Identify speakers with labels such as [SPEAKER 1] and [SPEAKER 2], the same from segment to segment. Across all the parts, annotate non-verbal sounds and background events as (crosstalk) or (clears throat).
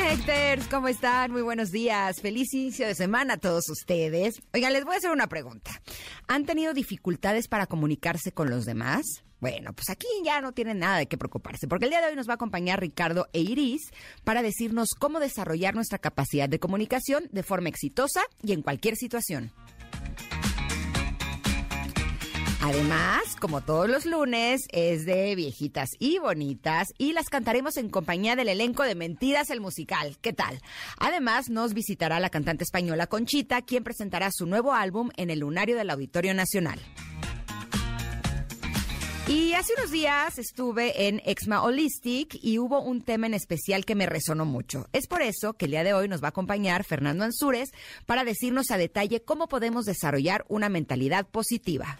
[SPEAKER 1] Connectors, ¿cómo están? Muy buenos días. Feliz inicio de semana a todos ustedes. Oigan, les voy a hacer una pregunta. ¿Han tenido dificultades para comunicarse con los demás? Bueno, pues aquí ya no tienen nada de qué preocuparse, porque el día de hoy nos va a acompañar Ricardo e Iris para decirnos cómo desarrollar nuestra capacidad de comunicación de forma exitosa y en cualquier situación. Además, como todos los lunes, es de viejitas y bonitas y las cantaremos en compañía del elenco de Mentiras el Musical. ¿Qué tal? Además, nos visitará la cantante española Conchita, quien presentará su nuevo álbum en el Lunario del Auditorio Nacional. Y hace unos días estuve en Exma Holistic y hubo un tema en especial que me resonó mucho. Es por eso que el día de hoy nos va a acompañar Fernando Ansúrez para decirnos a detalle cómo podemos desarrollar una mentalidad positiva.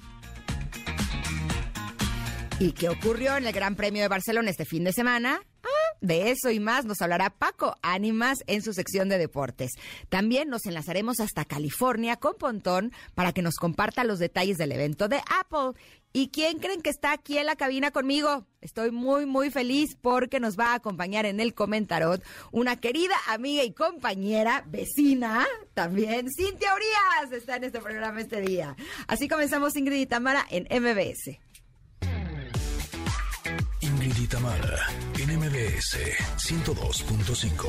[SPEAKER 1] ¿Y qué ocurrió en el Gran Premio de Barcelona este fin de semana? Ah, de eso y más nos hablará Paco Ánimas en su sección de deportes. También nos enlazaremos hasta California con Pontón para que nos comparta los detalles del evento de Apple. ¿Y quién creen que está aquí en la cabina conmigo? Estoy muy, muy feliz porque nos va a acompañar en el comentarot una querida amiga y compañera, vecina también, Cintia Urias, está en este programa este día. Así comenzamos Ingrid y Tamara en MBS.
[SPEAKER 2] Tamara en MBS 102.5.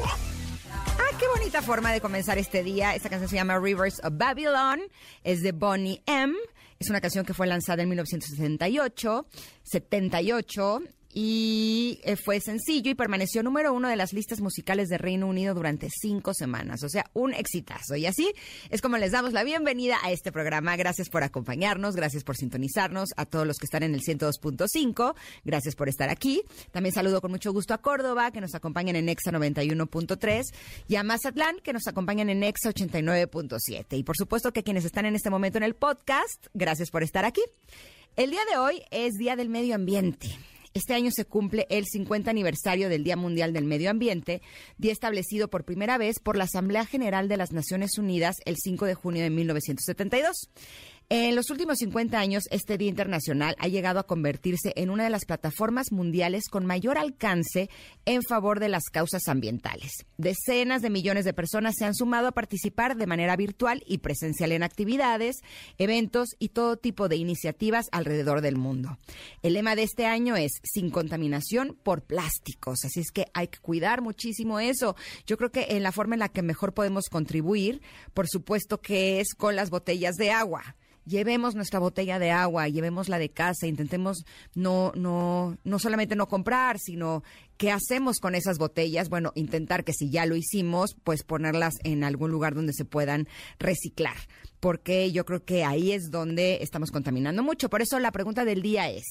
[SPEAKER 1] Ah, qué bonita forma de comenzar este día. Esta canción se llama Rivers of Babylon. Es de Bonnie M. Es una canción que fue lanzada en 1978, 78 y eh, fue sencillo y permaneció número uno de las listas musicales de Reino Unido durante cinco semanas. O sea, un exitazo. Y así es como les damos la bienvenida a este programa. Gracias por acompañarnos, gracias por sintonizarnos, a todos los que están en el 102.5, gracias por estar aquí. También saludo con mucho gusto a Córdoba, que nos acompañan en Exa 91.3, y a Mazatlán, que nos acompañan en Exa 89.7. Y por supuesto que quienes están en este momento en el podcast, gracias por estar aquí. El día de hoy es Día del Medio Ambiente. Este año se cumple el 50 aniversario del Día Mundial del Medio Ambiente, día establecido por primera vez por la Asamblea General de las Naciones Unidas el 5 de junio de 1972. En los últimos 50 años, este Día Internacional ha llegado a convertirse en una de las plataformas mundiales con mayor alcance en favor de las causas ambientales. Decenas de millones de personas se han sumado a participar de manera virtual y presencial en actividades, eventos y todo tipo de iniciativas alrededor del mundo. El lema de este año es sin contaminación por plásticos, así es que hay que cuidar muchísimo eso. Yo creo que en la forma en la que mejor podemos contribuir, por supuesto que es con las botellas de agua llevemos nuestra botella de agua, llevémosla de casa, intentemos no, no, no solamente no comprar, sino qué hacemos con esas botellas. Bueno, intentar que si ya lo hicimos, pues ponerlas en algún lugar donde se puedan reciclar porque yo creo que ahí es donde estamos contaminando mucho. Por eso la pregunta del día es,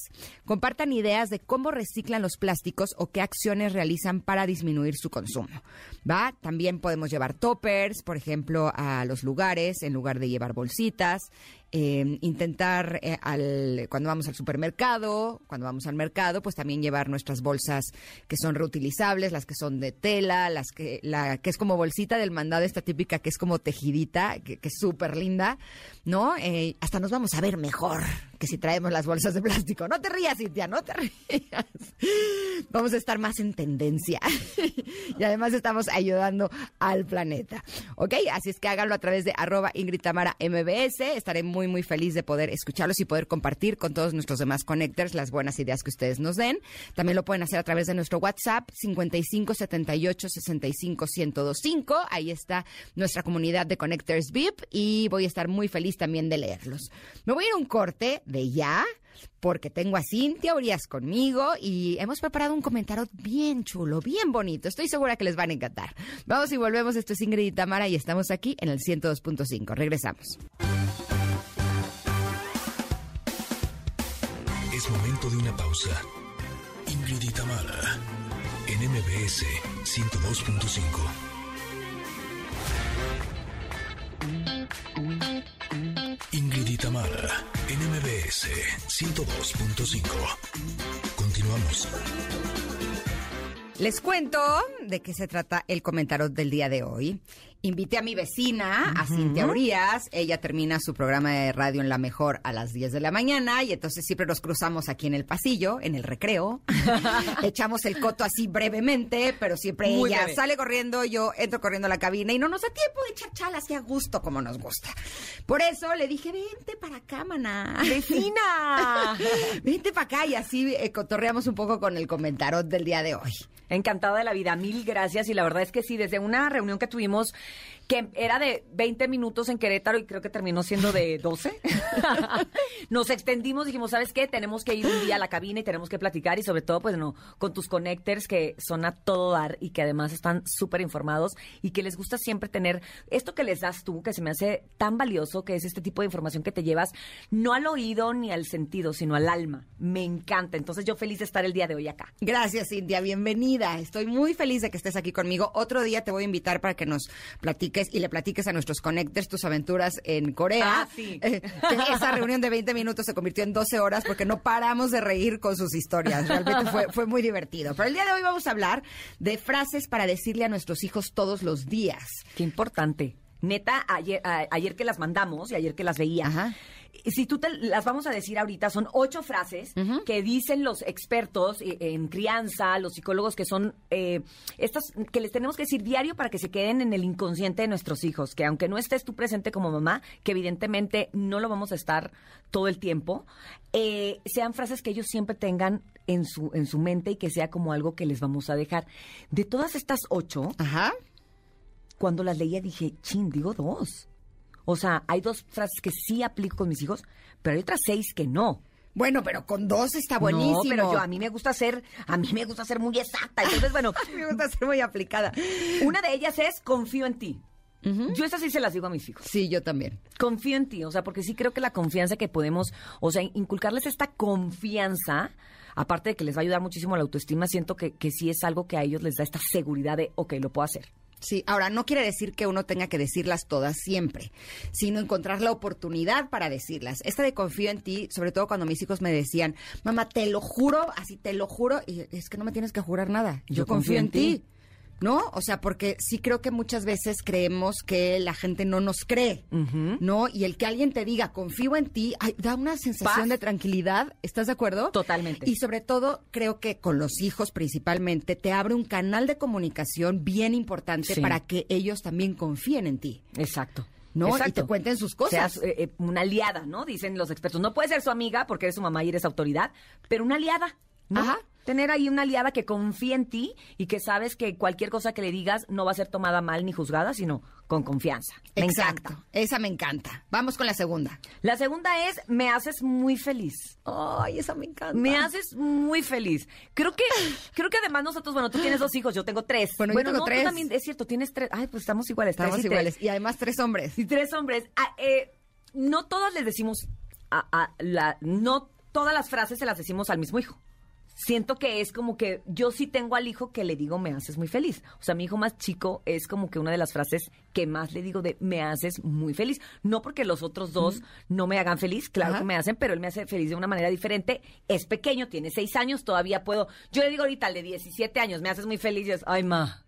[SPEAKER 1] compartan ideas de cómo reciclan los plásticos o qué acciones realizan para disminuir su consumo. ¿Va? También podemos llevar toppers, por ejemplo, a los lugares en lugar de llevar bolsitas. Eh, intentar eh, al, cuando vamos al supermercado, cuando vamos al mercado, pues también llevar nuestras bolsas que son reutilizables, las que son de tela, las que, la que es como bolsita del mandado, esta típica que es como tejidita, que, que es súper linda, ¿no? Eh, hasta nos vamos a ver mejor que si traemos las bolsas de plástico. No te rías, Cintia, no te (laughs) rías. Vamos a estar más en tendencia. (laughs) y además estamos ayudando al planeta. ¿Ok? Así es que háganlo a través de arroba Ingrid Tamara MBS. Estaré muy, muy feliz de poder escucharlos y poder compartir con todos nuestros demás connectors las buenas ideas que ustedes nos den. También lo pueden hacer a través de nuestro WhatsApp 55 78 65 1025. Ahí está nuestra comunidad de connectors VIP y voy a estar muy feliz también de leerlos. Me voy a ir a un corte de ya, porque tengo a Cintia Urias conmigo y hemos preparado un comentario bien chulo, bien bonito. Estoy segura que les van a encantar. Vamos y volvemos. Esto es Ingrid y Tamara y estamos aquí en el 102.5. Regresamos.
[SPEAKER 2] Es momento de una pausa. Ingrid y Tamara en MBS 102.5. Ingrid y Tamara, en MBS 102.5. Continuamos.
[SPEAKER 1] Les cuento de qué se trata el comentario del día de hoy. Invité a mi vecina, a Cintia Urias. Ella termina su programa de radio en La Mejor a las 10 de la mañana y entonces siempre nos cruzamos aquí en el pasillo, en el recreo. (laughs) Echamos el coto así brevemente, pero siempre
[SPEAKER 3] Muy
[SPEAKER 1] ella
[SPEAKER 3] breve.
[SPEAKER 1] sale corriendo, yo entro corriendo a la cabina y no nos da tiempo de echar chalas así a gusto como nos gusta. Por eso le dije, vente para acá, maná.
[SPEAKER 3] ¡Vecina! (laughs)
[SPEAKER 1] Vente para acá y así eh, cotorreamos un poco con el comentario del día de hoy.
[SPEAKER 3] Encantada de la vida, mil gracias. Y la verdad es que sí, desde una reunión que tuvimos que era de 20 minutos en Querétaro y creo que terminó siendo de 12, (laughs) nos extendimos, dijimos, ¿sabes qué? Tenemos que ir un día a la cabina y tenemos que platicar y sobre todo, pues no, con tus connectors que son a todo dar y que además están súper informados y que les gusta siempre tener esto que les das tú, que se me hace tan valioso, que es este tipo de información que te llevas no al oído ni al sentido, sino al alma. Me encanta. Entonces yo feliz de estar el día de hoy acá.
[SPEAKER 1] Gracias, Cintia. Bienvenida. Estoy muy feliz de que estés aquí conmigo. Otro día te voy a invitar para que nos platiques y le platiques a nuestros connectors tus aventuras en Corea.
[SPEAKER 3] Ah, sí. (laughs)
[SPEAKER 1] Eh, esa reunión de 20 minutos se convirtió en 12 horas porque no paramos de reír con sus historias. Realmente fue, fue muy divertido. Pero el día de hoy vamos a hablar de frases para decirle a nuestros hijos todos los días.
[SPEAKER 3] Qué importante. Neta, ayer, a- ayer que las mandamos y ayer que las veía,
[SPEAKER 1] Ajá.
[SPEAKER 3] si tú te las vamos a decir ahorita, son ocho frases que dicen los expertos eh, en crianza, los psicólogos que son eh, estas que les tenemos que decir diario para que se queden en el inconsciente de nuestros hijos, que aunque no estés tú presente como mamá, que evidentemente no lo vamos a estar todo el tiempo, eh, sean frases que ellos siempre tengan en su, en su mente y que sea como algo que les vamos a dejar. De todas estas ocho,
[SPEAKER 1] Ajá.
[SPEAKER 3] Cuando las leía dije, chin, digo dos. O sea, hay dos frases que sí aplico con mis hijos, pero hay otras seis que no.
[SPEAKER 1] Bueno, pero con dos está buenísimo.
[SPEAKER 3] No, pero yo a mí me gusta ser, a mí me gusta ser muy exacta. Entonces, bueno, (laughs)
[SPEAKER 1] Me gusta ser muy aplicada.
[SPEAKER 3] una de ellas es confío en ti. Yo estas sí se las digo a mis hijos.
[SPEAKER 1] Sí, yo también.
[SPEAKER 3] Confío en ti, o sea, porque sí creo que la confianza que podemos, o sea, inculcarles esta confianza, aparte de que les va a ayudar muchísimo a la autoestima, siento que, que sí es algo que a ellos les da esta seguridad de, ok, lo puedo hacer.
[SPEAKER 1] Sí, ahora no quiere decir que uno tenga que decirlas todas siempre, sino encontrar la oportunidad para decirlas. Esta de confío en ti, sobre todo cuando mis hijos me decían, mamá, te lo juro, así te lo juro, y es que no me tienes que jurar nada. Yo, confío, en ti. ¿No? O sea, porque sí creo que muchas veces creemos que la gente no nos cree, ¿no? Y el que alguien te diga, confío en ti, ay, da una sensación
[SPEAKER 3] Paz.
[SPEAKER 1] de tranquilidad. ¿Estás de acuerdo?
[SPEAKER 3] Totalmente.
[SPEAKER 1] Y sobre todo, creo que con los hijos principalmente, te abre un canal de comunicación bien importante
[SPEAKER 3] Sí.
[SPEAKER 1] para que ellos también confíen en ti.
[SPEAKER 3] Exacto.
[SPEAKER 1] ¿No? Y
[SPEAKER 3] Exacto.
[SPEAKER 1] te cuenten sus cosas.
[SPEAKER 3] Seas eh, eh, una aliada, ¿no? Dicen los expertos. No puede ser su amiga porque eres su mamá y eres autoridad, pero una aliada, ¿no?
[SPEAKER 1] Ajá.
[SPEAKER 3] Tener ahí una aliada que confíe en ti y que sabes que cualquier cosa que le digas no va a ser tomada mal ni juzgada, sino con confianza. Me
[SPEAKER 1] Exacto.
[SPEAKER 3] encanta.
[SPEAKER 1] Esa me encanta. Vamos con la segunda.
[SPEAKER 3] La segunda es, me haces muy feliz.
[SPEAKER 1] Ay, esa me encanta.
[SPEAKER 3] Me haces muy feliz. Creo que, creo que además nosotros, bueno, tú tienes dos hijos, yo tengo tres.
[SPEAKER 1] Bueno, yo tengo
[SPEAKER 3] no, tú
[SPEAKER 1] tres.
[SPEAKER 3] también, es cierto, tienes tres. Ay, pues estamos iguales. tres
[SPEAKER 1] Estamos
[SPEAKER 3] tres.
[SPEAKER 1] iguales. Y además tres hombres.
[SPEAKER 3] Y tres hombres. Ah, eh, no todas les decimos a, a la, no todas las frases se las decimos al mismo hijo. Siento que es como que yo sí tengo al hijo que le digo me haces muy feliz. O sea, mi hijo más chico es como que una de las frases que más le digo de me haces muy feliz. No porque los otros dos no me hagan feliz, claro que me hacen, pero él me hace feliz de una manera diferente. Es pequeño, tiene seis años, todavía puedo. Yo le digo ahorita al de 17 años, me haces muy feliz y es, ay, ma.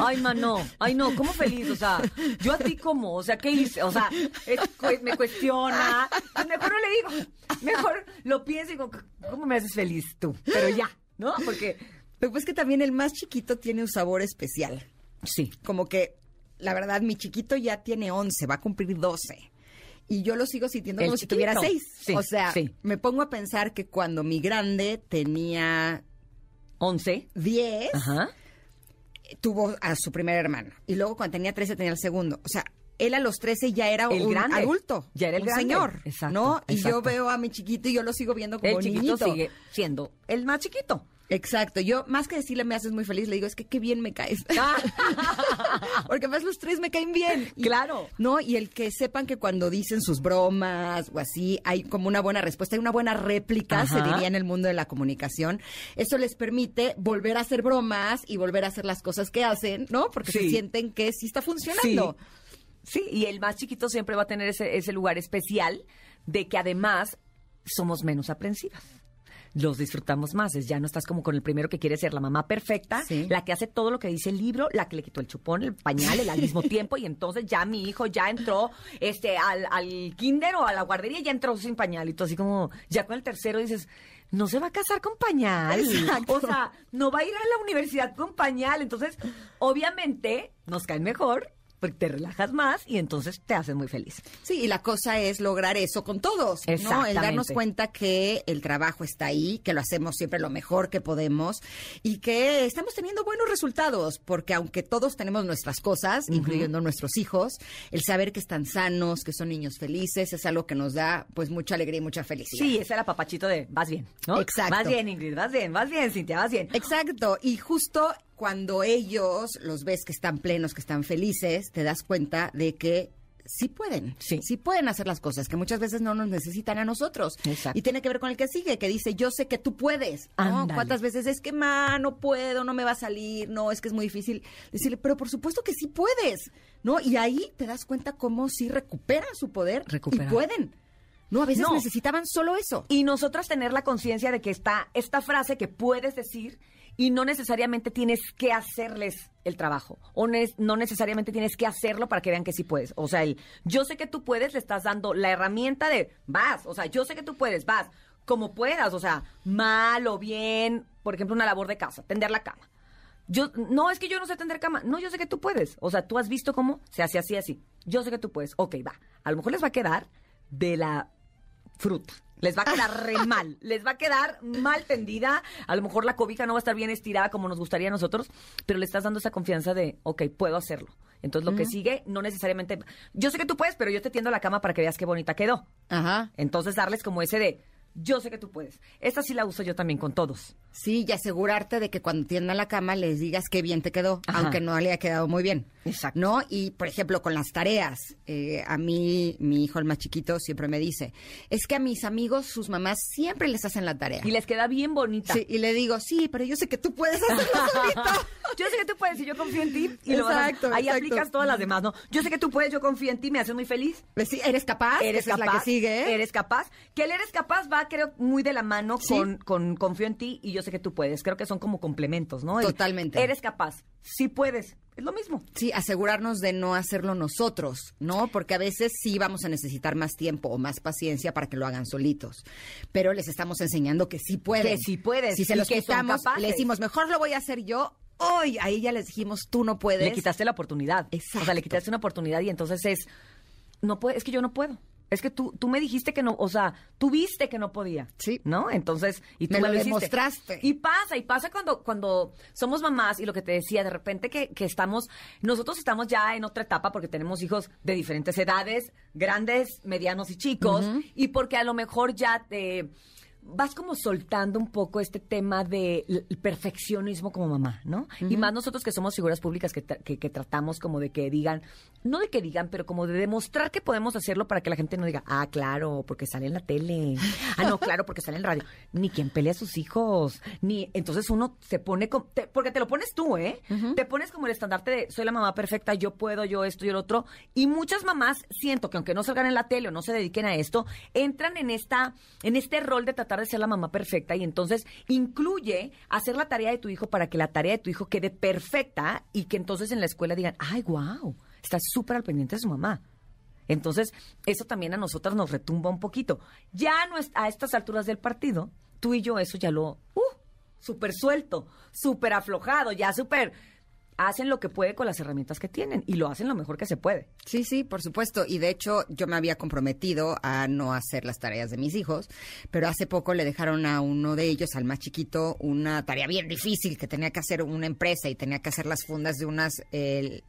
[SPEAKER 3] Ay, ma, no. Ay, no, ¿cómo feliz? O sea, yo a ti cómo, o sea, ¿qué hice? O sea, es- me cuestiona. Pues mejor no le digo. Mejor lo pienso y digo, ¿cómo me haces feliz tú? Pero ya, ¿no? Porque,
[SPEAKER 1] Pero pues que también el más chiquito tiene un sabor especial.
[SPEAKER 3] sí.
[SPEAKER 1] Como que, la verdad, mi chiquito ya tiene 11, va a cumplir 12. Y yo lo sigo sintiendo
[SPEAKER 3] El
[SPEAKER 1] como si tuviera
[SPEAKER 3] chiquito.
[SPEAKER 1] 6.
[SPEAKER 3] Sí,
[SPEAKER 1] o sea,
[SPEAKER 3] sí.
[SPEAKER 1] me pongo a pensar que cuando mi grande tenía
[SPEAKER 3] 11.
[SPEAKER 1] 10,
[SPEAKER 3] Ajá.
[SPEAKER 1] Tuvo a su primer hermano. Y luego cuando tenía 13 tenía el segundo. O sea, él a los 13 ya era
[SPEAKER 3] El
[SPEAKER 1] un
[SPEAKER 3] grande.
[SPEAKER 1] adulto.
[SPEAKER 3] Ya era el
[SPEAKER 1] un
[SPEAKER 3] grande.
[SPEAKER 1] señor.
[SPEAKER 3] Exacto,
[SPEAKER 1] ¿no? Y yo veo a mi chiquito y yo lo sigo viendo como
[SPEAKER 3] El chiquito
[SPEAKER 1] niñito.
[SPEAKER 3] sigue siendo el más chiquito.
[SPEAKER 1] Exacto. Yo, más que decirle me haces muy feliz, le digo, es que qué bien me caes. (laughs) Porque más los tres me caen bien. Y-
[SPEAKER 3] Claro.
[SPEAKER 1] ¿No? Y el que sepan que cuando dicen sus bromas o así, hay como una buena respuesta, hay una buena réplica,
[SPEAKER 3] Ajá.
[SPEAKER 1] se diría en el mundo de la comunicación. Eso les permite volver a hacer bromas y volver a hacer las cosas que hacen, ¿no? Porque se
[SPEAKER 3] Sí.
[SPEAKER 1] sienten que sí está funcionando.
[SPEAKER 3] Sí, y el más chiquito siempre va a tener ese, ese lugar especial de que además somos menos aprensivas. Los disfrutamos más, es ya no estás como con el primero que quiere ser la mamá perfecta,
[SPEAKER 1] Sí.
[SPEAKER 3] la que hace todo lo que dice el libro, la que le quitó el chupón, el pañal, el al mismo (laughs) tiempo, y entonces ya mi hijo ya entró este al, al kinder o a la guardería y ya entró sin pañal. Y tú así como, ya con el tercero dices, no se va a casar con pañal.
[SPEAKER 1] Exacto.
[SPEAKER 3] O sea, no va a ir a la universidad con pañal. Entonces, obviamente, nos caen mejor porque te relajas más y entonces te haces muy feliz.
[SPEAKER 1] Sí, y la cosa es lograr eso con todos, ¿no? El darnos cuenta que el trabajo está ahí, que lo hacemos siempre lo mejor que podemos y que estamos teniendo buenos resultados, porque aunque todos tenemos nuestras cosas, incluyendo nuestros hijos, el saber que están sanos, que son niños felices, es algo que nos da pues mucha alegría y mucha felicidad.
[SPEAKER 3] Sí, ese era papachito de vas bien, ¿no?
[SPEAKER 1] Exacto.
[SPEAKER 3] Vas bien, Ingrid, vas bien, vas bien, Cintia, vas bien.
[SPEAKER 1] Exacto, y justo cuando ellos los ves que están plenos, que están felices, te das cuenta de que sí pueden,
[SPEAKER 3] Sí.
[SPEAKER 1] pueden hacer las cosas, que muchas veces no nos necesitan a nosotros.
[SPEAKER 3] Exacto.
[SPEAKER 1] Y tiene que ver con el que sigue, que dice, yo sé que tú puedes. ¿no? ¿Cuántas veces es que, ma, no puedo, no me va a salir, no, es que es muy difícil? Decirle, pero por supuesto que sí puedes, ¿no? Y ahí te das cuenta cómo sí recuperan su poder
[SPEAKER 3] Recuperan.
[SPEAKER 1] y pueden. No, a veces
[SPEAKER 3] No.
[SPEAKER 1] necesitaban solo eso.
[SPEAKER 3] Y nosotras tener la conciencia de que está esta frase que puedes decir y no necesariamente tienes que hacerles el trabajo o no necesariamente tienes que hacerlo para que vean que sí puedes. O sea, el yo sé que tú puedes, le estás dando la herramienta de vas, o sea, yo sé que tú puedes, vas, como puedas, o sea, mal o bien, por ejemplo, una labor de casa, tender la cama. Yo, no, es que yo no sé tender cama. No, yo sé que tú puedes. O sea, tú has visto cómo se hace así, así. Yo sé que tú puedes. Ok, va. A lo mejor les va a quedar de la fruta. Les va a quedar re (laughs) mal. Les va a quedar mal tendida. A lo mejor la cobija no va a estar bien estirada como nos gustaría a nosotros, pero le estás dando esa confianza de, ok, puedo hacerlo. Entonces, lo que sigue, no necesariamente. Yo sé que tú puedes, pero yo te tiendo la cama para que veas qué bonita quedó.
[SPEAKER 1] Ajá.
[SPEAKER 3] Entonces, darles como ese de, yo sé que tú puedes. Esta sí la uso yo también con todos.
[SPEAKER 1] Sí, y asegurarte de que cuando tiendan la cama les digas qué bien te quedó,
[SPEAKER 3] Ajá.
[SPEAKER 1] aunque no le haya quedado muy bien.
[SPEAKER 3] Exacto.
[SPEAKER 1] ¿No? Y, por ejemplo, con las tareas, eh, a mí, mi hijo, el más chiquito, siempre me dice, es que a mis amigos, sus mamás, siempre les hacen la tarea.
[SPEAKER 3] Y les queda bien bonita.
[SPEAKER 1] Sí, y le digo, sí, pero yo sé que tú puedes hacerlo solito. (laughs)
[SPEAKER 3] Yo sé que tú puedes y yo confío en ti. Y lo
[SPEAKER 1] Exacto,
[SPEAKER 3] Ahí
[SPEAKER 1] exacto.
[SPEAKER 3] aplicas todas las demás, ¿no? Yo sé que tú puedes, yo confío en ti, me haces muy feliz.
[SPEAKER 1] Pues sí, ¿Eres capaz?
[SPEAKER 3] Eres capaz.
[SPEAKER 1] es la que sigue.
[SPEAKER 3] Eres capaz. Que el eres capaz va, creo, muy de la mano
[SPEAKER 1] Sí.
[SPEAKER 3] con, con confío en ti y yo sé que tú puedes. Creo que son como complementos, ¿no? El
[SPEAKER 1] Totalmente.
[SPEAKER 3] Eres capaz. Sí puedes. Es lo mismo.
[SPEAKER 1] Sí, asegurarnos de no hacerlo nosotros, ¿no? Porque a veces sí vamos a necesitar más tiempo o más paciencia para que lo hagan solitos. Pero les estamos enseñando que sí pueden.
[SPEAKER 3] Que sí pueden
[SPEAKER 1] Si se los
[SPEAKER 3] que
[SPEAKER 1] quitamos, le decimos, mejor lo voy a hacer yo. Hoy, ahí ya les dijimos, tú no puedes.
[SPEAKER 3] Le quitaste la oportunidad. O sea, le
[SPEAKER 1] Exacto.
[SPEAKER 3] quitaste una oportunidad y entonces es, no puede, es que yo no puedo. Es que tú, tú me dijiste que no, o sea, tú viste que no podía.
[SPEAKER 1] Sí.
[SPEAKER 3] ¿No? Entonces, y tú
[SPEAKER 1] Me
[SPEAKER 3] me,
[SPEAKER 1] lo demostraste.
[SPEAKER 3] Y pasa, y pasa cuando, cuando somos mamás y lo que te decía, de repente que, que estamos, nosotros estamos ya en otra etapa porque tenemos hijos de diferentes edades, grandes, medianos y chicos, y porque a lo mejor ya te vas como soltando un poco este tema del perfeccionismo como mamá, ¿no? Y más nosotros que somos figuras públicas que, tra- que, que tratamos como de que digan, no de que digan, pero como de demostrar que podemos hacerlo para que la gente no diga, ah, claro, porque sale en la tele, ah, no, claro, porque sale en radio, (laughs) ni quien pelea a sus hijos, ni, entonces uno se pone, como, te- porque te lo pones tú, ¿eh? Te pones como el estandarte de, soy la mamá perfecta, yo puedo, yo esto y el otro, y muchas mamás siento que aunque no salgan en la tele o no se dediquen a esto, entran en esta, en este rol de tratar de ser la mamá perfecta y entonces incluye hacer la tarea de tu hijo para que la tarea de tu hijo quede perfecta y que entonces en la escuela digan, ay, wow, está súper al pendiente de su mamá. Entonces, eso también a nosotras nos retumba un poquito. Ya no es, a estas alturas del partido, tú y yo eso ya lo, uh, súper suelto, súper aflojado, ya súper, hacen lo que puede con las herramientas que tienen y lo hacen lo mejor que se puede.
[SPEAKER 1] Sí, sí, por supuesto. Y de hecho, yo me había comprometido a no hacer las tareas de mis hijos, pero hace poco le dejaron a uno de ellos, al más chiquito, una tarea bien difícil que tenía que hacer una empresa y tenía que hacer las fundas de unas eh,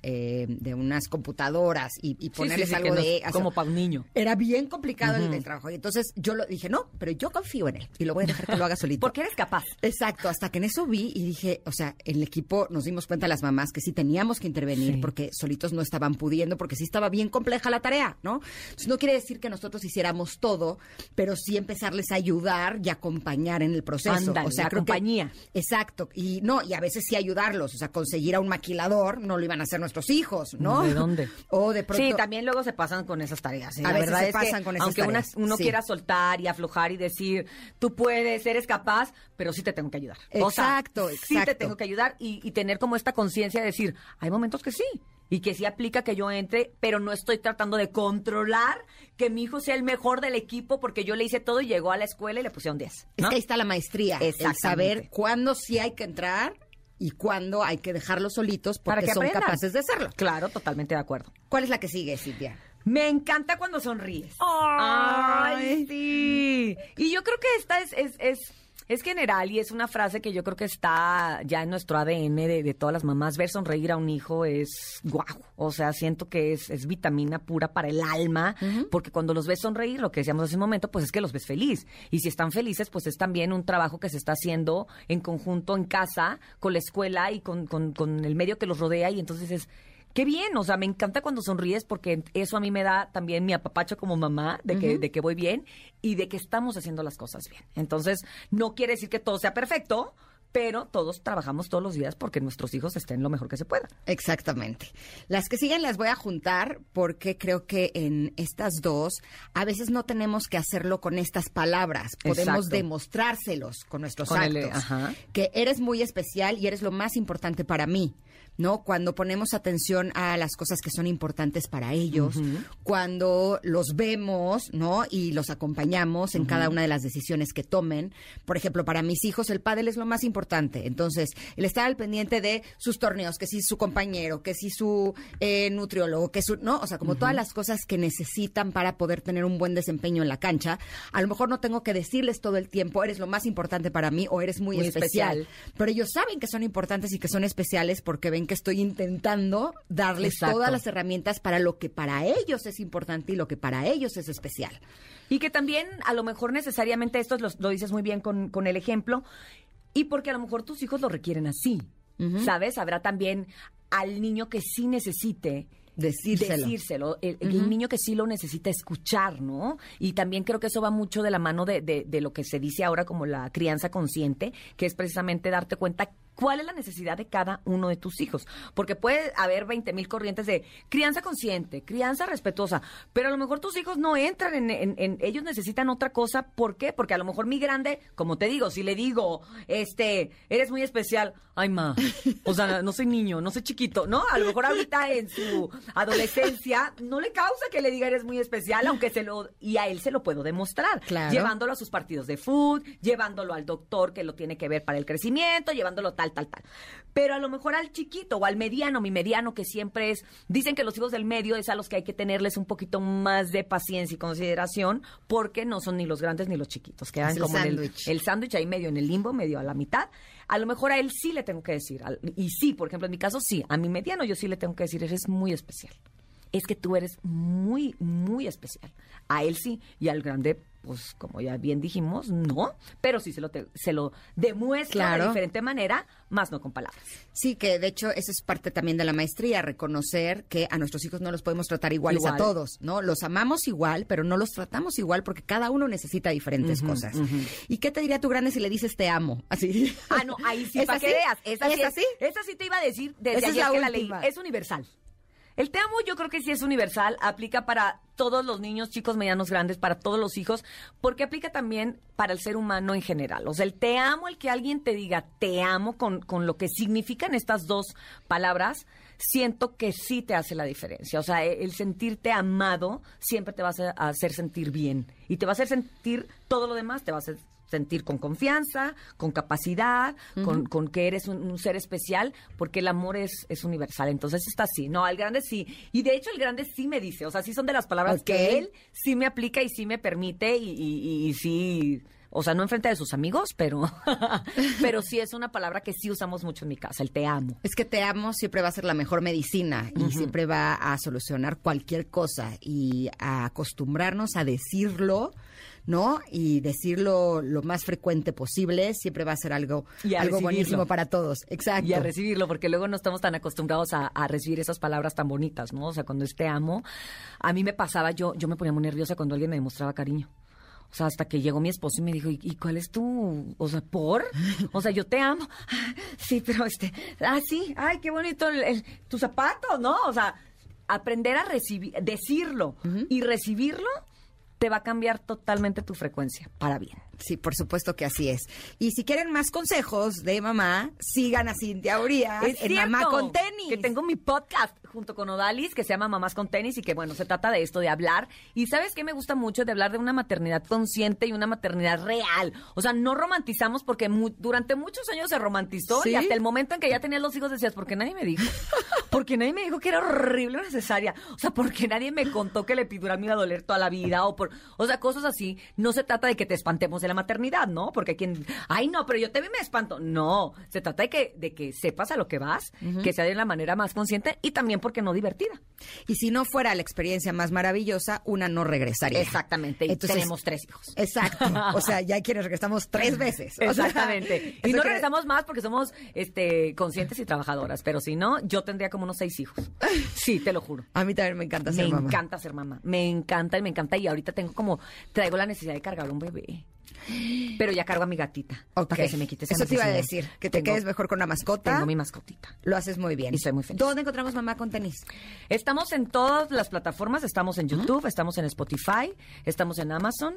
[SPEAKER 1] de unas computadoras y, y ponerles
[SPEAKER 3] sí, sí,
[SPEAKER 1] algo
[SPEAKER 3] no
[SPEAKER 1] de
[SPEAKER 3] como para un niño.
[SPEAKER 1] Era bien complicado el, el trabajo. Y entonces yo lo dije, no, pero yo confío en él y lo voy a dejar que lo haga solito. (laughs)
[SPEAKER 3] Porque eres capaz.
[SPEAKER 1] Exacto, hasta que en eso vi y dije, o sea, el equipo nos dimos cuenta las mamás mamás que sí teníamos que intervenir
[SPEAKER 3] Sí.
[SPEAKER 1] porque solitos no estaban pudiendo, porque sí estaba bien compleja la tarea, ¿no? Entonces no quiere decir que nosotros hiciéramos todo, pero sí empezarles a ayudar y acompañar en el proceso. O sea,
[SPEAKER 3] la
[SPEAKER 1] que- exacto. Y no, y a veces sí ayudarlos. O sea, conseguir a un maquilador no lo iban a hacer nuestros hijos, ¿no?
[SPEAKER 3] ¿De dónde? (laughs)
[SPEAKER 1] O de pronto.
[SPEAKER 3] Sí, también luego se pasan con esas tareas. ¿eh?
[SPEAKER 1] A
[SPEAKER 3] La
[SPEAKER 1] veces
[SPEAKER 3] verdad
[SPEAKER 1] se
[SPEAKER 3] es
[SPEAKER 1] pasan
[SPEAKER 3] que
[SPEAKER 1] con esas
[SPEAKER 3] aunque
[SPEAKER 1] tareas,
[SPEAKER 3] uno
[SPEAKER 1] sí.
[SPEAKER 3] quiera soltar y aflojar y decir, tú puedes, eres capaz, pero sí te tengo que ayudar. O sea,
[SPEAKER 1] Exacto,
[SPEAKER 3] Sí te tengo que ayudar y, y tener como esta conciencia de decir, hay momentos que sí. Y que sí aplica que yo entre, pero no estoy tratando de controlar que mi hijo sea el mejor del equipo porque yo le hice todo y llegó a la escuela y le pusieron 10.
[SPEAKER 1] Es
[SPEAKER 3] ¿no?
[SPEAKER 1] que ahí está la maestría. El saber cuándo sí hay que entrar y cuándo hay que dejarlos solitos
[SPEAKER 3] Para
[SPEAKER 1] porque
[SPEAKER 3] que
[SPEAKER 1] son
[SPEAKER 3] aprendan.
[SPEAKER 1] capaces de hacerlo.
[SPEAKER 3] Claro, totalmente de acuerdo.
[SPEAKER 1] ¿Cuál es la que sigue, Cintia?
[SPEAKER 3] Me encanta cuando sonríes.
[SPEAKER 1] Ay.
[SPEAKER 3] sí! Y yo creo que esta es, es, es, es general y es una frase que yo creo que está ya en nuestro ADN de, de todas las mamás. Ver sonreír a un hijo es guau. O sea, siento que es, es vitamina pura para el alma, porque cuando los ves sonreír, lo que decíamos hace un momento, pues es que los ves feliz. Y si están felices, pues es también un trabajo que se está haciendo en conjunto en casa, con la escuela y con, con, con el medio que los rodea. Y entonces es Qué bien, o sea, me encanta cuando sonríes porque eso a mí me da también mi apapacho como mamá de que, de que voy bien y de que estamos haciendo las cosas bien. Entonces, no quiere decir que todo sea perfecto, pero todos trabajamos todos los días porque nuestros hijos estén lo mejor que se pueda.
[SPEAKER 1] Exactamente. Las que siguen las voy a juntar porque creo que en estas dos a veces no tenemos que hacerlo con estas palabras. Podemos
[SPEAKER 3] Exacto.
[SPEAKER 1] demostrárselos con nuestros
[SPEAKER 3] Con
[SPEAKER 1] actos.
[SPEAKER 3] el-.
[SPEAKER 1] Que eres muy especial y eres lo más importante para mí. ¿No? Cuando ponemos atención a las cosas que son importantes para ellos, cuando los vemos, ¿no? Y los acompañamos en cada una de las decisiones que tomen. Por ejemplo, para mis hijos el pádel es lo más importante. Entonces, el estar al pendiente de sus torneos, que si su compañero, que si su eh, nutriólogo, que su, ¿no? O sea, como todas las cosas que necesitan para poder tener un buen desempeño en la cancha. A lo mejor no tengo que decirles todo el tiempo, eres lo más importante para mí o eres muy,
[SPEAKER 3] Muy
[SPEAKER 1] especial.
[SPEAKER 3] especial.
[SPEAKER 1] Pero ellos saben que son importantes y que son especiales porque ven que estoy intentando darles
[SPEAKER 3] Exacto.
[SPEAKER 1] todas las herramientas para lo que para ellos es importante y lo que para ellos es especial.
[SPEAKER 3] Y que también a lo mejor necesariamente esto lo, lo dices muy bien con, con el ejemplo, y porque a lo mejor tus hijos lo requieren así, ¿sabes? Habrá también al niño que sí necesite
[SPEAKER 1] Decírselo.
[SPEAKER 3] decírselo, el, el niño que sí lo necesita escuchar, ¿no? Y también creo que eso va mucho de la mano de, de- de lo que se dice ahora como la crianza consciente, que es precisamente darte cuenta cuál es la necesidad de cada uno de tus hijos. Porque puede haber 20 mil corrientes de crianza consciente, crianza respetuosa, pero a lo mejor tus hijos no entran en, en- en- ellos necesitan otra cosa. ¿Por qué? Porque a lo mejor mi grande, como te digo, si le digo, este, eres muy especial, ay ma, o sea, no soy niño, no soy chiquito, ¿no? A lo mejor ahorita en su adolescencia no le causa que le diga eres muy especial, aunque se lo, y a él se lo puedo demostrar.
[SPEAKER 1] Claro.
[SPEAKER 3] Llevándolo a sus partidos de fútbol, llevándolo al doctor que lo tiene que ver para el crecimiento, llevándolo tal, tal, tal. Pero a lo mejor al chiquito o al mediano, mi mediano que siempre es, dicen que los hijos del medio es a los que hay que tenerles un poquito más de paciencia y consideración, porque no son ni los grandes ni los chiquitos, quedan
[SPEAKER 1] Es
[SPEAKER 3] como en el,
[SPEAKER 1] sándwich.
[SPEAKER 3] el sándwich ahí medio en el limbo, medio a la mitad. A lo mejor a él sí le tengo que decir, y sí, por ejemplo, en mi caso sí, a mi mediano yo sí le tengo que decir, eres muy especial. Es que tú eres muy, muy especial. A él sí, y al grande, pues como ya bien dijimos, no, pero sí se lo, te- se lo demuestra
[SPEAKER 1] Claro.
[SPEAKER 3] de diferente manera, más no con palabras.
[SPEAKER 1] Sí, que de hecho eso es parte también de la maestría, reconocer que a nuestros hijos no los podemos tratar iguales
[SPEAKER 3] Igual.
[SPEAKER 1] a todos, ¿no? Los amamos igual, pero no los tratamos igual porque cada uno necesita diferentes cosas. ¿Y qué te diría tu grande si le dices te amo? Así.
[SPEAKER 3] Ah, no, ahí sí, (laughs)
[SPEAKER 1] ¿Es
[SPEAKER 3] para que veas. Esa sí. Esa sí te iba a decir desde
[SPEAKER 1] Esa es
[SPEAKER 3] ayer
[SPEAKER 1] la
[SPEAKER 3] que la
[SPEAKER 1] última.
[SPEAKER 3] Es universal. El te amo yo creo que sí es universal, aplica para todos los niños, chicos, medianos, grandes, para todos los hijos, porque aplica también para el ser humano en general. O sea, el te amo, el que alguien te diga te amo con, con lo que significan estas dos palabras, siento que sí te hace la diferencia. O sea, e- el sentirte amado siempre te va a hacer- a hacer sentir bien y te va a hacer sentir todo lo demás, te va a hacer sentir con confianza, con capacidad, con, con que eres un, un ser especial, porque el amor es, es universal. Entonces está así. No, al grande sí. Y de hecho el grande sí me dice, o sea, sí son de las palabras que él sí me aplica y sí me permite y, y- y sí... O sea, no enfrente de sus amigos, pero, (laughs) pero sí es una palabra que sí usamos mucho en mi casa, el te amo.
[SPEAKER 1] Es que te amo siempre va a ser la mejor medicina y siempre va a solucionar cualquier cosa y a acostumbrarnos a decirlo ¿no? Y decirlo lo más frecuente posible siempre va a ser algo,
[SPEAKER 3] Y a
[SPEAKER 1] algo
[SPEAKER 3] recibirlo.
[SPEAKER 1] buenísimo para todos. Exacto.
[SPEAKER 3] Y a recibirlo, porque luego no estamos tan acostumbrados a, a recibir esas palabras tan bonitas, ¿no? O sea, cuando es te amo, a mí me pasaba, yo, yo me ponía muy nerviosa cuando alguien me demostraba cariño. O sea, hasta que llegó mi esposo y me dijo, ¿y, y cuál es tu, o sea, por? O sea, yo te amo. "Ah, Sí, pero este, ah, sí, ay, qué bonito el, el- tu zapato, ¿no? O sea, aprender a recibir, decirlo y recibirlo te va a cambiar totalmente tu frecuencia, para bien.
[SPEAKER 1] Sí, por supuesto que así es. Y si quieren más consejos de mamá, sigan a Cintia Urias en Mamá con Tenis.
[SPEAKER 3] Que tengo mi podcast junto con Odalis que se llama Mamás con Tenis y que bueno, se trata de esto, de hablar. Y sabes qué me gusta mucho de hablar de una maternidad consciente y una maternidad real. O sea, no romantizamos porque mu- durante muchos años se romantizó
[SPEAKER 1] ¿Sí?
[SPEAKER 3] y hasta el momento en que ya tenías los hijos decías, ¿por qué nadie me dijo? Porque nadie me dijo que era horrible o necesaria. O sea, porque nadie me contó que el epidural me iba a doler toda la vida o por, o sea, cosas así. No se trata de que te espantemos de la maternidad, ¿no? Porque hay quien, ay no, pero yo y me espanto. No, se trata de que, de que sepas a lo que vas, que sea de la manera más consciente y también porque no divertida.
[SPEAKER 1] Y si no fuera la experiencia más maravillosa, una no regresaría.
[SPEAKER 3] Exactamente. Y
[SPEAKER 1] Entonces-
[SPEAKER 3] tenemos tres hijos.
[SPEAKER 1] Exacto. O sea, ya hay quienes regresamos tres (laughs) veces. O sea,
[SPEAKER 3] Exactamente. (laughs) y no
[SPEAKER 1] que-
[SPEAKER 3] regresamos más porque somos este conscientes y trabajadoras, pero si no, yo tendría como unos seis hijos. (laughs) Sí, te lo juro.
[SPEAKER 1] A mí también me encanta
[SPEAKER 3] Me
[SPEAKER 1] ser mamá.
[SPEAKER 3] encanta ser mamá. Me encanta y me encanta. Y ahorita tengo como, traigo la necesidad de cargar un bebé. Pero ya cargo a mi gatita.
[SPEAKER 1] Ok.
[SPEAKER 3] Para que se me quite esa
[SPEAKER 1] Eso te iba a decir, que te
[SPEAKER 3] Tengo-
[SPEAKER 1] quedes mejor con la mascota.
[SPEAKER 3] Tengo mi mascotita.
[SPEAKER 1] Lo haces muy bien.
[SPEAKER 3] Y soy muy feliz.
[SPEAKER 1] ¿Dónde encontramos mamá con tenis?
[SPEAKER 3] Estamos en todas las plataformas. Estamos en YouTube, estamos en Spotify, estamos en Amazon.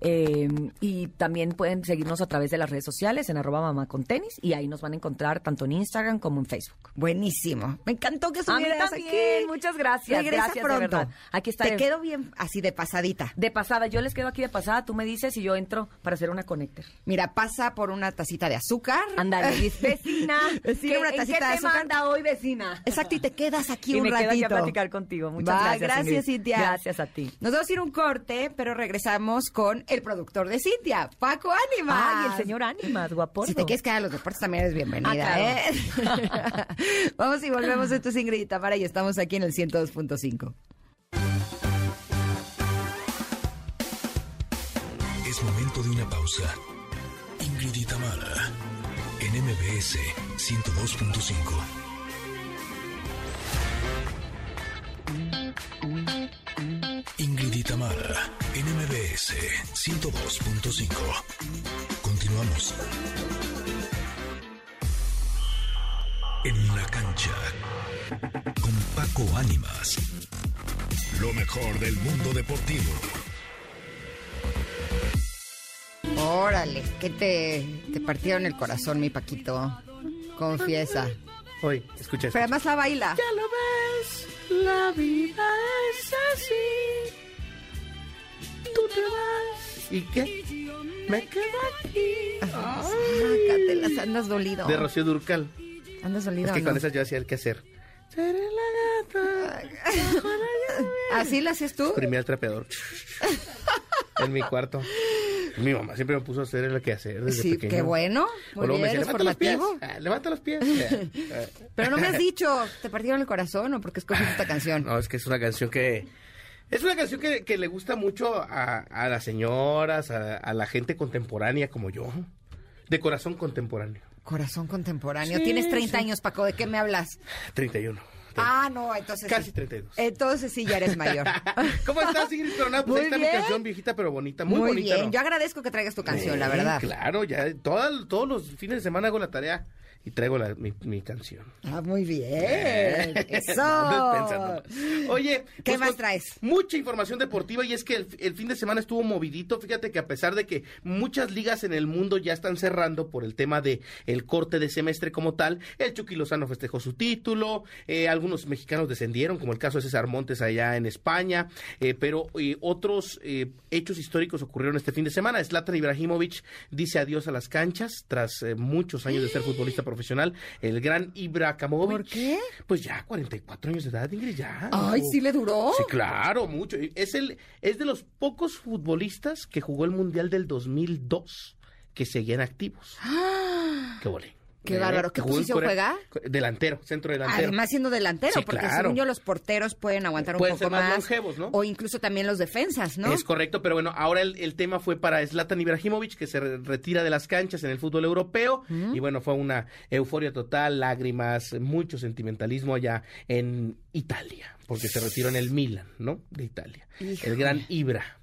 [SPEAKER 3] Eh, y también pueden seguirnos a través de las redes sociales en arroba mamá con tenis y ahí nos van a encontrar tanto en Instagram como en Facebook.
[SPEAKER 1] Buenísimo. Me encantó que estuvieras aquí.
[SPEAKER 3] Muchas gracias.
[SPEAKER 1] Regresa
[SPEAKER 3] Gracias, de
[SPEAKER 1] pronto.
[SPEAKER 3] verdad. Aquí
[SPEAKER 1] Te
[SPEAKER 3] estaré.
[SPEAKER 1] quedo bien así de pasadita.
[SPEAKER 3] De pasada, yo les quedo aquí de pasada, tú me dices y yo entro para hacer una connector.
[SPEAKER 1] Mira, pasa por una tacita de azúcar.
[SPEAKER 3] Ándale, (laughs) dis- vecina. ¿qué-
[SPEAKER 1] una
[SPEAKER 3] ¿En
[SPEAKER 1] tacita
[SPEAKER 3] qué
[SPEAKER 1] de
[SPEAKER 3] te
[SPEAKER 1] azúcar.
[SPEAKER 3] manda hoy, vecina?
[SPEAKER 1] Exacto, y te quedas aquí
[SPEAKER 3] Y
[SPEAKER 1] un
[SPEAKER 3] me quedo aquí a platicar contigo. Muchas gracias,
[SPEAKER 1] Gracias. Cintia.
[SPEAKER 3] Gracias a ti.
[SPEAKER 1] Nos vamos a ir un corte, pero regresamos con el productor de Cintia, Paco Ánimas.
[SPEAKER 3] Ay, el señor Ánimas, guapo.
[SPEAKER 1] Si te quieres quedar a los deportes también eres bienvenida,
[SPEAKER 3] Ah,
[SPEAKER 1] ¿eh? (laughs) Vamos y volvemos. Esto es Ingrid y Tamara y estamos aquí en el 102.5.
[SPEAKER 2] Es momento de una pausa. Ingrid y Tamara, en MBS 102.5. Ingrid y Tamara, en MBS 102.5. Continuamos. En la cancha, con Paco Ánimas. Lo mejor del mundo deportivo.
[SPEAKER 1] Órale, que te, te partieron el corazón, mi Paquito. Confiesa.
[SPEAKER 4] Oye, escucha.
[SPEAKER 1] Pero además la baila.
[SPEAKER 4] Ya lo ves, la vida es así. Tú te vas. ¿Y qué? Me quedo aquí.
[SPEAKER 1] Sácatelas, andas dolido.
[SPEAKER 4] De Rocío Durcal.
[SPEAKER 1] Andas dolido.
[SPEAKER 4] Es que
[SPEAKER 1] ¿no?
[SPEAKER 4] con esas yo hacía el quehacer. Seré la gata.
[SPEAKER 1] ¿Así la haces tú?
[SPEAKER 4] Primí al trapeador. en mi cuarto. Mi mamá siempre me puso a hacer el quehacer desde
[SPEAKER 1] Sí,
[SPEAKER 4] pequeño.
[SPEAKER 1] qué bueno.
[SPEAKER 4] O
[SPEAKER 1] Muy
[SPEAKER 4] luego me
[SPEAKER 1] bien,
[SPEAKER 4] decía,
[SPEAKER 1] es
[SPEAKER 4] levanta los pies. Ah, levanta los pies. (laughs) Eh,
[SPEAKER 1] Pero no me has dicho, ¿te partieron el corazón o por qué escogiste esta canción?
[SPEAKER 4] No, es que es una canción que... Es una canción que, que le gusta mucho a, a las señoras, a, a la gente contemporánea como yo. De corazón contemporáneo.
[SPEAKER 1] Corazón contemporáneo.
[SPEAKER 4] Sí,
[SPEAKER 1] Tienes 30
[SPEAKER 4] sí.
[SPEAKER 1] años, Paco, ¿de qué me hablas?
[SPEAKER 4] 31.
[SPEAKER 1] Ah, no, entonces
[SPEAKER 4] Casi
[SPEAKER 1] sí.
[SPEAKER 4] 32.
[SPEAKER 1] Entonces sí, ya eres mayor. (laughs)
[SPEAKER 4] ¿Cómo estás, Ingrid Coronado? Pues
[SPEAKER 1] Muy
[SPEAKER 4] ahí está
[SPEAKER 1] bien.
[SPEAKER 4] mi canción viejita pero bonita, muy,
[SPEAKER 1] Muy
[SPEAKER 4] bonita.
[SPEAKER 1] bien,
[SPEAKER 4] ¿no?
[SPEAKER 1] yo agradezco que traigas tu canción, la verdad.
[SPEAKER 4] Claro, ya toda- todos los fines de semana hago la tarea y traigo la- mi, mi canción.
[SPEAKER 1] Ah, muy bien. (laughs) Eso. (laughs)
[SPEAKER 4] Andas pensando. Oye,
[SPEAKER 1] ¿Qué
[SPEAKER 4] pues,
[SPEAKER 1] más
[SPEAKER 4] con
[SPEAKER 1] traes?
[SPEAKER 4] Mucha información deportiva y es que el, el fin de semana estuvo movidito. Fíjate que a pesar de que muchas ligas en el mundo ya están cerrando por el tema de el corte de semestre como tal, el Chucky Lozano festejó su título, eh, algunos mexicanos descendieron, como el caso de César Montes allá en España, eh, pero eh, otros eh, hechos históricos ocurrieron este fin de semana. Zlatan Ibrahimovic dice adiós a las canchas tras eh, muchos años de ser futbolista profesional. El gran Ibrahimovic.
[SPEAKER 1] ¿Por qué?
[SPEAKER 4] Pues ya, 44 años de edad, Ingrid, ya.
[SPEAKER 1] Ay. ¿sí le duró?
[SPEAKER 4] Sí, claro, mucho. Es, el, es de los pocos futbolistas que jugó el Mundial del 2002 que seguían activos.
[SPEAKER 1] Ah.
[SPEAKER 4] Qué volé.
[SPEAKER 1] Qué bárbaro. ¿Qué posición juega?
[SPEAKER 4] Delantero, centro delantero.
[SPEAKER 1] Además siendo delantero,
[SPEAKER 4] Sí,
[SPEAKER 1] porque
[SPEAKER 4] claro.
[SPEAKER 1] según yo los porteros pueden aguantar un
[SPEAKER 4] Pueden
[SPEAKER 1] poco
[SPEAKER 4] ser más
[SPEAKER 1] más.
[SPEAKER 4] longevos, ¿no?
[SPEAKER 1] O incluso también los defensas, ¿no?
[SPEAKER 4] Es correcto, pero bueno, ahora el, el tema fue para Zlatan Ibrahimovic, que se re- retira de las canchas en el fútbol europeo. Y bueno, fue una euforia total, lágrimas, mucho sentimentalismo allá en Italia, porque se retiró en el Milan, ¿no? De Italia.
[SPEAKER 1] Híjole.
[SPEAKER 4] El gran Ibra.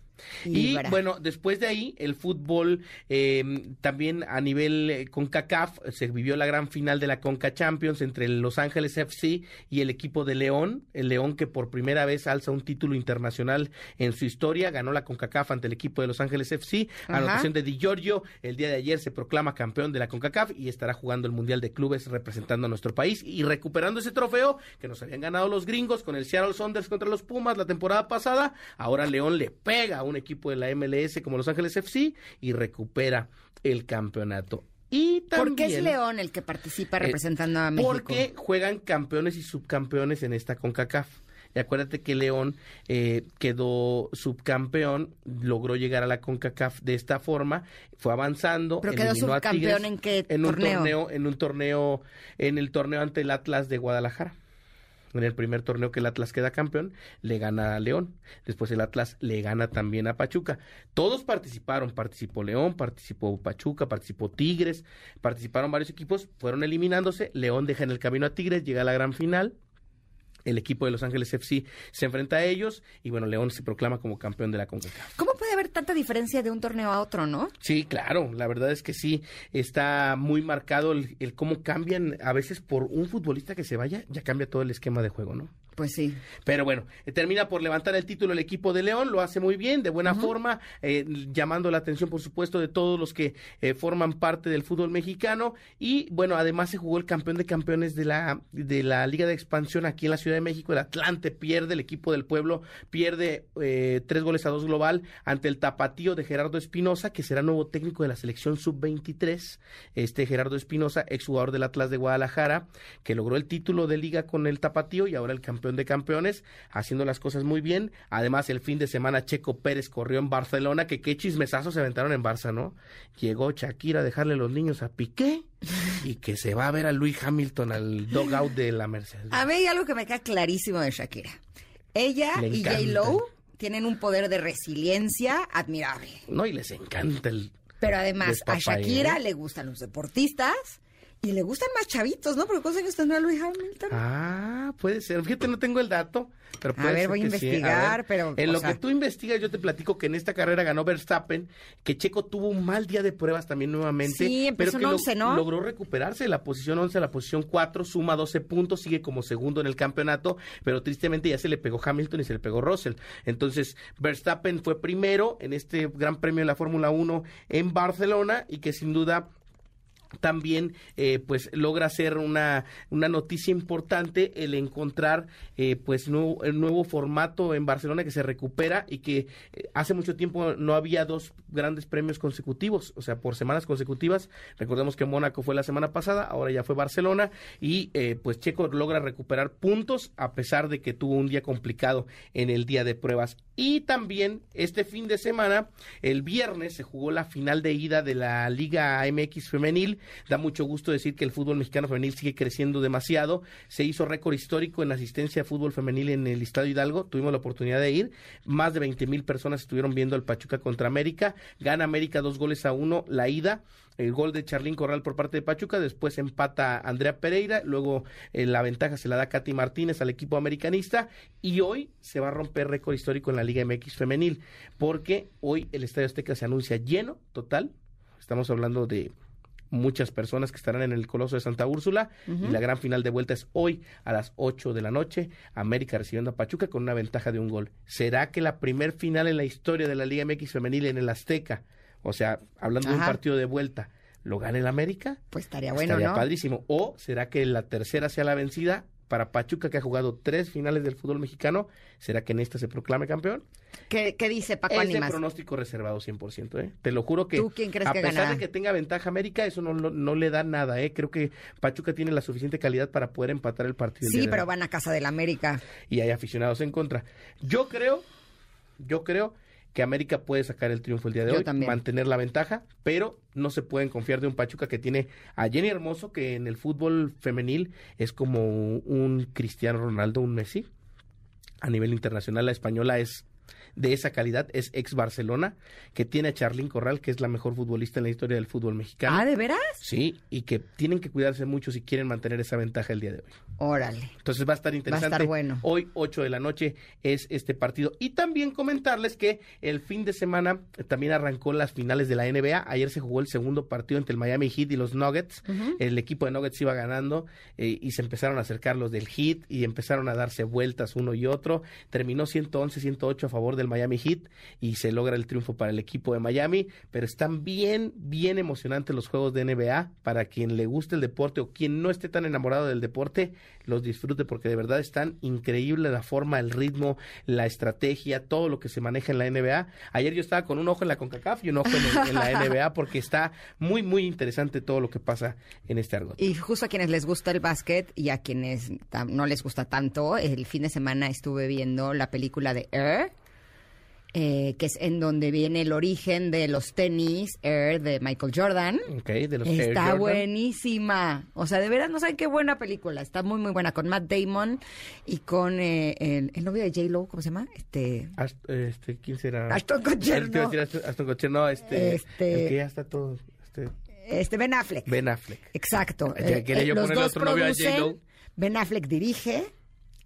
[SPEAKER 4] Y bueno, después de ahí, el fútbol eh, también a nivel eh, CONCACAF, se vivió la gran final de la CONCA Champions entre el Los Ángeles FC y el equipo de León. El León que por primera vez alza un título internacional en su historia, ganó la CONCACAF ante el equipo de Los Ángeles FC.
[SPEAKER 1] Ajá.
[SPEAKER 4] Anotación de Di Giorgio, el día de ayer se proclama campeón de la CONCACAF y estará jugando el Mundial de Clubes representando a nuestro país y recuperando ese trofeo que nos habían ganado los gringos con el Seattle Saunders contra los Pumas la temporada pasada. Ahora León le pega a un equipo de la MLS como Los Ángeles FC y recupera el campeonato. Y también,
[SPEAKER 1] ¿Por qué es León el que participa
[SPEAKER 4] eh,
[SPEAKER 1] representando a México?
[SPEAKER 4] Porque juegan campeones y subcampeones en esta CONCACAF. Y acuérdate que León eh, quedó subcampeón, logró llegar a la CONCACAF de esta forma, fue avanzando.
[SPEAKER 1] ¿Pero quedó subcampeón
[SPEAKER 4] Tigres
[SPEAKER 1] en qué
[SPEAKER 4] en un
[SPEAKER 1] torneo?
[SPEAKER 4] En un torneo, en el torneo ante el Atlas de Guadalajara. En el primer torneo que el Atlas queda campeón, le gana a León. Después el Atlas le gana también a Pachuca. Todos participaron. Participó León, participó Pachuca, participó Tigres, participaron varios equipos, fueron eliminándose. León deja en el camino a Tigres, llega a la gran final. El equipo de Los Ángeles FC se enfrenta a ellos y bueno, León se proclama como campeón de la CONCACAF.
[SPEAKER 1] ¿Cómo puede haber tanta diferencia de un torneo a otro, no?
[SPEAKER 4] Sí, claro, la verdad es que sí, está muy marcado el, el cómo cambian a veces por un futbolista que se vaya, ya cambia todo el esquema de juego, ¿no?
[SPEAKER 1] Pues sí.
[SPEAKER 4] Pero bueno, eh, termina por levantar el título el equipo de León, lo hace muy bien, de buena forma, eh, llamando la atención, por supuesto, de todos los que eh, forman parte del fútbol mexicano. Y bueno, además se jugó el campeón de campeones de la, de la Liga de Expansión aquí en la Ciudad de México. El Atlante pierde, el equipo del pueblo pierde eh, tres goles a dos global ante el tapatío de Gerardo Espinosa, que será nuevo técnico de la selección sub-23. Este Gerardo Espinosa, exjugador del Atlas de Guadalajara, que logró el título de liga con el tapatío y ahora el campeón de campeones, haciendo las cosas muy bien. Además, el fin de semana Checo Pérez corrió en Barcelona, que qué chismesazos se aventaron en Barça, ¿no? Llegó Shakira a dejarle los niños a Piqué y que se va a ver a Luis Hamilton al dogout de la Mercedes.
[SPEAKER 1] A mí hay algo que me queda clarísimo de Shakira. Ella
[SPEAKER 4] Le
[SPEAKER 1] y
[SPEAKER 4] encanta.
[SPEAKER 1] J-Lo tienen un poder de resiliencia admirable.
[SPEAKER 4] No, y les encanta el...
[SPEAKER 1] Pero además, a Shakira
[SPEAKER 4] ¿eh?
[SPEAKER 1] le gustan los deportistas y le gustan más chavitos, ¿no? Porque ¿cuántos años tendrá Luis Hamilton?
[SPEAKER 4] Ah, puede ser. Fíjate, no tengo el dato, pero
[SPEAKER 1] A
[SPEAKER 4] puede
[SPEAKER 1] ver,
[SPEAKER 4] ser
[SPEAKER 1] voy a
[SPEAKER 4] que sí.
[SPEAKER 1] investigar,
[SPEAKER 4] ver,
[SPEAKER 1] pero,
[SPEAKER 4] En lo
[SPEAKER 1] sea-
[SPEAKER 4] que tú investigas, yo te platico que en esta carrera ganó Verstappen, que Checo tuvo un mal día de pruebas también nuevamente.
[SPEAKER 1] Sí, empezó
[SPEAKER 4] pero
[SPEAKER 1] en
[SPEAKER 4] que
[SPEAKER 1] 11, ¿no?
[SPEAKER 4] logró recuperarse de la posición 11 a la posición 4, suma 12 puntos, sigue como segundo en el campeonato, pero tristemente ya se le pegó Hamilton y se le pegó Russell. Entonces, Verstappen fue primero en este Gran Premio de la Fórmula 1 en Barcelona y que sin duda también eh, pues logra ser una, una noticia importante el encontrar eh, pues nuevo, el nuevo formato en Barcelona que se recupera y que eh, hace mucho tiempo no había dos grandes premios consecutivos, o sea, por semanas consecutivas. Recordemos que Mónaco fue la semana pasada, ahora ya fue Barcelona y eh, pues Checo logra recuperar puntos a pesar de que tuvo un día complicado en el día de pruebas. Y también este fin de semana, el viernes, se jugó la final de ida de la Liga MX femenil. Da mucho gusto decir que el fútbol mexicano femenil sigue creciendo demasiado. Se hizo récord histórico en asistencia a fútbol femenil en el Estadio Hidalgo. Tuvimos la oportunidad de ir. Más de 20 mil personas estuvieron viendo al Pachuca contra América. Gana América dos goles a uno la ida. El gol de Charlín Corral por parte de Pachuca, después empata Andrea Pereira, luego eh, la ventaja se la da Katy Martínez al equipo americanista y hoy se va a romper récord histórico en la Liga MX femenil, porque hoy el Estadio Azteca se anuncia lleno, total, estamos hablando de muchas personas que estarán en el Coloso de Santa Úrsula y la gran final de vuelta es hoy a las 8 de la noche, América recibiendo a Pachuca con una ventaja de un gol. ¿Será que la primer final en la historia de la Liga MX femenil en el Azteca, o sea, hablando de un partido de vuelta, lo gane el América?
[SPEAKER 1] Pues estaría bueno,
[SPEAKER 4] Estaría
[SPEAKER 1] ¿no?
[SPEAKER 4] padrísimo. ¿O será que la tercera sea la vencida? Para Pachuca, que ha jugado tres finales del fútbol mexicano, ¿será que en esta se proclame campeón?
[SPEAKER 1] ¿Qué, qué dice Paco
[SPEAKER 4] es
[SPEAKER 1] Animas?
[SPEAKER 4] pronóstico reservado 100%, ¿eh? Te lo juro que
[SPEAKER 1] ¿Tú quién crees
[SPEAKER 4] a
[SPEAKER 1] que
[SPEAKER 4] pesar
[SPEAKER 1] ganará?
[SPEAKER 4] de que tenga ventaja América, eso no, no, no le da nada, ¿eh? Creo que Pachuca tiene la suficiente calidad para poder empatar el partido.
[SPEAKER 1] Sí, pero van a casa del América.
[SPEAKER 4] Y hay aficionados en contra. Yo creo, yo creo que América puede sacar el triunfo el día de
[SPEAKER 1] Yo
[SPEAKER 4] hoy,
[SPEAKER 1] también.
[SPEAKER 4] mantener la ventaja, pero no se pueden confiar de un Pachuca que tiene a Jenny Hermoso, que en el fútbol femenil es como un Cristiano Ronaldo, un Messi. A nivel internacional, la española es de esa calidad, es ex Barcelona, que tiene a Charlín Corral, que es la mejor futbolista en la historia del fútbol mexicano.
[SPEAKER 1] Ah, ¿de veras?
[SPEAKER 4] Sí, y que tienen que cuidarse mucho si quieren mantener esa ventaja el día de hoy.
[SPEAKER 1] Órale.
[SPEAKER 4] Entonces va a estar interesante.
[SPEAKER 1] estar bueno.
[SPEAKER 4] Hoy, 8 de la noche, es este partido. Y también comentarles que el fin de semana también arrancó las finales de la NBA. Ayer se jugó el segundo partido entre el Miami Heat y los Nuggets. El equipo de Nuggets iba ganando eh, y se empezaron a acercar los del Heat y empezaron a darse vueltas uno y otro. Terminó 111-108 a favor del Miami Heat y se logra el triunfo para el equipo de Miami. Pero están bien, bien emocionantes los juegos de NBA. Para quien le guste el deporte o quien no esté tan enamorado del deporte, los disfrute porque de verdad están increíble la forma, el ritmo, la estrategia, todo lo que se maneja en la NBA. Ayer yo estaba con un ojo en la CONCACAF y un ojo en, en la (laughs) NBA porque está muy, muy interesante todo lo que pasa en este argot.
[SPEAKER 1] Y justo a quienes les gusta el básquet y a quienes no les gusta tanto, el fin de semana estuve viendo la película de Air, eh, que es en donde viene el origen de los tenis Air de Michael Jordan.
[SPEAKER 4] Ok, de los Air
[SPEAKER 1] Está
[SPEAKER 4] Jordan.
[SPEAKER 1] buenísima. O sea, de veras no saben qué buena película. Está muy, muy buena. Con Matt Damon y con eh, el, el novio de J-Lo, ¿cómo se llama? Este.
[SPEAKER 4] Ast- este, ¿Quién será?
[SPEAKER 1] Ashton Kutcher, no.
[SPEAKER 4] Ashton Kutcher, no, este,
[SPEAKER 1] Este-
[SPEAKER 4] el que ya está todo, este,
[SPEAKER 1] Este Ben Affleck.
[SPEAKER 4] Ben Affleck.
[SPEAKER 1] Exacto. Eh,
[SPEAKER 4] quería
[SPEAKER 1] eh,
[SPEAKER 4] yo
[SPEAKER 1] los dos
[SPEAKER 4] otro novio a
[SPEAKER 1] producen. Ben Affleck dirige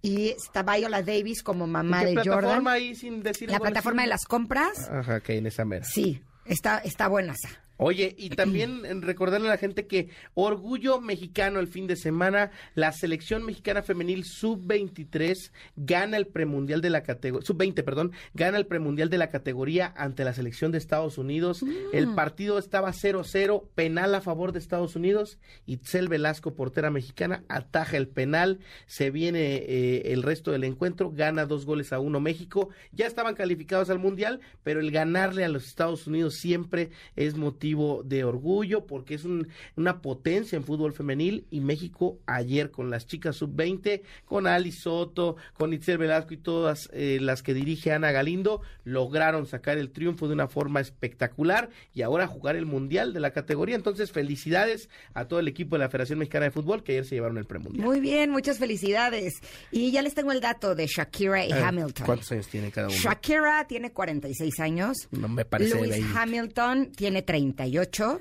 [SPEAKER 1] y está Viola Davis como mamá
[SPEAKER 4] ¿En
[SPEAKER 1] de
[SPEAKER 4] plataforma
[SPEAKER 1] Jordan.
[SPEAKER 4] ahí sin decir
[SPEAKER 1] La plataforma de las compras.
[SPEAKER 4] Ajá, que en esa mera.
[SPEAKER 1] Sí, está, está buenaza.
[SPEAKER 4] Oye, y también (clears throat) recordarle a la gente que Orgullo Mexicano el fin de semana, la selección mexicana femenil sub-23 gana el premundial de la categoría, sub-20, perdón, gana el premundial de la categoría ante la selección de Estados Unidos. El partido estaba 0-0, penal a favor de Estados Unidos. Itzel Velasco, portera mexicana, ataja el penal, se viene eh, el resto del encuentro, gana dos goles a uno México. Ya estaban calificados al mundial, pero el ganarle a los Estados Unidos siempre es motivo de orgullo porque es un- una potencia en fútbol femenil y México ayer con las chicas sub-20, con Ali Soto, con Itzel Velasco y todas eh, las que dirige Ana Galindo, lograron sacar el triunfo de una forma espectacular y ahora jugar el mundial de la categoría. Entonces, felicidades a todo el equipo de la Federación Mexicana de Fútbol que ayer se llevaron el premundial.
[SPEAKER 1] Muy bien, muchas felicidades. Y ya les tengo el dato de Shakira y
[SPEAKER 4] Eh,
[SPEAKER 1] Hamilton.
[SPEAKER 4] ¿Cuántos años tiene cada uno?
[SPEAKER 1] Shakira tiene 46 años.
[SPEAKER 4] No me parece
[SPEAKER 1] Lewis
[SPEAKER 4] 20.
[SPEAKER 1] Hamilton tiene 38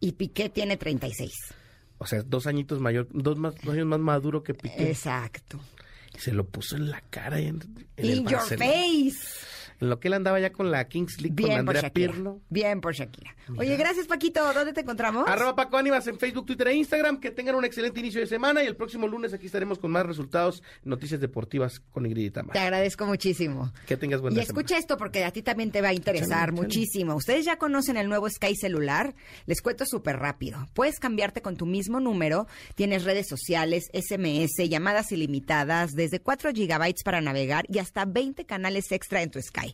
[SPEAKER 1] y Piqué tiene 36.
[SPEAKER 4] O sea, dos añitos mayor, dos, más, dos años más maduro que Piqué.
[SPEAKER 1] Exacto.
[SPEAKER 4] Se lo puso en la cara en, en el
[SPEAKER 1] In your
[SPEAKER 4] Barcelona.
[SPEAKER 1] face.
[SPEAKER 4] En lo que él andaba ya con la Kings League con
[SPEAKER 1] por
[SPEAKER 4] Andrea
[SPEAKER 1] Shakira.
[SPEAKER 4] Pirlo.
[SPEAKER 1] Bien por Shakira. Oye, gracias Paquito. ¿Dónde te encontramos?
[SPEAKER 4] Arroba Paco Ánimas en Facebook, Twitter e Instagram. Que tengan un excelente inicio de semana y el próximo lunes aquí estaremos con más resultados, noticias deportivas con Ingrid y Tamara.
[SPEAKER 1] Te agradezco muchísimo.
[SPEAKER 4] Que tengas buen
[SPEAKER 1] Y escucha esto porque a ti también te va a interesar muchísimo. Ustedes ya conocen el nuevo Sky celular. Les cuento súper rápido. Puedes cambiarte con tu mismo número. Tienes redes sociales, SMS, llamadas ilimitadas, desde 4 gigabytes para navegar y hasta 20 canales extra en tu Sky.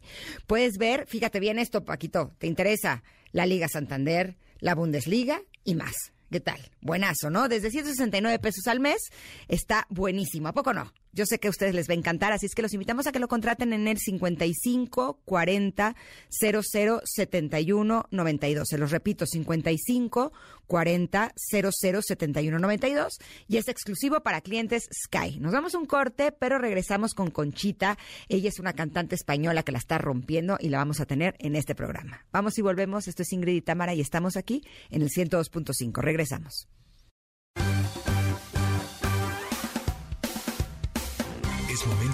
[SPEAKER 1] Puedes ver, fíjate bien esto, Paquito, ¿te interesa? La Liga Santander, la Bundesliga y más. ¿Qué tal? Buenazo, ¿no? Desde 169 pesos al mes está buenísimo. ¿A poco no? Yo sé que a ustedes les va a encantar, así es que los invitamos a que lo contraten en el 55 40 00 71 92. Se los repito, 55 40 00 71 92 y es exclusivo para clientes Sky. Nos vamos a un corte, pero regresamos con Conchita. Ella es una cantante española que la está rompiendo y la vamos a tener en este programa. Vamos y volvemos. Esto es Ingrid y Tamara y estamos aquí en el 102.5. Regresamos.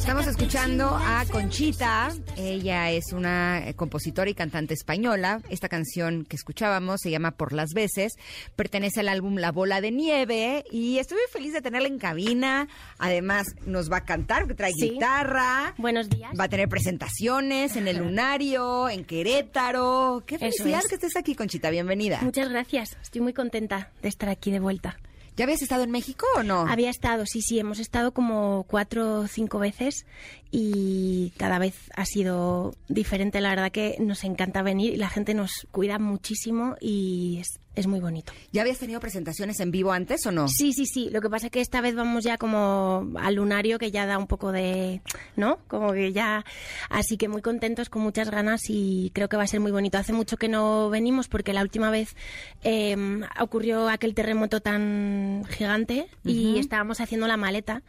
[SPEAKER 1] Estamos escuchando a Conchita. Ella es una eh, compositora y cantante española. Esta canción que escuchábamos se llama Por las veces. Pertenece al álbum La Bola de Nieve. Y estoy muy feliz de tenerla en cabina. Además, nos va a cantar, porque trae
[SPEAKER 5] Sí.
[SPEAKER 1] guitarra.
[SPEAKER 5] Buenos días.
[SPEAKER 1] Va a tener presentaciones en el Lunario, en Querétaro. Qué felicidad
[SPEAKER 5] es.
[SPEAKER 1] que estés aquí, Conchita. Bienvenida.
[SPEAKER 5] Muchas gracias. Estoy muy contenta de estar aquí de vuelta.
[SPEAKER 1] ¿Ya habías estado en México o no?
[SPEAKER 5] Había estado, sí, sí, hemos estado como cuatro o cinco veces y cada vez ha sido diferente. La verdad que nos encanta venir y la gente nos cuida muchísimo y es, es muy bonito.
[SPEAKER 1] ¿Ya habías tenido presentaciones en vivo antes o no?
[SPEAKER 5] Sí, sí, sí. Lo que pasa es que esta vez vamos ya como al lunario que ya da un poco de, ¿no? Como que ya, así que muy contentos, con muchas ganas y creo que va a ser muy bonito. Hace mucho que no venimos porque la última vez eh, ocurrió aquel terremoto tan gigante y estábamos haciendo la maleta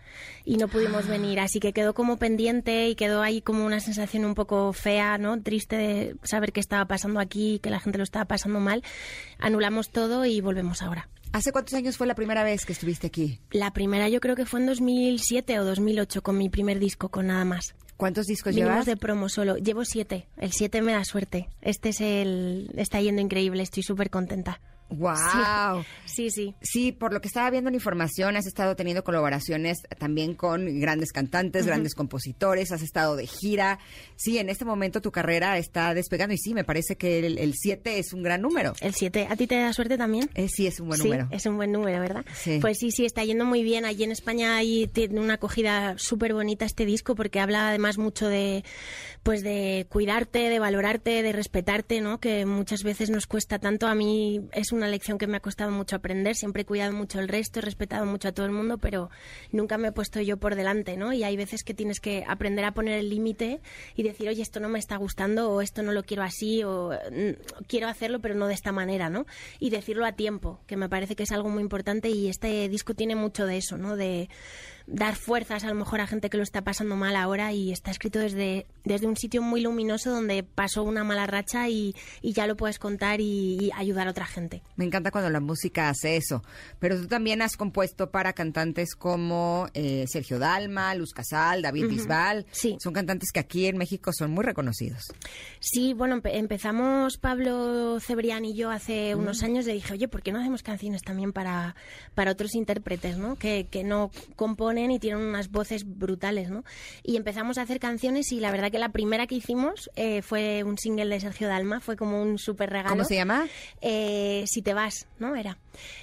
[SPEAKER 5] y no pudimos venir, así que quedó como pendiente y quedó ahí como una sensación un poco fea, ¿no? Triste de saber qué estaba pasando aquí, que la gente lo estaba pasando mal. Anulamos todo y volvemos ahora.
[SPEAKER 1] ¿Hace cuántos años fue la primera vez que estuviste aquí?
[SPEAKER 5] La primera yo creo que fue en 2007 o 2008 con mi primer disco, con nada más.
[SPEAKER 1] ¿Cuántos discos
[SPEAKER 5] Vinimos
[SPEAKER 1] llevas?
[SPEAKER 5] de promo solo. Llevo siete. El siete me da suerte. Este es el... Está yendo increíble. Estoy súper contenta.
[SPEAKER 1] ¡Wow!
[SPEAKER 5] Sí, sí.
[SPEAKER 1] Sí, por lo que estaba viendo en información, has estado teniendo colaboraciones también con grandes cantantes, grandes compositores, has estado de gira. Sí, en este momento tu carrera está despegando y sí, me parece que el 7 es un gran número.
[SPEAKER 5] El 7. ¿A ti te da suerte también?
[SPEAKER 1] Eh, sí, es un buen
[SPEAKER 5] sí,
[SPEAKER 1] número.
[SPEAKER 5] es un buen número, ¿verdad?
[SPEAKER 1] Sí.
[SPEAKER 5] Pues sí, sí, está yendo muy bien. Allí en España ahí tiene una acogida súper bonita este disco porque habla además mucho de, pues de cuidarte, de valorarte, de respetarte, ¿no? Que muchas veces nos cuesta tanto. A mí es una lección que me ha costado mucho aprender. Siempre he cuidado mucho el resto, he respetado mucho a todo el mundo, pero nunca me he puesto yo por delante, ¿no? Y hay veces que tienes que aprender a poner el límite y decir, oye, esto no me está gustando o esto no lo quiero así o mm, quiero hacerlo pero no de esta manera, ¿no? Y decirlo a tiempo, que me parece que es algo muy importante y este disco tiene mucho de eso, ¿no? De dar fuerzas a lo mejor a gente que lo está pasando mal ahora y está escrito desde, desde un sitio muy luminoso donde pasó una mala racha y, y ya lo puedes contar y, y, ayudar a otra gente.
[SPEAKER 1] Me encanta cuando la música hace eso, pero tú también has compuesto para cantantes como eh, Sergio Dalma, Luz Casal, David
[SPEAKER 5] Ujú.
[SPEAKER 1] Bisbal.
[SPEAKER 5] Sí.
[SPEAKER 1] Son cantantes que aquí en México son muy reconocidos.
[SPEAKER 5] Sí, bueno, empe- empezamos Pablo Cebrián y yo hace unos años. Le dije, oye, ¿por qué no hacemos canciones también para, para otros intérpretes, ¿no? Que, que no componen y tienen unas voces brutales, ¿no? Y empezamos a hacer canciones y la verdad que la primera que hicimos eh, fue un single de Sergio Dalma, fue como un súper regalo.
[SPEAKER 1] ¿Cómo se llama?
[SPEAKER 5] Eh, si te vas, ¿no? Era.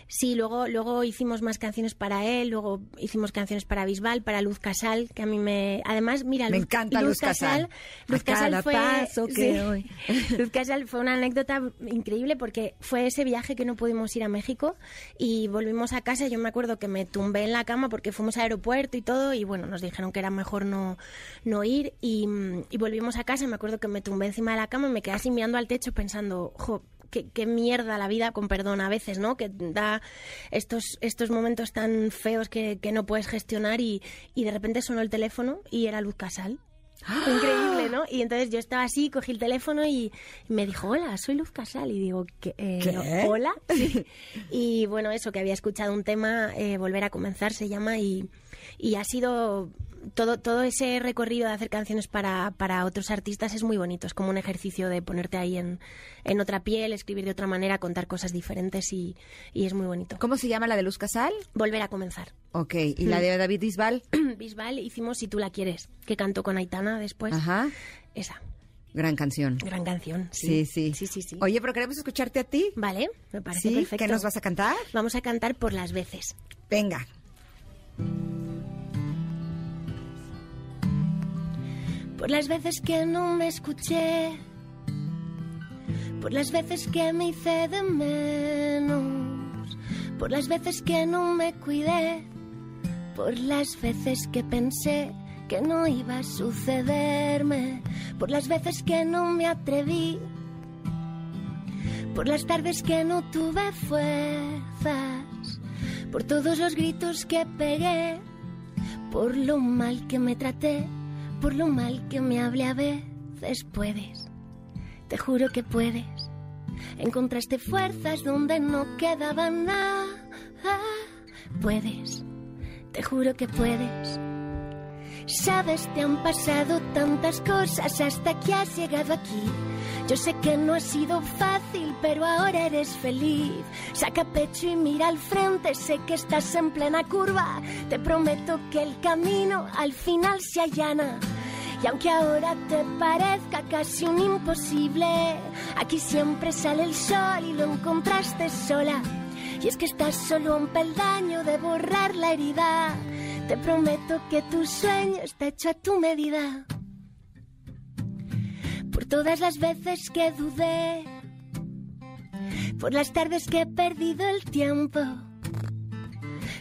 [SPEAKER 5] Sí, luego, luego hicimos más canciones para él, luego hicimos canciones para Bisbal, para Luz Casal, que a mí me... Además, mira,
[SPEAKER 1] Me
[SPEAKER 5] Luz,
[SPEAKER 1] encanta Luz Casal.
[SPEAKER 5] Luz
[SPEAKER 1] A cada
[SPEAKER 5] Casal fue...
[SPEAKER 1] paso que doy. (laughs)
[SPEAKER 5] Luz Casal fue una anécdota increíble porque fue ese viaje que no pudimos ir a México y volvimos a casa. Yo me acuerdo que me tumbé en la cama porque fuimos al aeropuerto y todo y bueno, nos dijeron que era mejor no, no ir y, volvimos a casa. Me acuerdo que me tumbé encima de la cama y me quedé así mirando al techo pensando, jo, qué, qué mierda la vida, con perdón a veces, ¿no? Que da estos, estos momentos tan feos que, que no puedes gestionar y, y de repente sonó el teléfono y era Luz Casal. Fue increíble, (gasps) ¿no? Y entonces yo estaba así, cogí el teléfono y me dijo, hola, soy Luz Casal. Y digo, ¿qué? Eh. ¿Hola? (laughs) Sí. Y bueno, eso, que había escuchado un tema, eh, Volver a comenzar se llama, y, y ha sido todo, todo ese recorrido de hacer canciones para, para otros artistas es muy bonito. Es como un ejercicio de ponerte ahí en, en otra piel, escribir de otra manera, contar cosas diferentes y, y es muy bonito.
[SPEAKER 1] ¿Cómo se llama la de Luz Casal?
[SPEAKER 5] Volver a comenzar.
[SPEAKER 1] Ok, ¿y la de David Bisbal? (clears throat)
[SPEAKER 5] Bisbal hicimos Si tú la quieres, que cantó con Aitana después.
[SPEAKER 1] Ajá,
[SPEAKER 5] Esa,
[SPEAKER 1] gran canción.
[SPEAKER 5] gran canción.
[SPEAKER 1] Sí,
[SPEAKER 5] Sí,
[SPEAKER 1] sí.
[SPEAKER 5] sí, sí, sí.
[SPEAKER 1] Oye, pero queremos escucharte a ti.
[SPEAKER 5] Vale, me parece
[SPEAKER 1] ¿Sí?
[SPEAKER 5] perfecto.
[SPEAKER 1] ¿Qué nos vas a cantar?
[SPEAKER 5] Vamos a cantar por las veces.
[SPEAKER 1] Venga.
[SPEAKER 5] Por las veces que no me escuché, por las veces que me hice de menos, por las veces que no me cuidé, por las veces que pensé que no iba a sucederme, por las veces que no me atreví, por las tardes que no tuve fuerzas, por todos los gritos que pegué, por lo mal que me traté, por lo mal que me hablé a veces puedes, te juro que puedes. Encontraste fuerzas donde no quedaba nada, puedes, te juro que puedes. Sabes, te han pasado tantas cosas hasta que has llegado aquí. Yo sé que no ha sido fácil, pero ahora eres feliz. Saca pecho y mira al frente, sé que estás en plena curva. Te prometo que el camino al final se allana. Y aunque ahora te parezca casi un imposible, aquí siempre sale el sol y lo encontraste sola. Y es que estás solo un peldaño de borrar la herida. Te prometo que tu sueño está hecho a tu medida. Por todas las veces que dudé, por las tardes que he perdido el tiempo,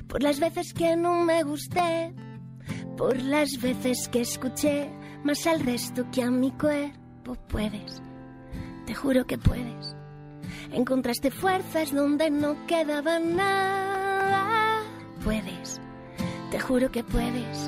[SPEAKER 5] por las veces que no me gusté, por las veces que escuché más al resto que a mi cuerpo puedes. Te juro que puedes. Encontraste fuerzas donde no quedaba nada. Puedes. Te juro que puedes.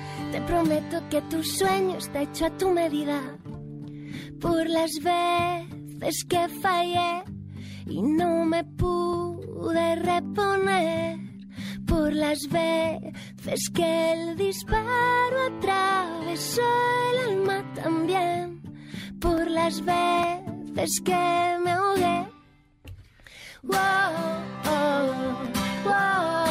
[SPEAKER 5] Te prometo que tu sueño está hecho a tu medida. Por las veces que fallé y no me pude reponer. Por las veces que el disparo atravesó el alma también. Por las veces que me ahogué. Wow, oh, wow,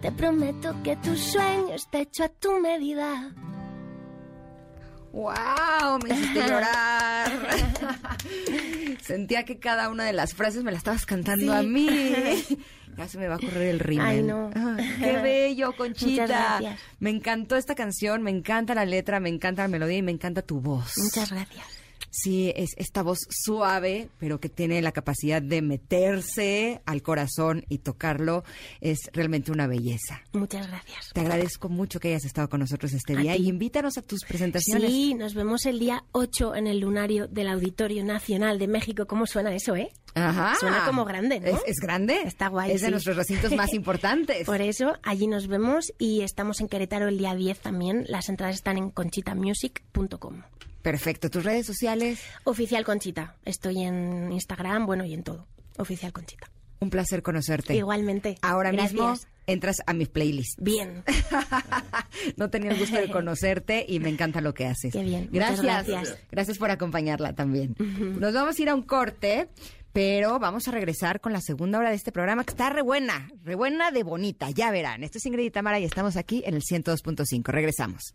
[SPEAKER 5] Te prometo que tu sueño está hecho a tu medida.
[SPEAKER 1] ¡Wow! Me hiciste llorar. (laughs) Sentía que cada una de las frases me la estabas cantando a mí. (laughs) Ya se me va a correr el rímel.
[SPEAKER 5] Ay, no.
[SPEAKER 1] Ay, (laughs) ¡Qué bello, Conchita!
[SPEAKER 5] Muchas gracias.
[SPEAKER 1] Me encantó esta canción, me encanta la letra, me encanta la melodía y me encanta tu voz.
[SPEAKER 5] Muchas gracias.
[SPEAKER 1] Sí, es esta voz suave, pero que tiene la capacidad de meterse al corazón y tocarlo. Es realmente una belleza.
[SPEAKER 5] Muchas gracias.
[SPEAKER 1] Te agradezco mucho que hayas estado con nosotros este día y invítanos a tus presentaciones.
[SPEAKER 5] Sí, nos vemos el día 8 en el lunario del Auditorio Nacional de México. ¿Cómo suena eso, eh?
[SPEAKER 1] Ajá.
[SPEAKER 5] Suena como grande, ¿no?
[SPEAKER 1] ¿Es, es grande?
[SPEAKER 5] Está guay,
[SPEAKER 1] Es de nuestros recintos más (laughs) importantes.
[SPEAKER 5] Por eso, allí nos vemos y estamos en Querétaro el día 10 también. Las entradas están en conchitamusic.com.
[SPEAKER 1] Perfecto. ¿Tus redes sociales?
[SPEAKER 5] Oficial Conchita. Estoy en Instagram, bueno, y en todo. Oficial Conchita.
[SPEAKER 1] Un placer conocerte.
[SPEAKER 5] Igualmente.
[SPEAKER 1] Ahora mismo entras a mi playlist.
[SPEAKER 5] Bien. (laughs)
[SPEAKER 1] No tenía el gusto de (laughs) conocerte y me encanta lo que haces.
[SPEAKER 5] Qué bien,
[SPEAKER 1] Gracias.
[SPEAKER 5] gracias.
[SPEAKER 1] Gracias por acompañarla también. Nos vamos a ir a un corte, pero vamos a regresar con la segunda hora de este programa que está re buena, re buena de bonita. Ya verán. Esto es Ingrid y Tamara y estamos aquí en el 102.5. Regresamos.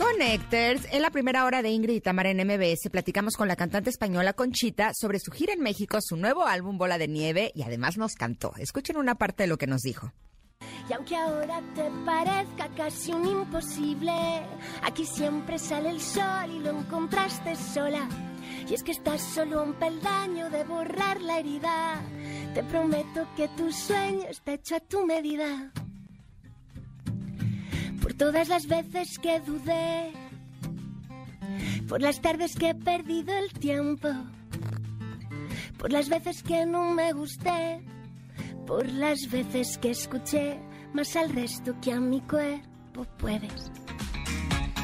[SPEAKER 1] Connectors, en la primera hora de Ingrid y Tamara en MBS platicamos con la cantante española Conchita sobre su gira en México, su nuevo álbum Bola de Nieve y además nos cantó. Escuchen una parte de lo que nos dijo.
[SPEAKER 5] Y aunque ahora te parezca casi un imposible, aquí siempre sale el sol y lo encontraste sola. Y es que estás solo un peldaño de borrar la herida. Te prometo que tu sueño está hecho a tu medida. Por todas las veces que dudé, por las tardes que he perdido el tiempo, por las veces que no me gusté, por las veces que escuché más al resto que a mi cuerpo puedes.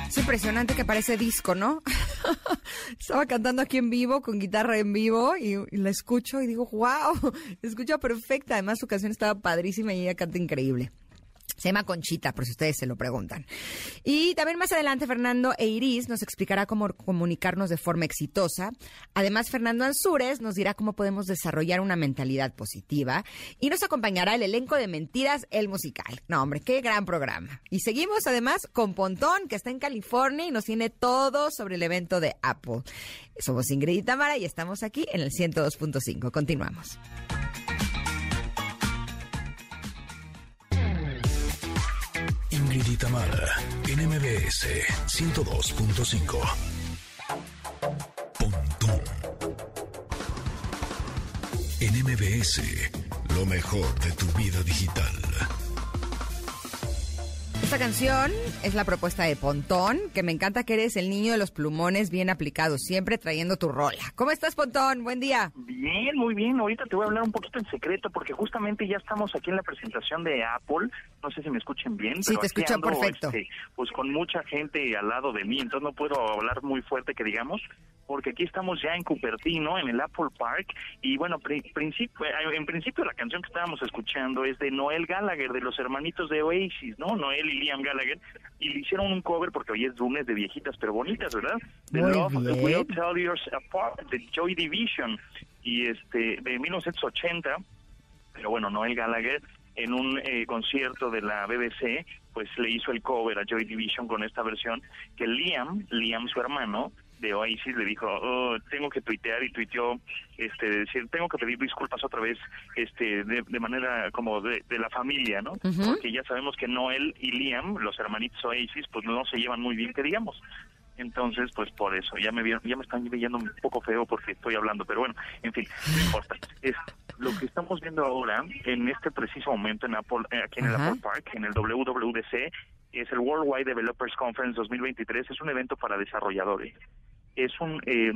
[SPEAKER 1] Es impresionante que parece disco, ¿no? (laughs) Estaba cantando aquí en vivo, con guitarra en vivo, y, y la escucho y digo, wow, (laughs) escucha perfecta. Además, su canción estaba padrísima y ella canta increíble. Se llama Conchita, por si ustedes se lo preguntan. Y también más adelante Fernando e Iris nos explicará cómo comunicarnos de forma exitosa. Además, Fernando Ansúrez nos dirá cómo podemos desarrollar una mentalidad positiva. Y nos acompañará el elenco de Mentiras, el musical. No, hombre, qué gran programa. Y seguimos además con Pontón, que está en California y nos tiene todo sobre el evento de Apple. Somos Ingrid y Tamara y estamos aquí en el 102.5. Continuamos.
[SPEAKER 2] Y Tamara, en MBS 102.5. Pontón. En MBS, lo mejor de tu vida digital.
[SPEAKER 1] Esta canción es la propuesta de Pontón, que me encanta que eres el niño de los plumones bien aplicados, siempre trayendo tu rola. ¿Cómo estás, Pontón? Buen día.
[SPEAKER 6] Bien, muy bien. Ahorita te voy a hablar un poquito en secreto porque justamente ya estamos aquí en la presentación de Apple. No sé si me escuchen bien.
[SPEAKER 1] Sí,
[SPEAKER 6] pero
[SPEAKER 1] te
[SPEAKER 6] ando,
[SPEAKER 1] perfecto.
[SPEAKER 6] este, pues con mucha gente al lado de mí, entonces no puedo hablar muy fuerte que digamos, porque aquí estamos ya en Cupertino, en el Apple Park, y bueno, pri- principio, eh, en principio la canción que estábamos escuchando es de Noel Gallagher, de los hermanitos de Oasis, ¿no? Noel y Liam Gallagher, y le hicieron un cover porque hoy es lunes de viejitas pero bonitas, ¿verdad? The
[SPEAKER 1] Muy
[SPEAKER 6] Love
[SPEAKER 1] bien.
[SPEAKER 6] Will Tell Yours Apart, de Joy Division, y este, de 1980, pero bueno, Noel Gallagher en un eh, concierto de la BBC, pues le hizo el cover a Joy Division con esta versión que Liam, Liam su hermano de Oasis le dijo, "Oh, tengo que tuitear y tuiteó, este, decir, tengo que pedir disculpas otra vez, este, de, de manera como de, de la familia, ¿no? Porque ya sabemos que Noel y Liam, los hermanitos Oasis, pues no se llevan muy bien, que digamos. Entonces, pues por eso, ya me vieron, ya me están viendo un poco feo porque estoy hablando, pero bueno, en fin, no importa. Es lo que estamos viendo ahora, en este preciso momento en Apple, eh, aquí en el. Apple Park, en el WWDC, es el Worldwide Developers Conference 2023, es un evento para desarrolladores. Es un, eh,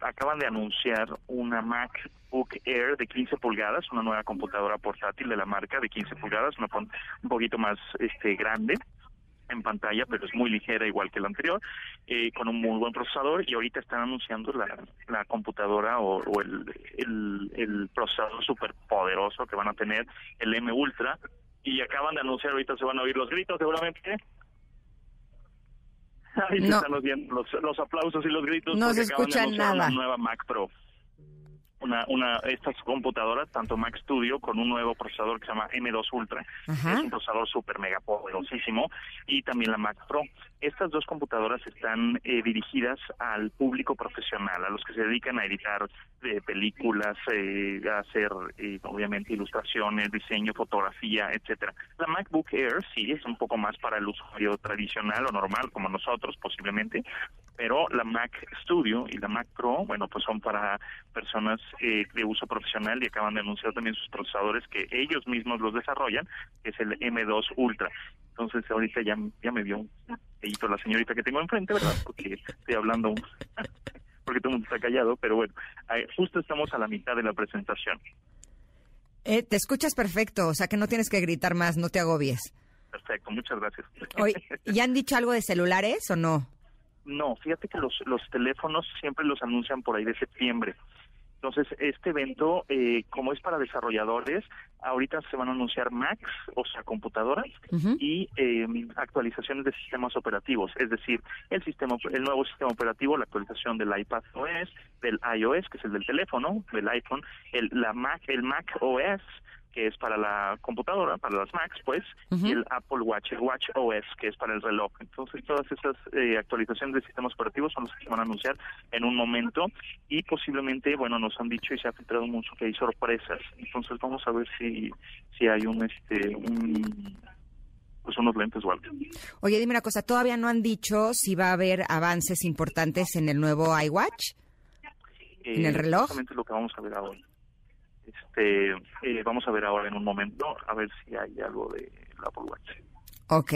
[SPEAKER 6] acaban de anunciar una MacBook Air de 15 pulgadas, una nueva computadora portátil de la marca de 15 pulgadas, una un poquito más este grande en pantalla, pero es muy ligera igual que la anterior, eh, con un muy buen procesador y ahorita están anunciando la, la computadora o, o el, el, el procesador súper poderoso que van a tener, el M Ultra, y acaban de anunciar, ahorita se van a oír los gritos seguramente. Ahí se
[SPEAKER 1] No.
[SPEAKER 6] están oyendo los, los aplausos y los gritos.
[SPEAKER 1] No se escucha nada.
[SPEAKER 6] Una nueva Mac Pro una, una estas computadoras, tanto Mac Studio con un nuevo procesador que se llama M2 Ultra,
[SPEAKER 1] Ajá.
[SPEAKER 6] es un procesador súper mega poderosísimo, y también la Mac Pro. Estas dos computadoras están eh, dirigidas al público profesional, a los que se dedican a editar eh, películas, eh, a hacer eh, obviamente ilustraciones, diseño, fotografía, etcétera. La MacBook Air sí es un poco más para el usuario tradicional o normal como nosotros posiblemente, pero la Mac Studio y la Mac Pro, bueno, pues son para personas eh, de uso profesional y acaban de anunciar también sus procesadores que ellos mismos los desarrollan, que es el M2 Ultra. Entonces ahorita ya, ya me vio un pedito la señorita que tengo enfrente, ¿verdad? Porque estoy hablando, (laughs) porque todo el mundo está callado, pero bueno, justo estamos a la mitad de la presentación.
[SPEAKER 1] Eh, te escuchas perfecto, o sea que no tienes que gritar más, no te agobies.
[SPEAKER 6] Perfecto, muchas gracias.
[SPEAKER 1] Oye, (laughs) ¿ya han dicho algo de celulares o no?
[SPEAKER 6] No, fíjate que los, los teléfonos siempre los anuncian por ahí de septiembre. Entonces, este evento, eh, como es para desarrolladores, ahorita se van a anunciar Macs, o sea, computadoras, y eh, actualizaciones de sistemas operativos, es decir, el sistema, el nuevo sistema operativo, la actualización del iPad OS, del iOS, que es el del teléfono, del iPhone, el, la Mac, el Mac OS, que es para la computadora, para las Macs, pues, y el Apple Watch, el Watch OS, que es para el reloj. Entonces, todas esas eh, actualizaciones de sistemas operativos son las que se van a anunciar en un momento y posiblemente, bueno, nos han dicho y se ha filtrado mucho que hay sorpresas. Entonces, vamos a ver si si hay un este un pues unos lentes o algo.
[SPEAKER 1] Oye, dime una cosa, todavía no han dicho si va a haber avances importantes en el nuevo iWatch. ¿En el
[SPEAKER 6] Eh,
[SPEAKER 1] reloj?
[SPEAKER 6] Justamente lo que vamos a ver ahora. Este, eh, vamos a ver ahora en un momento a ver si hay algo de la Apple Watch.
[SPEAKER 1] Ok.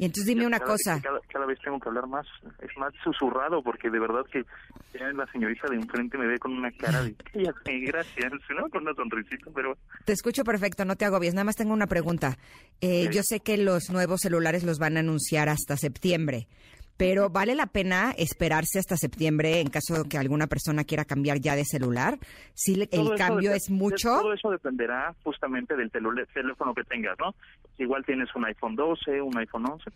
[SPEAKER 1] Y entonces dime una
[SPEAKER 6] Cada-
[SPEAKER 1] cosa.
[SPEAKER 6] Cada, cada vez tengo que hablar más, es más susurrado, porque de verdad que ya la señorita de enfrente me ve con una cara de gracias, (laughs) ¿no? Con una sonrisita, pero
[SPEAKER 1] Te escucho perfecto, no te agobies. Nada más tengo una pregunta. Eh. Yo sé que los nuevos celulares los van a anunciar hasta septiembre, pero ¿vale la pena esperarse hasta septiembre en caso de que alguna persona quiera cambiar ya de celular? Si el
[SPEAKER 6] todo
[SPEAKER 1] cambio es mucho.
[SPEAKER 6] Todo eso dependerá justamente del teléfono que tengas, ¿no? Igual tienes un iPhone 12, un iPhone 11,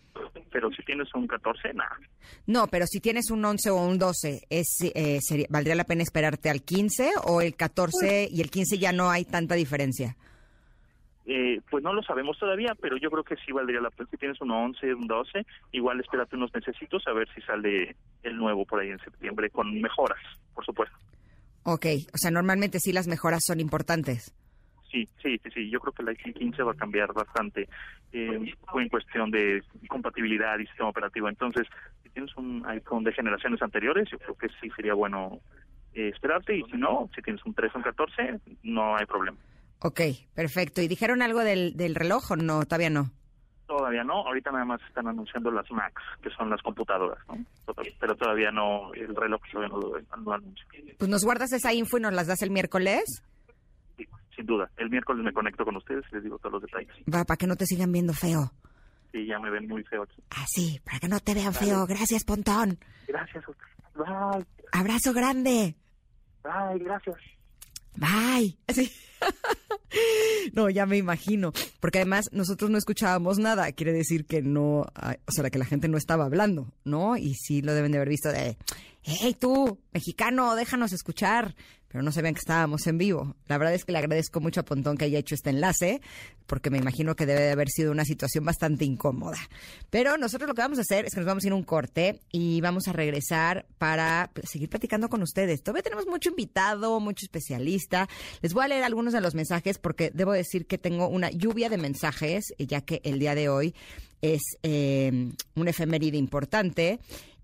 [SPEAKER 6] pero si tienes un 14, nada.
[SPEAKER 1] No, pero si tienes un 11 o un 12, es, eh, sería- ¿valdría la pena esperarte al 15 o el 14 y el 15 ya no hay tanta diferencia?
[SPEAKER 6] Eh, pues no lo sabemos todavía, pero yo creo que sí valdría la pena. Si tienes un 11, un 12, igual espérate unos necesitos a ver si sale el nuevo por ahí en septiembre, con mejoras, por supuesto.
[SPEAKER 1] Ok, o sea, normalmente sí las mejoras son importantes.
[SPEAKER 6] Sí, sí, sí, sí. Yo creo que el iPhone 15 va a cambiar bastante eh, en cuestión de compatibilidad y sistema operativo. Entonces, si tienes un iPhone de generaciones anteriores, yo creo que sí sería bueno eh, esperarte. Y si no, si tienes un 13 o un 14, no hay problema.
[SPEAKER 1] Ok, perfecto. ¿Y dijeron algo del, del reloj o no? Todavía no.
[SPEAKER 6] Todavía no. Ahorita nada más están anunciando las Macs, que son las computadoras, ¿no? Pero todavía no, el reloj todavía no lo, no anuncia.
[SPEAKER 1] Pues nos guardas esa info y nos las das el miércoles.
[SPEAKER 6] Sí, sin duda. El miércoles me conecto con ustedes y les digo todos los detalles.
[SPEAKER 1] Va, para que no te sigan viendo feo.
[SPEAKER 6] Sí, ya me ven muy feo aquí.
[SPEAKER 1] Así, para que no te vean feo. Gracias, Pontón.
[SPEAKER 6] Gracias. Bye.
[SPEAKER 1] Abrazo grande.
[SPEAKER 6] Bye, gracias.
[SPEAKER 1] Bye. Así. (laughs) No, ya me imagino. Porque además nosotros no escuchábamos nada. Quiere decir que no, ah, o sea, que la gente no estaba hablando, ¿no? Y sí lo deben de haber visto de, hey tú, mexicano, déjanos escuchar. Pero no sabían que estábamos en vivo. La verdad es que le agradezco mucho a Pontón que haya hecho este enlace, porque me imagino que debe de haber sido una situación bastante incómoda. Pero nosotros lo que vamos a hacer es que nos vamos a ir a un corte y vamos a regresar para seguir platicando con ustedes. Todavía tenemos mucho invitado, mucho especialista. Les voy a leer algunos de los mensajes porque debo decir que tengo una lluvia de mensajes, ya que el día de hoy es eh, un efeméride importante.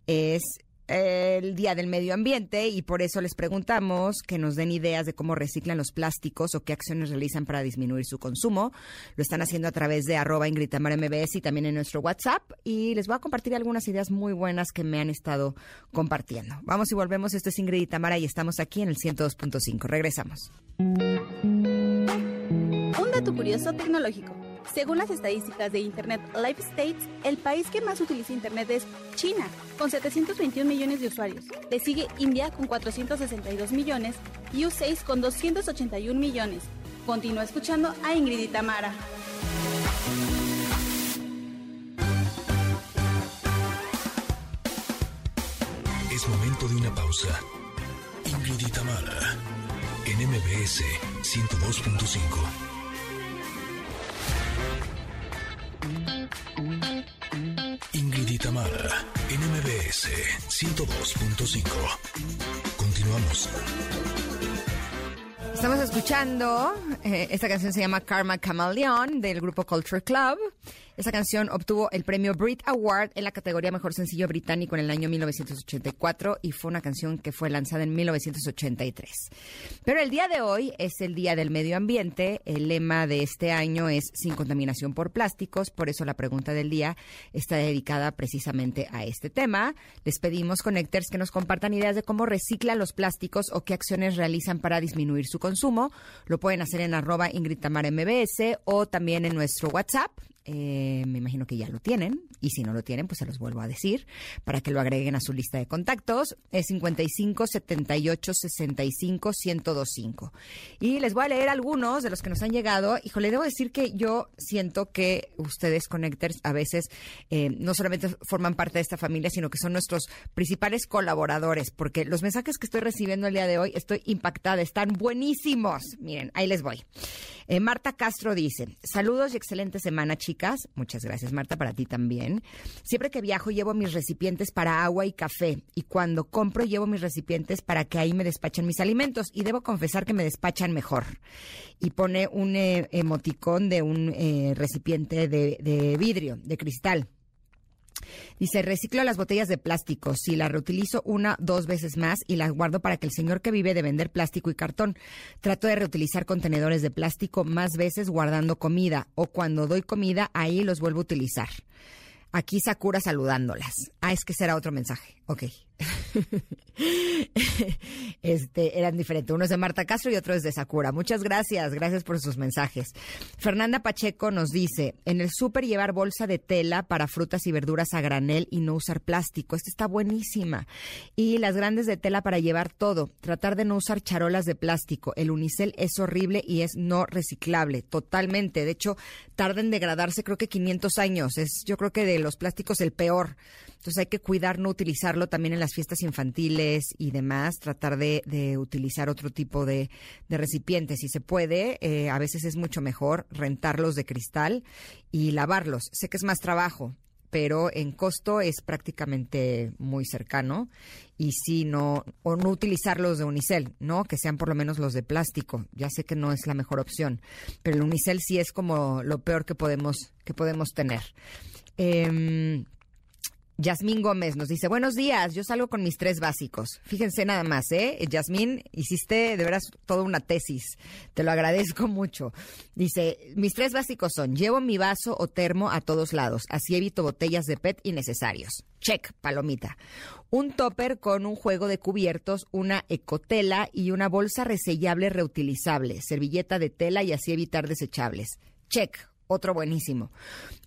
[SPEAKER 1] Es el Día del Medio Ambiente y por eso les preguntamos que nos den ideas de cómo reciclan los plásticos o qué acciones realizan para disminuir su consumo. Lo están haciendo a través de arroba MBS y también en nuestro WhatsApp y les voy a compartir algunas ideas muy buenas que me han estado compartiendo. Vamos y volvemos. Esto es Ingrid y Tamara y estamos aquí en el 102.5. Regresamos.
[SPEAKER 7] Un dato curioso tecnológico. Según las estadísticas de Internet Life States, el país que más utiliza Internet es China, con 721 millones de usuarios. Le sigue India con 462 millones y U6 con 281 millones. Continúa escuchando a Ingrid y Tamara.
[SPEAKER 2] Es momento de una pausa. Ingrid y Tamara, en MBS 102.5. Ingrid y Tamara, en MBS 102.5. Continuamos.
[SPEAKER 1] Estamos escuchando, eh, esta canción se llama Karma Chameleon del grupo Culture Club. Esta canción obtuvo el premio Brit Award en la categoría Mejor Sencillo Británico en el año 1984 y fue una canción que fue lanzada en 1983. Pero el día de hoy es el Día del Medio Ambiente. El lema de este año es Sin contaminación por plásticos. Por eso la pregunta del día está dedicada precisamente a este tema. Les pedimos, Connectors, que nos compartan ideas de cómo reciclan los plásticos o qué acciones realizan para disminuir su consumo. Lo pueden hacer en arroba Ingrid MBS o también en nuestro WhatsApp. Eh, me imagino que ya lo tienen y si no lo tienen, pues se los vuelvo a decir para que lo agreguen a su lista de contactos. Es 55 78 65 1025. Y les voy a leer algunos de los que nos han llegado. Híjole, debo decir que yo siento que ustedes, Connectors, a veces eh, no solamente forman parte de esta familia, sino que son nuestros principales colaboradores, porque los mensajes que estoy recibiendo el día de hoy estoy impactada, están buenísimos. Miren, ahí les voy. Eh, Marta Castro dice, saludos y excelente semana, chicas. Muchas gracias, Marta, para ti también. Siempre que viajo llevo mis recipientes para agua y café y cuando compro llevo mis recipientes para que ahí me despachen mis alimentos y debo confesar que me despachan mejor. Y pone un eh, emoticón de un eh, recipiente de, de vidrio, de cristal. Dice, reciclo las botellas de plástico. Si las reutilizo una, dos veces más y las guardo para que el señor que vive de vender plástico y cartón. Trato de reutilizar contenedores de plástico más veces guardando comida o cuando doy comida ahí los vuelvo a utilizar. Aquí Sakura saludándolas. Ah, es que será otro mensaje. Ok. (laughs) este, eran diferentes. Uno es de Marta Castro y otro es de Sakura. Muchas gracias, gracias por sus mensajes. Fernanda Pacheco nos dice, en el súper llevar bolsa de tela para frutas y verduras a granel y no usar plástico. Esta está buenísima. Y las grandes de tela para llevar todo. Tratar de no usar charolas de plástico. El unicel es horrible y es no reciclable, totalmente. De hecho, tarda en degradarse creo que 500 años. Es yo creo que de los plásticos el peor. Entonces hay que cuidar no utilizarlo también en las fiestas infantiles y demás, tratar de, utilizar otro tipo de, recipientes. Si se puede, eh, a veces es mucho mejor rentarlos de cristal y lavarlos. Sé que es más trabajo, pero en costo es prácticamente muy cercano y si no o no utilizar los de unicel, ¿no? Que sean por lo menos los de plástico. Ya sé que no es la mejor opción, pero el unicel sí es como lo peor que podemos que podemos tener. Eh, Yasmín Gómez nos dice, buenos días, yo salgo con mis tres básicos. Fíjense nada más, ¿eh? Yasmín, hiciste de veras toda una tesis, te lo agradezco (laughs) mucho. Dice, mis tres básicos son, llevo mi vaso o termo a todos lados, así evito botellas de PET innecesarios. Check, palomita. Un topper con un juego de cubiertos, una ecotela y una bolsa resellable reutilizable, servilleta de tela y así evitar desechables. Check, otro buenísimo.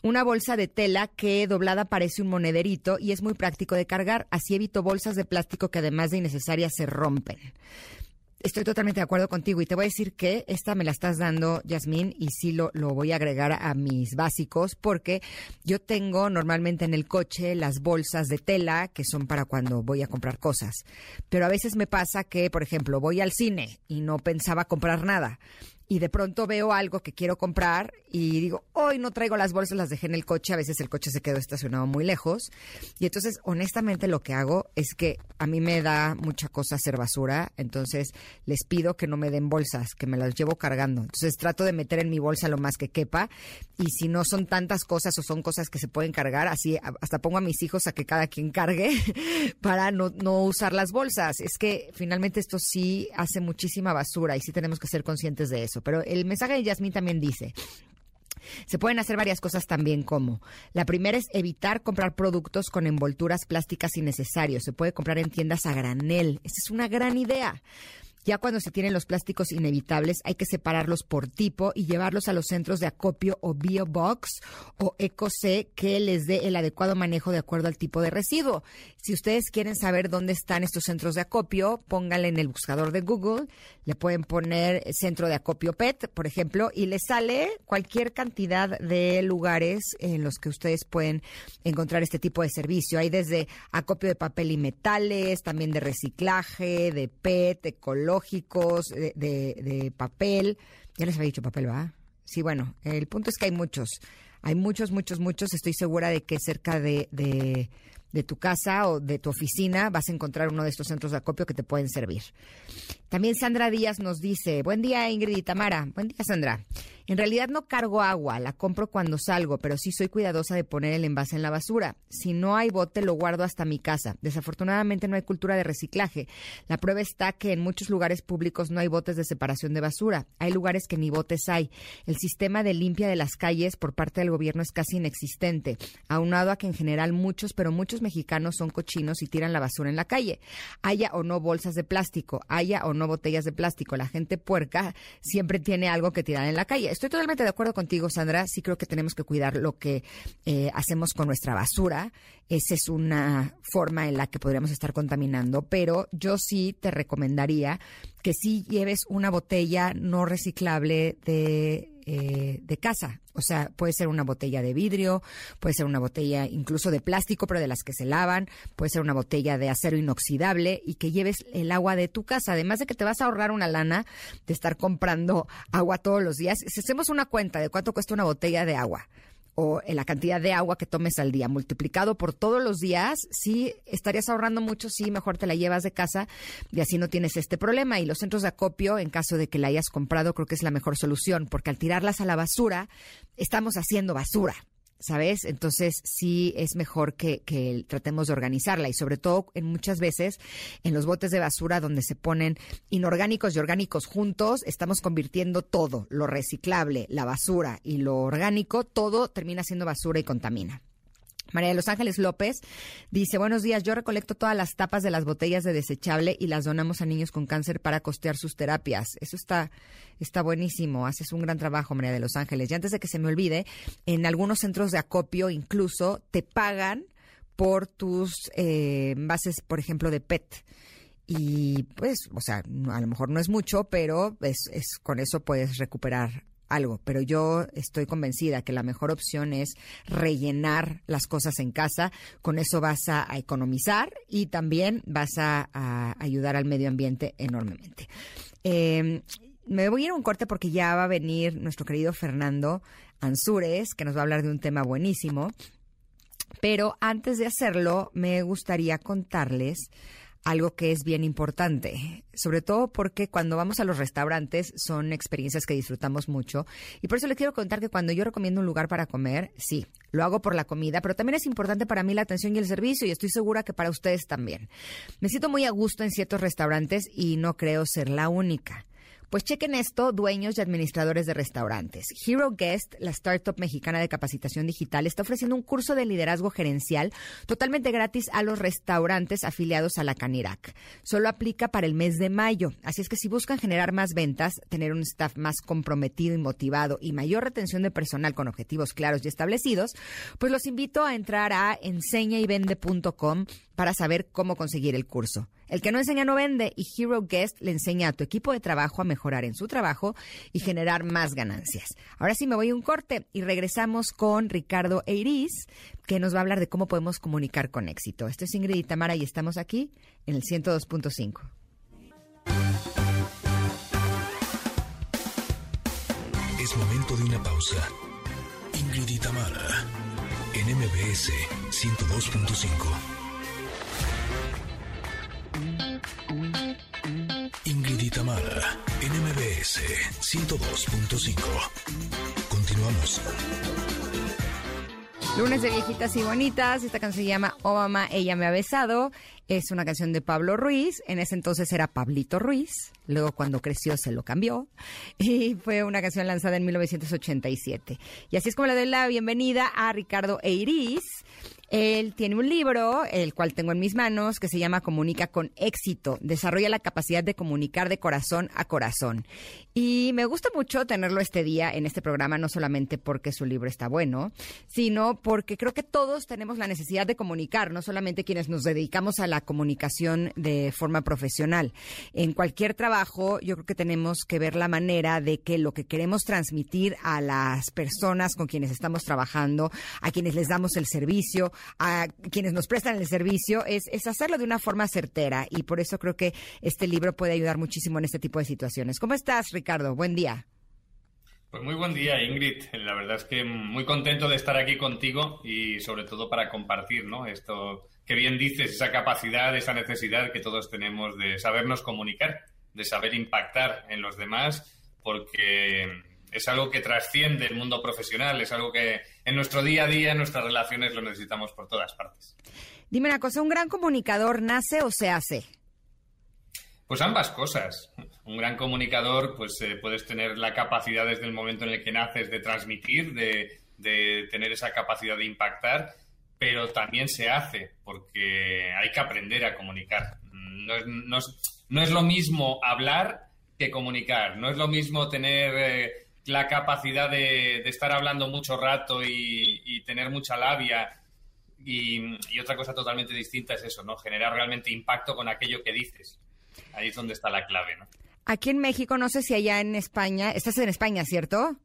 [SPEAKER 1] Una bolsa de tela que doblada parece un monederito y es muy práctico de cargar. Así evito bolsas de plástico que además de innecesarias se rompen. Estoy totalmente de acuerdo contigo y te voy a decir que esta me la estás dando, Yasmín, y sí lo, lo voy a agregar a mis básicos porque yo tengo normalmente en el coche las bolsas de tela que son para cuando voy a comprar cosas. Pero a veces me pasa que, por ejemplo, voy al cine y no pensaba comprar nada y de pronto veo algo que quiero comprar y digo, hoy no traigo las bolsas, las dejé en el coche, a veces el coche se quedó estacionado muy lejos. Y entonces, honestamente, lo que hago es que a mí me da mucha cosa hacer basura, entonces les pido que no me den bolsas, que me las llevo cargando. Entonces trato de meter en mi bolsa lo más que quepa y si no son tantas cosas o son cosas que se pueden cargar, así hasta pongo a mis hijos a que cada quien cargue (laughs) para no, no usar las bolsas. Es que finalmente esto sí hace muchísima basura y sí tenemos que ser conscientes de eso. Pero el mensaje de Yasmín también dice, se pueden hacer varias cosas también como, la primera es evitar comprar productos con envolturas plásticas innecesarios. Se puede comprar en tiendas a granel. Esa es una gran idea. Ya cuando se tienen los plásticos inevitables, hay que separarlos por tipo y llevarlos a los centros de acopio o biobox o EcoC que les dé el adecuado manejo de acuerdo al tipo de residuo. Si ustedes quieren saber dónde están estos centros de acopio, pónganle en el buscador de Google, le pueden poner centro de acopio PET, por ejemplo, y les sale cualquier cantidad de lugares en los que ustedes pueden encontrar este tipo de servicio. Hay desde acopio de papel y metales, también de reciclaje, de PET, de color de, de, papel. Ya les había dicho papel, ¿va? Sí, bueno, el punto es que hay muchos. Hay muchos, muchos, muchos. Estoy segura de que cerca de, de, de tu casa o de tu oficina vas a encontrar uno de estos centros de acopio que te pueden servir. También Sandra Díaz nos dice, buen día Ingrid y Tamara. Buen día Sandra. En realidad no cargo agua, la compro cuando salgo, pero sí soy cuidadosa de poner el envase en la basura. Si no hay bote, lo guardo hasta mi casa. Desafortunadamente no hay cultura de reciclaje. La prueba está que en muchos lugares públicos no hay botes de separación de basura. Hay lugares que ni botes hay. El sistema de limpia de las calles por parte del gobierno es casi inexistente, aunado a que en general muchos, pero muchos mexicanos son cochinos y tiran la basura en la calle. Haya o no bolsas de plástico, haya o no botellas de plástico, la gente puerca siempre tiene algo que tirar en la calle. Estoy totalmente de acuerdo contigo, Sandra. Sí creo que tenemos que cuidar lo que eh, hacemos con nuestra basura. Esa es una forma en la que podríamos estar contaminando, pero yo sí te recomendaría que sí lleves una botella no reciclable de eh, de casa. O sea, puede ser una botella de vidrio, puede ser una botella incluso de plástico, pero de las que se lavan, puede ser una botella de acero inoxidable y que lleves el agua de tu casa. Además de que te vas a ahorrar una lana de estar comprando agua todos los días. Si hacemos una cuenta de cuánto cuesta una botella de agua, o en la cantidad de agua que tomes al día, multiplicado por todos los días, sí estarías ahorrando mucho, sí, mejor te la llevas de casa y así no tienes este problema. Y los centros de acopio, en caso de que la hayas comprado, creo que es la mejor solución, porque al tirarlas a la basura, estamos haciendo basura. ¿Sabes? Entonces sí es mejor que, tratemos de organizarla y sobre todo en muchas veces en los botes de basura donde se ponen inorgánicos y orgánicos juntos, estamos convirtiendo todo, lo reciclable, la basura y lo orgánico, todo termina siendo basura y contamina. María de Los Ángeles López dice, buenos días, yo recolecto todas las tapas de las botellas de desechable y las donamos a niños con cáncer para costear sus terapias. Eso está, está buenísimo, haces un gran trabajo, María de Los Ángeles. Y antes de que se me olvide, en algunos centros de acopio incluso te pagan por tus eh, bases, por ejemplo, de PET. Y pues, o sea, a lo mejor no es mucho, pero es, es con eso puedes recuperar algo, pero yo estoy convencida que la mejor opción es rellenar las cosas en casa. Con eso vas a, economizar y también vas a, ayudar al medio ambiente enormemente. Em, me voy a ir a un corte porque ya va a venir nuestro querido Fernando Ansúrez, que nos va a hablar de un tema buenísimo. Pero antes de hacerlo, me gustaría contarles algo que es bien importante, sobre todo porque cuando vamos a los restaurantes son experiencias que disfrutamos mucho y por eso les quiero contar que cuando yo recomiendo un lugar para comer, sí, lo hago por la comida, pero también es importante para mí la atención y el servicio y estoy segura que para ustedes también. Me siento muy a gusto en ciertos restaurantes y no creo ser la única. Pues chequen esto, dueños y administradores de restaurantes. Hero Guest, la startup mexicana de capacitación digital, está ofreciendo un curso de liderazgo gerencial totalmente gratis a los restaurantes afiliados a la Canirac. Solo aplica para el mes de mayo. Así es que si buscan generar más ventas, tener un staff más comprometido y motivado y mayor retención de personal con objetivos claros y establecidos, pues los invito a entrar a enseñayvende.com para saber cómo conseguir el curso. El que no enseña no vende y Hero Guest le enseña a tu equipo de trabajo a mejorar en su trabajo y generar más ganancias. Ahora sí me voy a un corte y regresamos con Ricardo Eiris, que nos va a hablar de cómo podemos comunicar con éxito. Esto es Ingrid y Tamara y estamos aquí en el 102.5.
[SPEAKER 2] Es momento de una pausa. Ingrid y Tamara en MBS 102.5. NMBS 102.5. Continuamos.
[SPEAKER 1] Lunes de viejitas y bonitas. Esta canción se llama Obama, ella me ha besado. Es una canción de Pablo Ruiz. En ese entonces era Pablito Ruiz. Luego cuando creció se lo cambió. Y fue una canción lanzada en 1987. Y así es como le doy la bienvenida a Ricardo Eiris. Él tiene un libro, el cual tengo en mis manos, que se llama Comunica con éxito. Desarrolla la capacidad de comunicar de corazón a corazón. Y me gusta mucho tenerlo este día en este programa, no solamente porque su libro está bueno, sino porque creo que todos tenemos la necesidad de comunicar, no solamente quienes nos dedicamos a la comunicación de forma profesional. En cualquier trabajo, yo creo que tenemos que ver la manera de que lo que queremos transmitir a las personas con quienes estamos trabajando, a quienes les damos el servicio, a quienes nos prestan el servicio es, es hacerlo de una forma certera y por eso creo que este libro puede ayudar muchísimo en este tipo de situaciones. ¿Cómo estás, Ricardo? Buen día.
[SPEAKER 8] Pues muy buen día, Ingrid. La verdad es que muy contento de estar aquí contigo y sobre todo para compartir, ¿no? Esto que bien dices, esa capacidad, esa necesidad que todos tenemos de sabernos comunicar, de saber impactar en los demás, porque es algo que trasciende el mundo profesional, es algo que en nuestro día a día, en nuestras relaciones, lo necesitamos por todas partes.
[SPEAKER 1] Dime una cosa, ¿un gran comunicador nace o se hace?
[SPEAKER 8] Pues ambas cosas. Un gran comunicador, pues eh, puedes tener la capacidad desde el momento en el que naces de transmitir, de, tener esa capacidad de impactar, pero también se hace porque hay que aprender a comunicar. No es, lo mismo hablar que comunicar. No es lo mismo tener eh, la capacidad de, estar hablando mucho rato y, tener mucha labia. Y, otra cosa totalmente distinta es eso, ¿no? Generar realmente impacto con aquello que dices. Ahí es donde está la clave, ¿no?
[SPEAKER 1] Aquí en México, no sé si allá en España, estás en España, ¿cierto?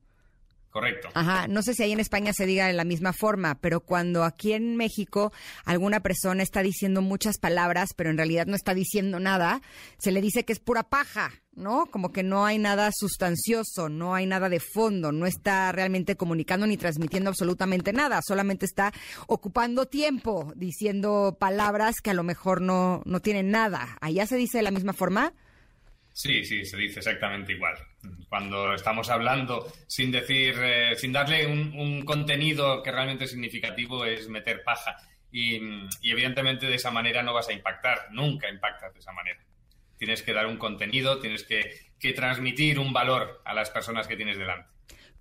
[SPEAKER 8] Correcto.
[SPEAKER 1] Ajá, no sé si ahí en España se diga de la misma forma, pero cuando aquí en México alguna persona está diciendo muchas palabras, pero en realidad no está diciendo nada, se le dice que es pura paja, ¿no? Como que no hay nada sustancioso, no hay nada de fondo, no está realmente comunicando ni transmitiendo absolutamente nada, solamente está ocupando tiempo diciendo palabras que a lo mejor no, no tienen nada. ¿Allá se dice de la misma forma?
[SPEAKER 8] Sí, sí, se dice exactamente igual. Cuando estamos hablando sin decir, eh, sin darle un, contenido que realmente es significativo, es meter paja. Y, evidentemente de esa manera no vas a impactar, nunca impactas de esa manera. Tienes que dar un contenido, tienes que transmitir un valor a las personas que tienes delante.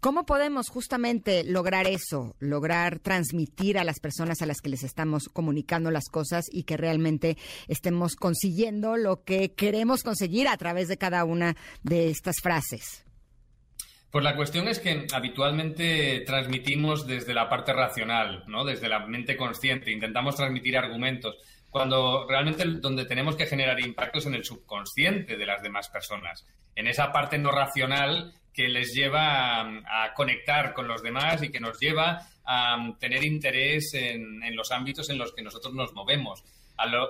[SPEAKER 1] ¿Cómo podemos justamente lograr eso, lograr transmitir a las personas a las que les estamos comunicando las cosas y que realmente estemos consiguiendo lo que queremos conseguir a través de cada una de estas frases?
[SPEAKER 8] Pues la cuestión es que habitualmente transmitimos desde la parte racional, ¿no? Desde la mente consciente, intentamos transmitir argumentos, cuando realmente donde tenemos que generar impactos en el subconsciente de las demás personas, en esa parte no racional que les lleva a, conectar con los demás y que nos lleva a tener interés en los ámbitos en los que nosotros nos movemos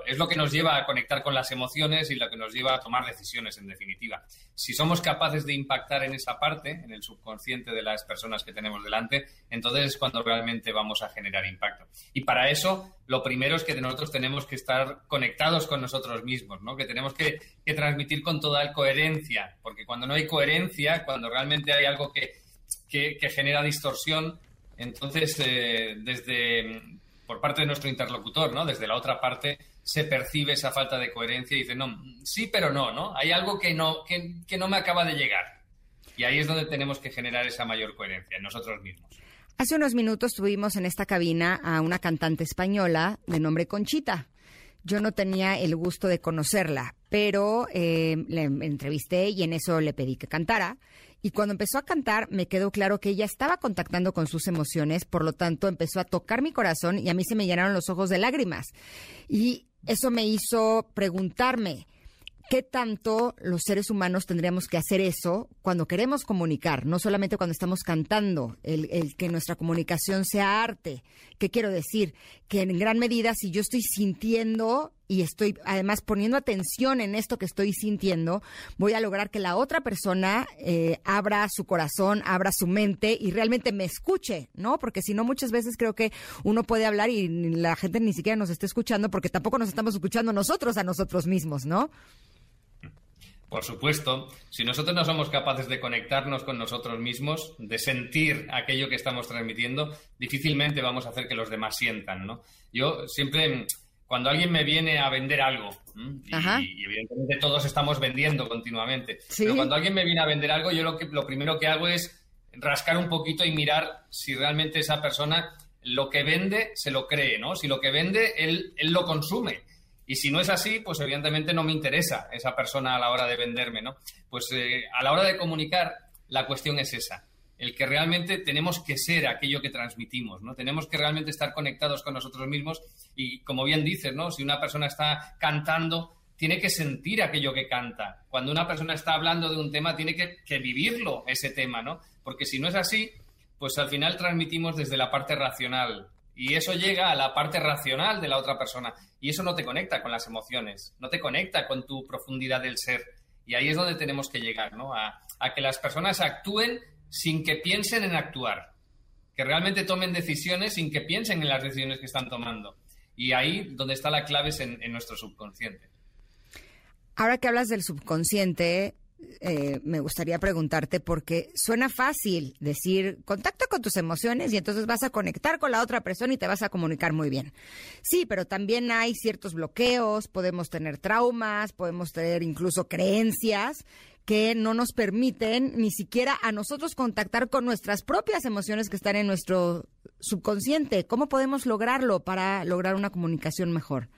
[SPEAKER 8] es lo que nos lleva a conectar con las emociones y lo que nos lleva a tomar decisiones, en definitiva. Si somos capaces de impactar en esa parte, en el subconsciente de las personas que tenemos delante, entonces es cuando realmente vamos a generar impacto. Y para eso, lo primero es que nosotros tenemos que estar conectados con nosotros mismos, ¿no? que tenemos que, transmitir con toda coherencia, porque cuando no hay coherencia, cuando realmente hay algo que, genera distorsión, entonces, eh, desde por parte de nuestro interlocutor, ¿no? Desde la otra parte se percibe esa falta de coherencia y dice, no, sí, pero no, ¿no? Hay algo que no, que, no me acaba de llegar. Y ahí es donde tenemos que generar esa mayor coherencia en nosotros mismos.
[SPEAKER 1] Hace unos minutos tuvimos en esta cabina a una cantante española de nombre Conchita. Yo no tenía el gusto de conocerla, pero eh, le entrevisté y en eso le pedí que cantara. Y cuando empezó a cantar, me quedó claro que ella estaba contactando con sus emociones, por lo tanto empezó a tocar mi corazón y a mí se me llenaron los ojos de lágrimas. Y eso me hizo preguntarme, ¿qué tanto los seres humanos tendríamos que hacer eso cuando queremos comunicar? No solamente cuando estamos cantando, el, el, que nuestra comunicación sea arte. ¿Qué quiero decir? Que en gran medida, si yo estoy sintiendo y estoy además poniendo atención en esto que estoy sintiendo, voy a lograr que la otra persona eh, abra su corazón, abra su mente y realmente me escuche, ¿no? Porque si no, muchas veces creo que uno puede hablar y la gente ni siquiera nos está escuchando porque tampoco nos estamos escuchando nosotros a nosotros mismos, ¿no?
[SPEAKER 8] Por supuesto, si nosotros no somos capaces de conectarnos con nosotros mismos, de sentir aquello que estamos transmitiendo, difícilmente vamos a hacer que los demás sientan, ¿no? Yo siempre cuando alguien me viene a vender algo, y, evidentemente todos estamos vendiendo continuamente, pero cuando alguien me viene a vender algo, yo lo, que, lo primero que hago es rascar un poquito y mirar si realmente esa persona lo que vende se lo cree, ¿no? Si lo que vende, él, él lo consume. Y si no es así, pues evidentemente no me interesa esa persona a la hora de venderme, ¿no? Pues eh, a la hora de comunicar, la cuestión es esa el que realmente tenemos que ser aquello que transmitimos, ¿no? Tenemos que realmente estar conectados con nosotros mismos y, como bien dices, ¿no? Si una persona está cantando, tiene que sentir aquello que canta. Cuando una persona está hablando de un tema, tiene que, vivirlo, ese tema, ¿no? Porque si no es así, pues al final transmitimos desde la parte racional. Y eso llega a la parte racional de la otra persona. Y eso no te conecta con las emociones, no te conecta con tu profundidad del ser. Y ahí es donde tenemos que llegar, ¿no? A que las personas actúen sin que piensen en actuar, que realmente tomen decisiones sin que piensen en las decisiones que están tomando. Y ahí donde está la clave es en, nuestro subconsciente.
[SPEAKER 1] Ahora que hablas del subconsciente, eh, me gustaría preguntarte porque suena fácil decir contacto con tus emociones y entonces vas a conectar con la otra persona y te vas a comunicar muy bien. Sí, pero también hay ciertos bloqueos, podemos tener traumas, podemos tener incluso creencias que no nos permiten ni siquiera a nosotros contactar con nuestras propias emociones que están en nuestro subconsciente. ¿Cómo podemos lograrlo para lograr una comunicación mejor?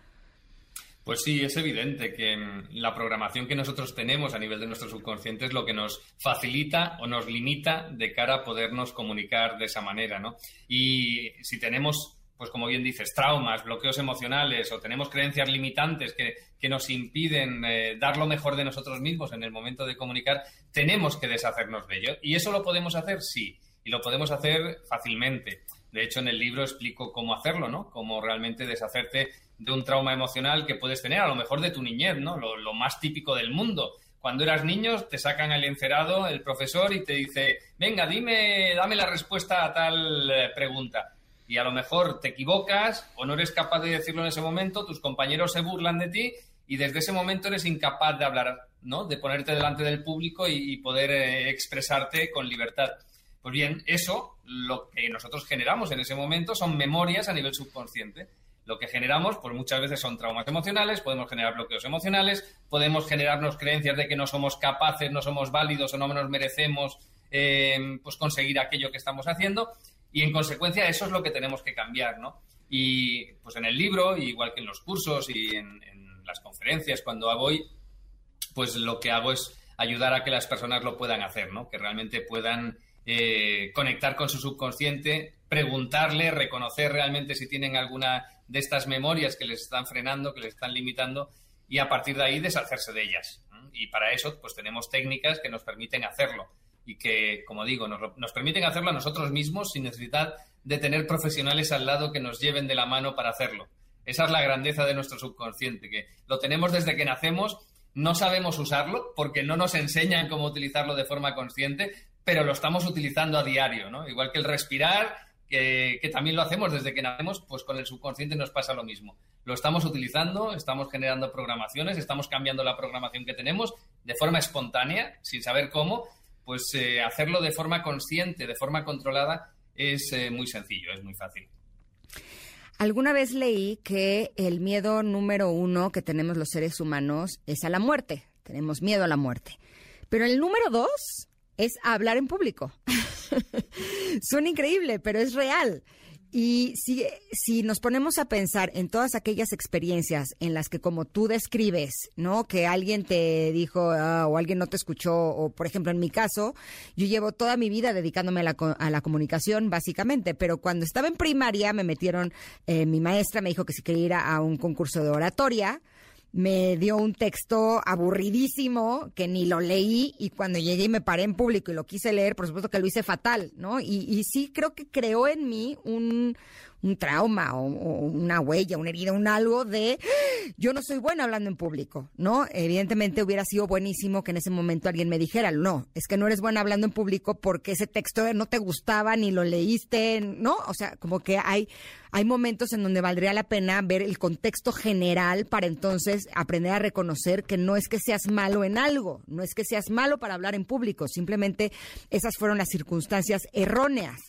[SPEAKER 8] Pues sí, es evidente que mm, la programación que nosotros tenemos a nivel de nuestro subconsciente es lo que nos facilita o nos limita de cara a podernos comunicar de esa manera, ¿no? Y si tenemos pues como bien dices, traumas, bloqueos emocionales o tenemos creencias limitantes que, nos impiden eh, dar lo mejor de nosotros mismos en el momento de comunicar, tenemos que deshacernos de ello. ¿Y eso lo podemos hacer? Sí, y lo podemos hacer fácilmente. De hecho, en el libro explico cómo hacerlo, ¿no? Cómo realmente deshacerte de un trauma emocional que puedes tener, a lo mejor de tu niñez, ¿no? Lo, más típico del mundo. Cuando eras niño, te sacan el encerado el profesor y te dice, venga, dime, dame la respuesta a tal eh, pregunta y a lo mejor te equivocas o no eres capaz de decirlo en ese momento, tus compañeros se burlan de ti y desde ese momento eres incapaz de hablar, ¿no? De ponerte delante del público y, poder eh, expresarte con libertad. Pues bien, eso, lo que nosotros generamos en ese momento son memorias a nivel subconsciente. Lo que generamos, pues muchas veces son traumas emocionales, podemos generar bloqueos emocionales, podemos generarnos creencias de que no somos capaces, no somos válidos o no nos merecemos eh, pues conseguir aquello que estamos haciendo y en consecuencia eso es lo que tenemos que cambiar, ¿no? Y pues en el libro, igual que en los cursos y en, las conferencias, cuando voy, pues lo que hago es ayudar a que las personas lo puedan hacer, ¿no? Que realmente puedan eh, conectar con su subconsciente, preguntarle, reconocer realmente si tienen alguna de estas memorias que les están frenando, que les están limitando, y a partir de ahí deshacerse de ellas. Y para eso, pues tenemos técnicas que nos permiten hacerlo y que, como digo, nos, nos, permiten hacerlo a nosotros mismos sin necesidad de tener profesionales al lado que nos lleven de la mano para hacerlo. Esa es la grandeza de nuestro subconsciente, que lo tenemos desde que nacemos, no sabemos usarlo porque no nos enseñan cómo utilizarlo de forma consciente, pero lo estamos utilizando a diario, ¿no? Igual que el respirar, que, que también lo hacemos desde que nacemos, pues con el subconsciente nos pasa lo mismo. Lo estamos utilizando, estamos generando programaciones, estamos cambiando la programación que tenemos de forma espontánea, sin saber cómo, pues eh, hacerlo de forma consciente, de forma controlada, es eh, muy sencillo, es muy fácil.
[SPEAKER 1] Alguna vez leí que el miedo número uno que tenemos los seres humanos es a la muerte. Tenemos miedo a la muerte. Pero el número dos es hablar en público. (laughs) Suena increíble, pero es real. Y si, si nos ponemos a pensar en todas aquellas experiencias en las que como tú describes, ¿no? Que alguien te dijo ah, o alguien no te escuchó, o por ejemplo en mi caso, yo llevo toda mi vida dedicándome a la, a la comunicación básicamente, pero cuando estaba en primaria me metieron, eh, mi maestra me dijo que si quería ir a un concurso de oratoria, me dio un texto aburridísimo que ni lo leí y cuando llegué y me paré en público y lo quise leer, por supuesto que lo hice fatal, ¿no? Y, y sí creo que creó en mí un, un trauma o, una huella, una herida, un algo de yo no soy buena hablando en público, ¿no? Evidentemente hubiera sido buenísimo que en ese momento alguien me dijera, no, es que no eres buena hablando en público porque ese texto no te gustaba ni lo leíste, ¿no? O sea, como que hay, hay momentos en donde valdría la pena ver el contexto general para entonces aprender a reconocer que no es que seas malo en algo, no es que seas malo para hablar en público, simplemente esas fueron las circunstancias erróneas.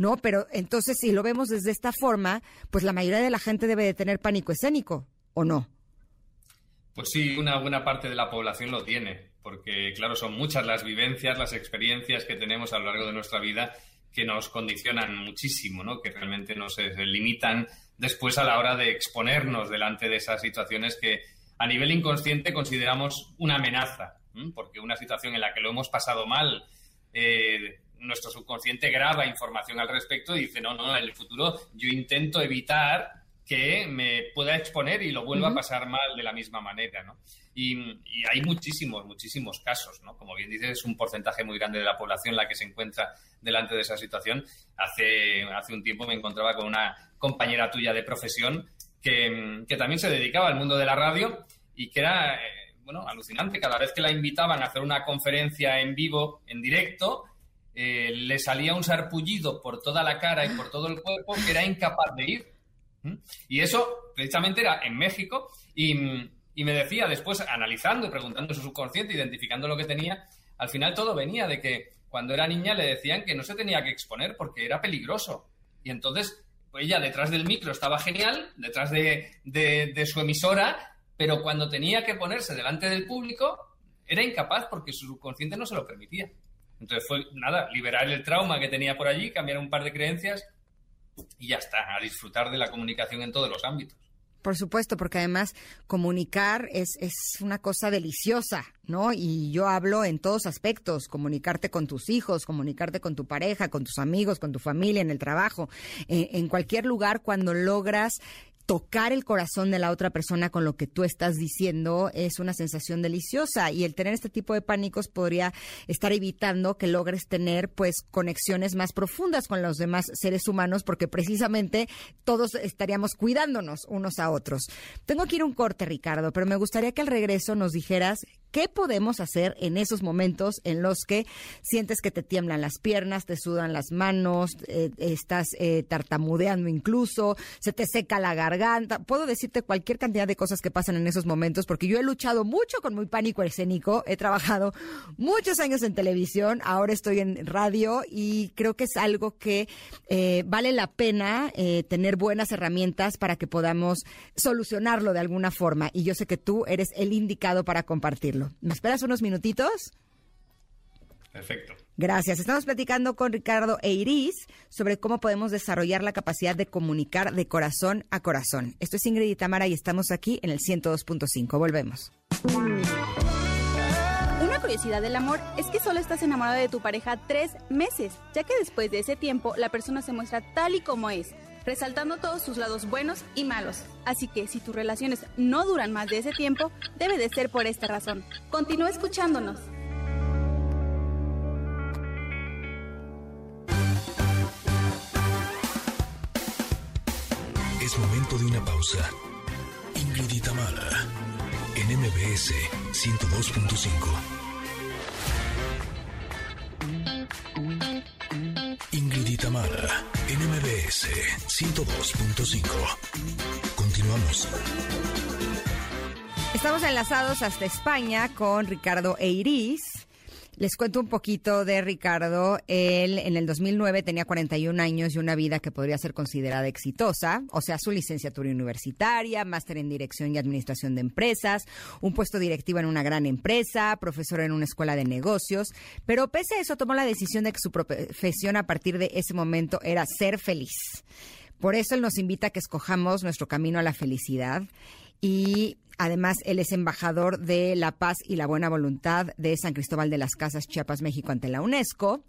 [SPEAKER 1] ¿No? Pero entonces, si lo vemos desde esta forma, pues la mayoría de la gente debe de tener pánico escénico, ¿o no?
[SPEAKER 8] Pues sí, una buena parte de la población lo tiene, porque claro, son muchas las vivencias, las experiencias que tenemos a lo largo de nuestra vida que nos condicionan muchísimo, ¿no? Que realmente nos limitan después a la hora de exponernos delante de esas situaciones que a nivel inconsciente consideramos una amenaza, porque una situación en la que lo hemos pasado mal, eh, nuestro subconsciente graba información al respecto y dice, no, no, en el futuro yo intento evitar que me pueda exponer y lo vuelva a pasar mal de la misma manera, ¿no? Y, hay muchísimos, muchísimos casos, ¿no? Como bien dices, es un porcentaje muy grande de la población la que se encuentra delante de esa situación. Hace, hace un tiempo me encontraba con una compañera tuya de profesión que, que también se dedicaba al mundo de la radio y que era, eh, bueno, alucinante. Cada vez que la invitaban a hacer una conferencia en vivo, en directo, eh, le salía un sarpullido por toda la cara y por todo el cuerpo que era incapaz de ir. ¿Mm? Y eso precisamente era en México y, me decía después, analizando y preguntando su subconsciente, identificando lo que tenía, al final todo venía de que cuando era niña le decían que no se tenía que exponer porque era peligroso. Y entonces pues ella detrás del micro estaba genial, detrás de, de su emisora, pero cuando tenía que ponerse delante del público era incapaz porque su subconsciente no se lo permitía. Entonces fue, nada, liberar el trauma que tenía por allí, cambiar un par de creencias y ya está, a disfrutar de la comunicación en todos los ámbitos.
[SPEAKER 1] Por supuesto, porque además comunicar es, es una cosa deliciosa, ¿no? Y yo hablo en todos aspectos, comunicarte con tus hijos, comunicarte con tu pareja, con tus amigos, con tu familia, en el trabajo, en cualquier lugar cuando logras tocar el corazón de la otra persona con lo que tú estás diciendo es una sensación deliciosa y el tener este tipo de pánicos podría estar evitando que logres tener pues conexiones más profundas con los demás seres humanos porque precisamente todos estaríamos cuidándonos unos a otros. Tengo que ir un corte, Ricardo, pero me gustaría que al regreso nos dijeras ¿Qué podemos hacer en esos momentos en los que sientes que te tiemblan las piernas, te sudan las manos, eh, estás eh, tartamudeando incluso, se te seca la garganta? Puedo decirte cualquier cantidad de cosas que pasan en esos momentos porque yo he luchado mucho con mi pánico escénico, he trabajado muchos años en televisión, ahora estoy en radio y creo que es algo que eh, vale la pena tener buenas herramientas para que podamos solucionarlo de alguna forma y yo sé que tú eres el indicado para compartirlo. ¿Me esperas unos minutitos?
[SPEAKER 8] Perfecto.
[SPEAKER 1] Gracias. Estamos platicando con Ricardo Eiris sobre cómo podemos desarrollar la capacidad de comunicar de corazón a corazón. Esto es Ingrid y Tamara y estamos aquí en el 102.5. Volvemos.
[SPEAKER 7] Una curiosidad del amor es que solo estás enamorado de tu pareja tres meses, ya que después de ese tiempo la persona se muestra tal y como es, resaltando todos sus lados buenos y malos. Así que si tus relaciones no duran más de ese tiempo, debe de ser por esta razón. Continúa escuchándonos.
[SPEAKER 2] Es momento de una pausa. Ingrid y en MBS 102.5. Ingrid y MBS 102.5. Continuamos.
[SPEAKER 1] Estamos enlazados hasta España con Ricardo Eiris. Les cuento un poquito de Ricardo. Él en el 2009 tenía 41 años y una vida que podría ser considerada exitosa, o sea, su licenciatura universitaria, máster en dirección y administración de empresas, un puesto directivo en una gran empresa, profesor en una escuela de negocios, pero pese a eso tomó la decisión de que su profesión a partir de ese momento era ser feliz. Por eso él nos invita a que escojamos nuestro camino a la felicidad y además él es embajador de la paz y la buena voluntad de San Cristóbal de las Casas, Chiapas, México ante la UNESCO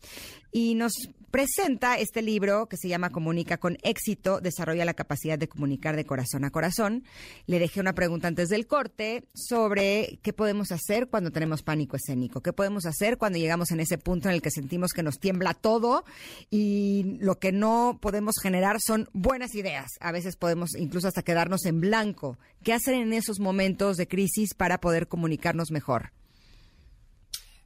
[SPEAKER 1] y nos presenta este libro que se llama Comunica con éxito, desarrolla la capacidad de comunicar de corazón a corazón. Le dejé una pregunta antes del corte sobre qué podemos hacer cuando tenemos pánico escénico, qué podemos hacer cuando llegamos en ese punto en el que sentimos que nos tiembla todo y lo que no podemos generar son buenas ideas. A veces podemos incluso hasta quedarnos en blanco. ¿Qué hacer en esos momentos de crisis para poder comunicarnos mejor?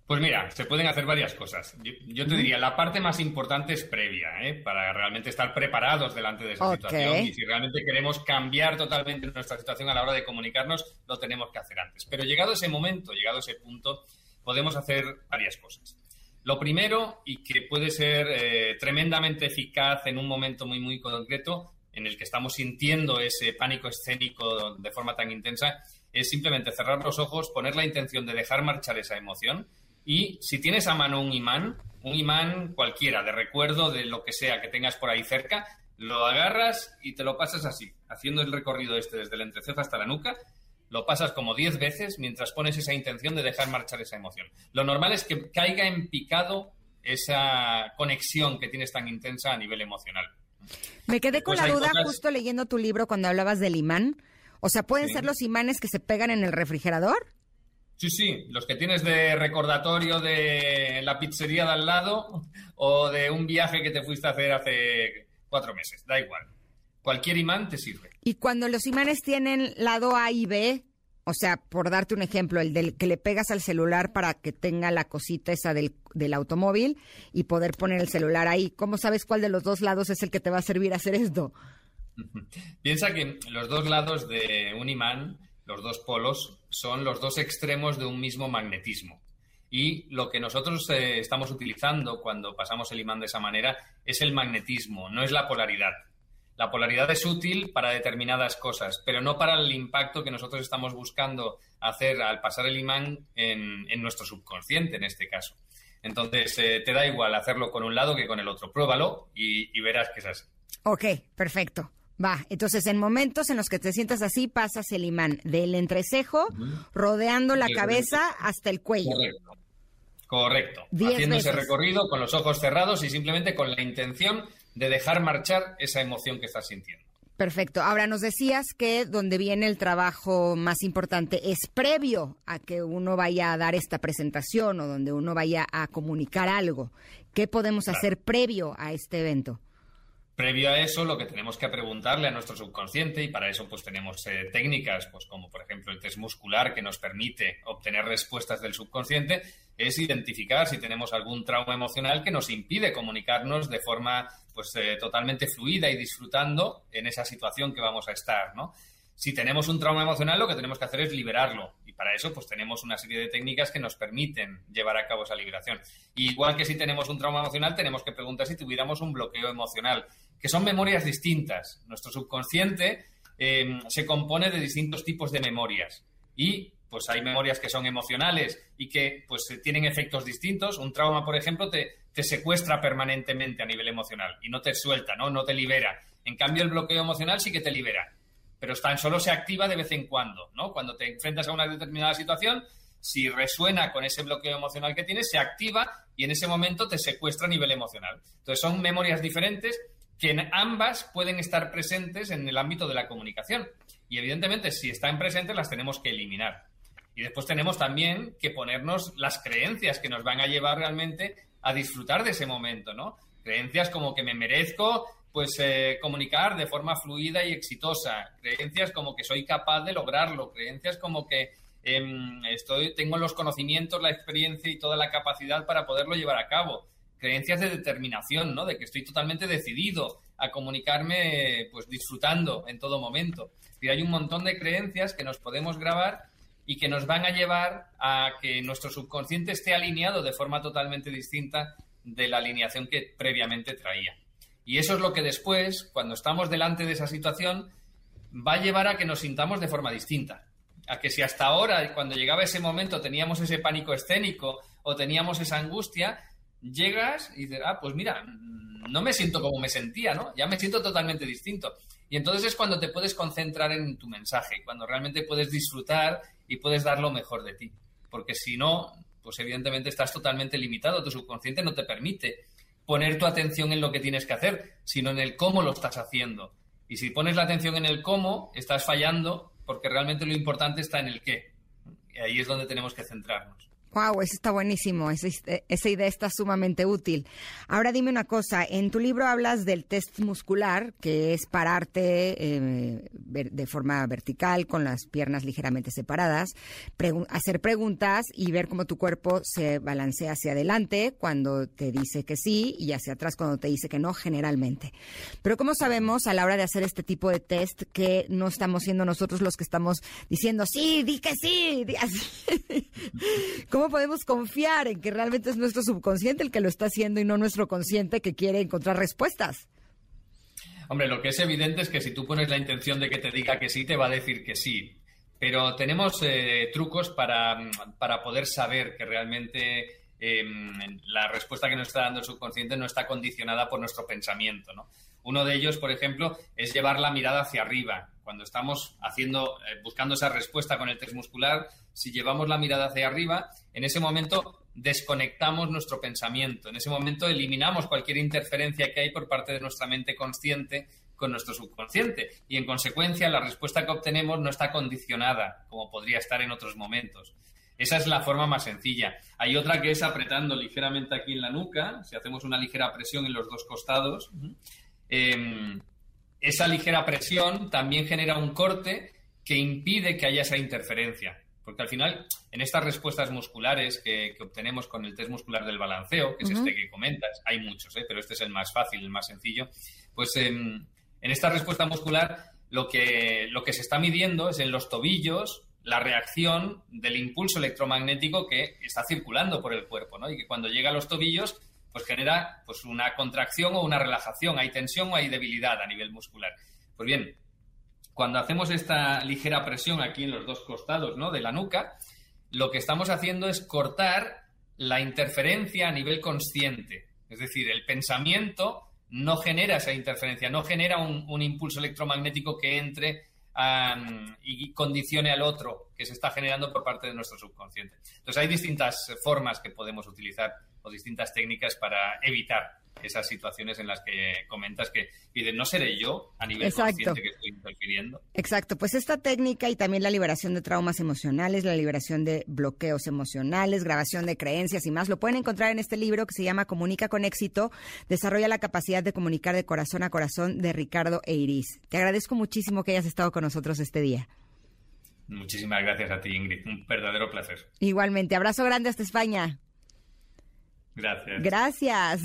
[SPEAKER 8] Pues mira, se pueden hacer varias cosas. Yo, yo te diría, la parte más importante es previa, ¿eh? para realmente estar preparados delante de esa situación. Y si realmente queremos cambiar totalmente nuestra situación a la hora de comunicarnos, lo tenemos que hacer antes. Pero llegado ese momento, llegado ese punto, podemos hacer varias cosas. Lo primero, y que puede ser eh, tremendamente eficaz en un momento muy, muy concreto, en el que estamos sintiendo ese pánico escénico de forma tan intensa, es simplemente cerrar los ojos, poner la intención de dejar marchar esa emoción y si tienes a mano un imán, un imán cualquiera, de recuerdo, de lo que sea que tengas por ahí cerca, lo agarras y te lo pasas así, haciendo el recorrido este desde el entrecejo hasta la nuca, lo pasas como 10 veces mientras pones esa intención de dejar marchar esa emoción. Lo normal es que caiga en picado esa conexión que tienes tan intensa a nivel emocional.
[SPEAKER 1] Me quedé con la duda justo leyendo tu libro cuando hablabas del imán. O sea, ¿pueden
[SPEAKER 8] Sí.
[SPEAKER 1] ser los imanes que se pegan en el refrigerador?
[SPEAKER 8] Sí, sí, los que tienes de recordatorio de la pizzería de al lado o de un viaje que te fuiste a hacer hace cuatro meses, da igual. Cualquier imán te sirve.
[SPEAKER 1] Y cuando los imanes tienen lado A y B, o sea, por darte un ejemplo, el del que le pegas al celular para que tenga la cosita esa del, del automóvil y poder poner el celular ahí, ¿cómo sabes cuál de los dos lados es el que te va a servir a hacer esto? (laughs)
[SPEAKER 8] Piensa que los dos lados de un imán, los dos polos, son los dos extremos de un mismo magnetismo. Y lo que nosotros eh, estamos utilizando cuando pasamos el imán de esa manera es el magnetismo, no es la polaridad. La polaridad es útil para determinadas cosas, pero no para el impacto que nosotros estamos buscando hacer al pasar el imán en, nuestro subconsciente, en este caso. Entonces, eh, te da igual hacerlo con un lado que con el otro. Pruébalo y, y verás que es así.
[SPEAKER 1] Ok, perfecto. Va, entonces en momentos en los que te sientas así, pasas el imán del entrecejo, rodeando la cabeza hasta el cuello.
[SPEAKER 8] Correcto. Correcto. Haciendo ese recorrido con los ojos cerrados y simplemente con la intención de dejar marchar esa emoción que estás sintiendo.
[SPEAKER 1] Perfecto. Ahora nos decías que donde viene el trabajo más importante es previo a que uno vaya a dar esta presentación o donde uno vaya a comunicar algo. ¿Qué podemos
[SPEAKER 8] Claro.
[SPEAKER 1] hacer previo a este evento?
[SPEAKER 8] Previo a eso, lo que tenemos que preguntarle a nuestro subconsciente, y para eso pues tenemos eh, técnicas, pues como por ejemplo el test muscular que nos permite obtener respuestas del subconsciente, es identificar si tenemos algún trauma emocional que nos impide comunicarnos de forma pues eh, totalmente fluida y disfrutando en esa situación que vamos a estar, ¿no? Si tenemos un trauma emocional, lo que tenemos que hacer es liberarlo. Y para eso, pues tenemos una serie de técnicas que nos permiten llevar a cabo esa liberación. Igual que si tenemos un trauma emocional, tenemos que preguntar si tuviéramos un bloqueo emocional, que son memorias distintas. Nuestro subconsciente eh, se compone de distintos tipos de memorias. Y pues hay memorias que son emocionales y que pues tienen efectos distintos. Un trauma, por ejemplo, te, te secuestra permanentemente a nivel emocional y no te suelta, ¿no? No te libera. En cambio, el bloqueo emocional sí que te libera, pero tan solo se activa de vez en cuando, ¿no? Cuando te enfrentas a una determinada situación, si resuena con ese bloqueo emocional que tienes, se activa y en ese momento te secuestra a nivel emocional. Entonces son memorias diferentes que ambas pueden estar presentes en el ámbito de la comunicación. Y evidentemente, si están presentes, las tenemos que eliminar. Y después tenemos también que ponernos las creencias que nos van a llevar realmente a disfrutar de ese momento, ¿no? Creencias como que me merezco pues eh, comunicar de forma fluida y exitosa, creencias como que soy capaz de lograrlo, creencias como que em, estoy, tengo los conocimientos, la experiencia y toda la capacidad para poderlo llevar a cabo, creencias de determinación, ¿no? De que estoy totalmente decidido a comunicarme, pues disfrutando en todo momento. Y hay un montón de creencias que nos podemos grabar y que nos van a llevar a que nuestro subconsciente esté alineado de forma totalmente distinta de la alineación que previamente traía. Y eso es lo que después, cuando estamos delante de esa situación, va a llevar a que nos sintamos de forma distinta. A que si hasta ahora, cuando llegaba ese momento, teníamos ese pánico escénico o teníamos esa angustia, llegas y dices, ah, pues mira, no me siento como me sentía, ¿no? Ya me siento totalmente distinto. Y entonces es cuando te puedes concentrar en tu mensaje, cuando realmente puedes disfrutar y puedes dar lo mejor de ti. Porque si no, pues evidentemente estás totalmente limitado, tu subconsciente no te permite poner tu atención en lo que tienes que hacer, sino en el cómo lo estás haciendo. Y si pones la atención en el cómo, estás fallando porque realmente lo importante está en el qué. Y ahí es donde tenemos que centrarnos.
[SPEAKER 1] Wow, eso está buenísimo, esa, idea está sumamente útil. Ahora dime una cosa, en tu libro hablas del test muscular, que es pararte eh, de forma vertical con las piernas ligeramente separadas, hacer preguntas y ver cómo tu cuerpo se balancea hacia adelante cuando te dice que sí y hacia atrás cuando te dice que no, generalmente. Pero ¿cómo sabemos a la hora de hacer este tipo de test que no estamos siendo nosotros los que estamos diciendo sí, di que sí, di así? (laughs) ¿Cómo podemos confiar en que realmente es nuestro subconsciente el que lo está haciendo y no nuestro consciente que quiere encontrar respuestas?
[SPEAKER 8] Hombre, lo que es evidente es que si tú pones la intención de que te diga que sí, te va a decir que sí. Pero tenemos eh, trucos para, para, poder saber que realmente em, la respuesta que nos está dando el subconsciente no está condicionada por nuestro pensamiento. ¿no? Uno de ellos, por ejemplo, es llevar la mirada hacia arriba. Cuando estamos haciendo, eh, buscando esa respuesta con el test muscular, si llevamos la mirada hacia arriba, en ese momento desconectamos nuestro pensamiento. En ese momento eliminamos cualquier interferencia que hay por parte de nuestra mente consciente con nuestro subconsciente. Y en consecuencia, la respuesta que obtenemos no está condicionada, como podría estar en otros momentos. Esa es la forma más sencilla. Hay otra que es apretando ligeramente aquí en la nuca, si hacemos una ligera presión en los dos costados. Em, esa ligera presión también genera un corte que impide que haya esa interferencia. Porque al final, en estas respuestas musculares que, obtenemos con el test muscular del balanceo, que es este que comentas, hay muchos, ¿eh? pero este es el más fácil, el más sencillo, pues em, en esta respuesta muscular lo que, lo que se está midiendo es en los tobillos la reacción del impulso electromagnético que está circulando por el cuerpo, ¿no? Y que cuando llega a los tobillos pues genera pues una contracción o una relajación, hay tensión o hay debilidad a nivel muscular. Pues bien, cuando hacemos esta ligera presión aquí en los dos costados ¿no? de la nuca, lo que estamos haciendo es cortar la interferencia a nivel consciente. Es decir, el pensamiento no genera esa interferencia, no genera un, impulso electromagnético que entre y condicione al otro que se está generando por parte de nuestro subconsciente. Entonces hay distintas formas que podemos utilizar o distintas técnicas para evitar esas situaciones en las que comentas que piden, no seré yo a nivel consciente que estoy interfiriendo.
[SPEAKER 1] Exacto, pues esta técnica y también la liberación de traumas emocionales, la liberación de bloqueos emocionales, grabación de creencias y más, lo pueden encontrar en este libro que se llama Comunica con éxito, desarrolla la capacidad de comunicar de corazón a corazón de Ricardo Eiris. Te agradezco muchísimo que hayas estado con nosotros este día.
[SPEAKER 8] Muchísimas gracias a ti, Ingrid. Un verdadero placer.
[SPEAKER 1] Igualmente. Abrazo grande hasta España.
[SPEAKER 8] Gracias.
[SPEAKER 1] Gracias.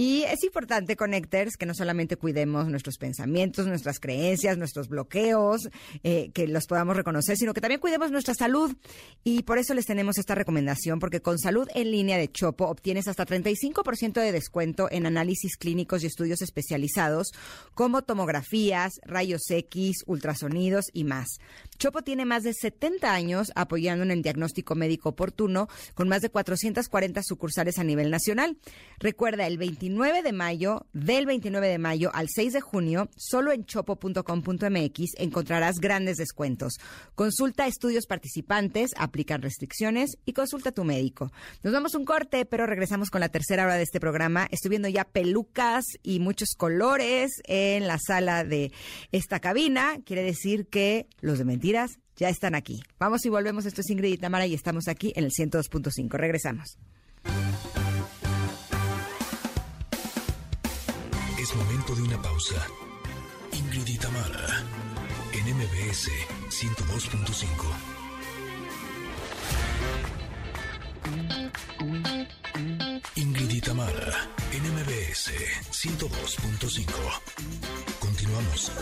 [SPEAKER 1] Y es importante, Connectors, que no solamente cuidemos nuestros pensamientos, nuestras creencias, nuestros bloqueos, eh, que los podamos reconocer, sino que también cuidemos nuestra salud. Y por eso les tenemos esta recomendación, porque con Salud en línea de Chopo obtienes hasta 35% de descuento en análisis clínicos y estudios especializados como tomografías, rayos X, ultrasonidos y más. Chopo tiene más de 70 años apoyando en el diagnóstico médico oportuno, con más de 440 sucursales a nivel nacional. Recuerda, el 29 de mayo, del 29 de mayo al 6 de junio, solo en chopo.com.mx encontrarás grandes descuentos. Consulta estudios participantes, aplican restricciones y consulta a tu médico. Nos damos un corte, pero regresamos con la tercera hora de este programa. Estoy viendo ya pelucas y muchos colores en la sala de esta cabina. Quiere decir que los de mentiras ya están aquí. Vamos y volvemos. Esto es Ingrid y Tamara y estamos aquí en el 102.5. Regresamos.
[SPEAKER 2] De una pausa. Ingrid en MBS 102.5. Ingrid en MBS 102.5. Continuamos.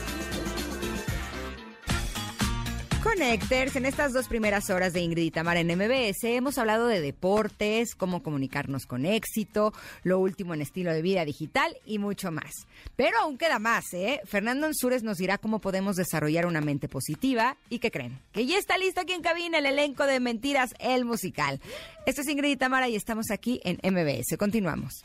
[SPEAKER 1] Connectors, en estas dos primeras horas de Ingrid y Tamara en MBS hemos hablado de deportes, cómo comunicarnos con éxito, lo último en estilo de vida digital y mucho más. Pero aún queda más, ¿eh? Fernando Ansures nos dirá cómo podemos desarrollar una mente positiva y ¿qué creen? Que ya está listo aquí en cabina el elenco de Mentiras, el musical. Esto es Ingrid y Tamara y estamos aquí en MBS. Continuamos.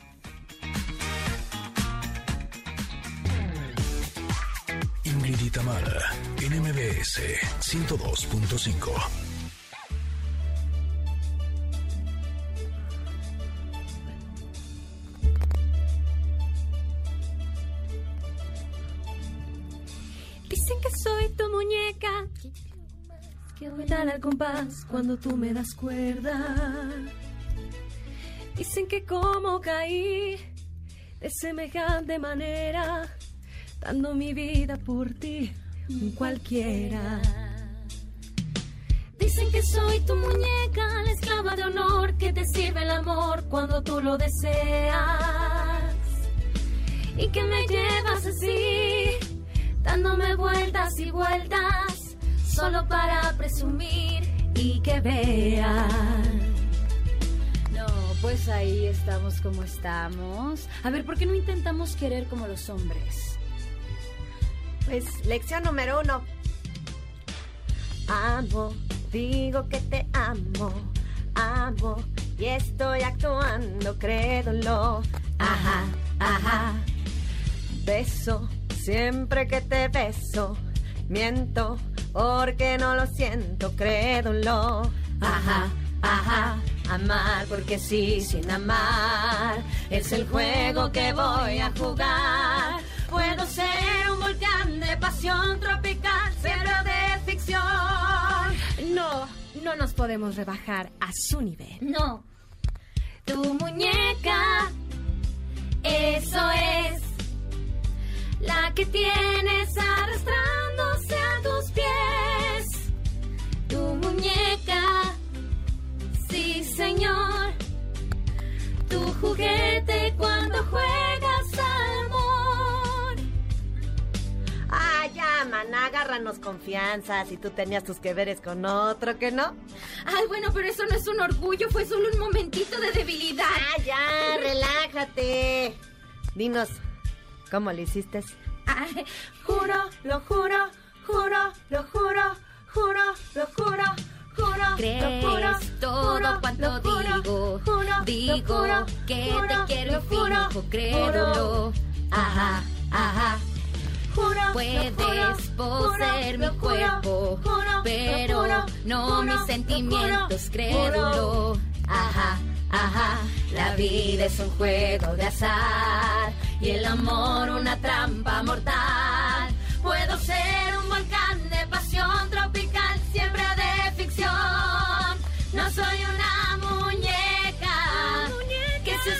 [SPEAKER 2] Ingrid y Tamara, en MBS 102.5.
[SPEAKER 9] Dicen que soy tu muñeca. Que bailar al compás cuando tú me das cuerda. Dicen que como caí de semejante manera, dando mi vida por ti, cualquiera. Dicen que soy tu muñeca, la esclava de honor que te sirve el amor cuando tú lo deseas. Y que me llevas así, dándome vueltas y vueltas, solo para presumir y que vean.
[SPEAKER 10] No, pues ahí estamos como estamos. A ver, ¿por qué no intentamos querer como los hombres?
[SPEAKER 11] Pues lección número uno. Amo, digo que te amo, amo y estoy actuando, crédolo. Ajá, ajá. Beso, siempre que te beso, miento porque no lo siento, crédolo. Ajá, ajá. Amar porque sí, sin amar, es el juego que voy a jugar. Puedo ser un volcán de pasión tropical, cero de ficción.
[SPEAKER 9] No, no nos podemos rebajar a su nivel.
[SPEAKER 11] No, tu muñeca, eso es la que tienes arrastrándose a tus pies. Tu muñeca, sí señor, tu juguete cuando juegas ya, maná, agárranos confianza. Si tú tenías tus que veres con otro, ¿que no?
[SPEAKER 9] Ay, bueno, pero eso no es un orgullo, fue solo un momentito de debilidad.
[SPEAKER 11] Ah, ya, relájate. Dinos, ¿cómo lo hiciste?
[SPEAKER 9] Ay,
[SPEAKER 11] Juro, lo juro, juro, lo juro, juro, lo juro. Juro,
[SPEAKER 9] Crees
[SPEAKER 11] lo juro,
[SPEAKER 9] todo
[SPEAKER 11] juro,
[SPEAKER 9] cuanto digo.
[SPEAKER 11] juro,
[SPEAKER 9] Digo que te quiero y
[SPEAKER 11] juro,
[SPEAKER 9] finjo crédulo. Ajá, ajá. Puedes poseer mi cuerpo, pero no mis sentimientos, crédulo. Ajá, ajá. La vida es un juego de azar y el amor una trampa mortal.
[SPEAKER 11] Puedo ser un volcán de pasión tropical, siempre de ficción. No soy una muñeca, que se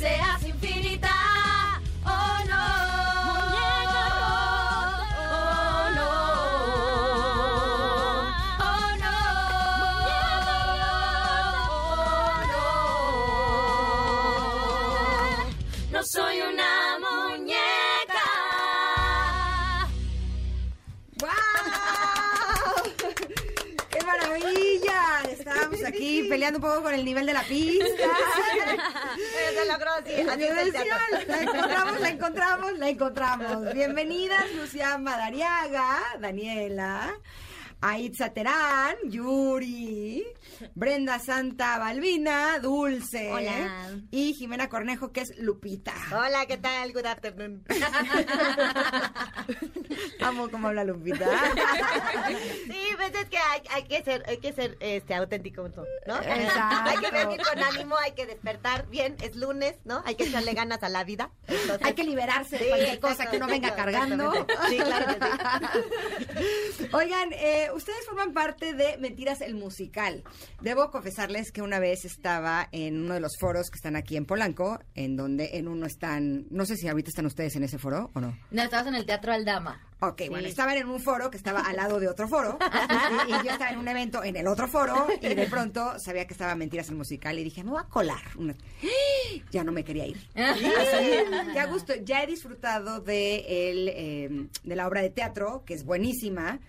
[SPEAKER 11] se
[SPEAKER 9] hace infinita. Oh no. Oh no. Oh no. Oh no. No soy una muñeca.
[SPEAKER 1] ¡Guau! ¡Qué maravilla! Estábamos aquí peleando un poco con el nivel de la pista. (laughs)
[SPEAKER 11] Se logró, sí.
[SPEAKER 1] la encontramos, la encontramos, la encontramos. Bienvenidas, Lucía Madariaga, Daniela, Aitza Terán, Yuri, Brenda Santa Balbina, Dulce.
[SPEAKER 11] Hola.
[SPEAKER 1] Y Jimena Cornejo, que es Lupita.
[SPEAKER 11] Hola, ¿qué tal? Good afternoon. (laughs)
[SPEAKER 1] Amo cómo habla Lupita.
[SPEAKER 11] Sí, pues es que hay, hay que ser, hay que ser este auténtico, ¿no?
[SPEAKER 1] Exacto.
[SPEAKER 11] Hay que venir con ánimo, hay que despertar bien, es lunes, ¿no? Hay que echarle ganas a la vida. Entonces-
[SPEAKER 1] Hay que liberarse de cualquier cosa que uno venga cargando.
[SPEAKER 11] Sí, claro que sí. (laughs)
[SPEAKER 1] Oigan, eh, ustedes forman parte de Mentiras el Musical. Debo confesarles que una vez estaba en uno de los foros que están aquí en Polanco, en donde en uno están, no sé si ahorita están ustedes en ese foro o no.
[SPEAKER 10] No, estabas en el Teatro Aldama.
[SPEAKER 1] Ok, bueno, estaban en un foro que estaba al lado de otro foro y, y yo estaba en un evento en el otro foro y de pronto sabía que estaba Mentiras el Musical y dije, me voy a colar. Una- (gasps) Ya no me quería ir. (laughs) Así, ya gusto, ya he disfrutado de, el, eh, de la obra de teatro, que es buenísima,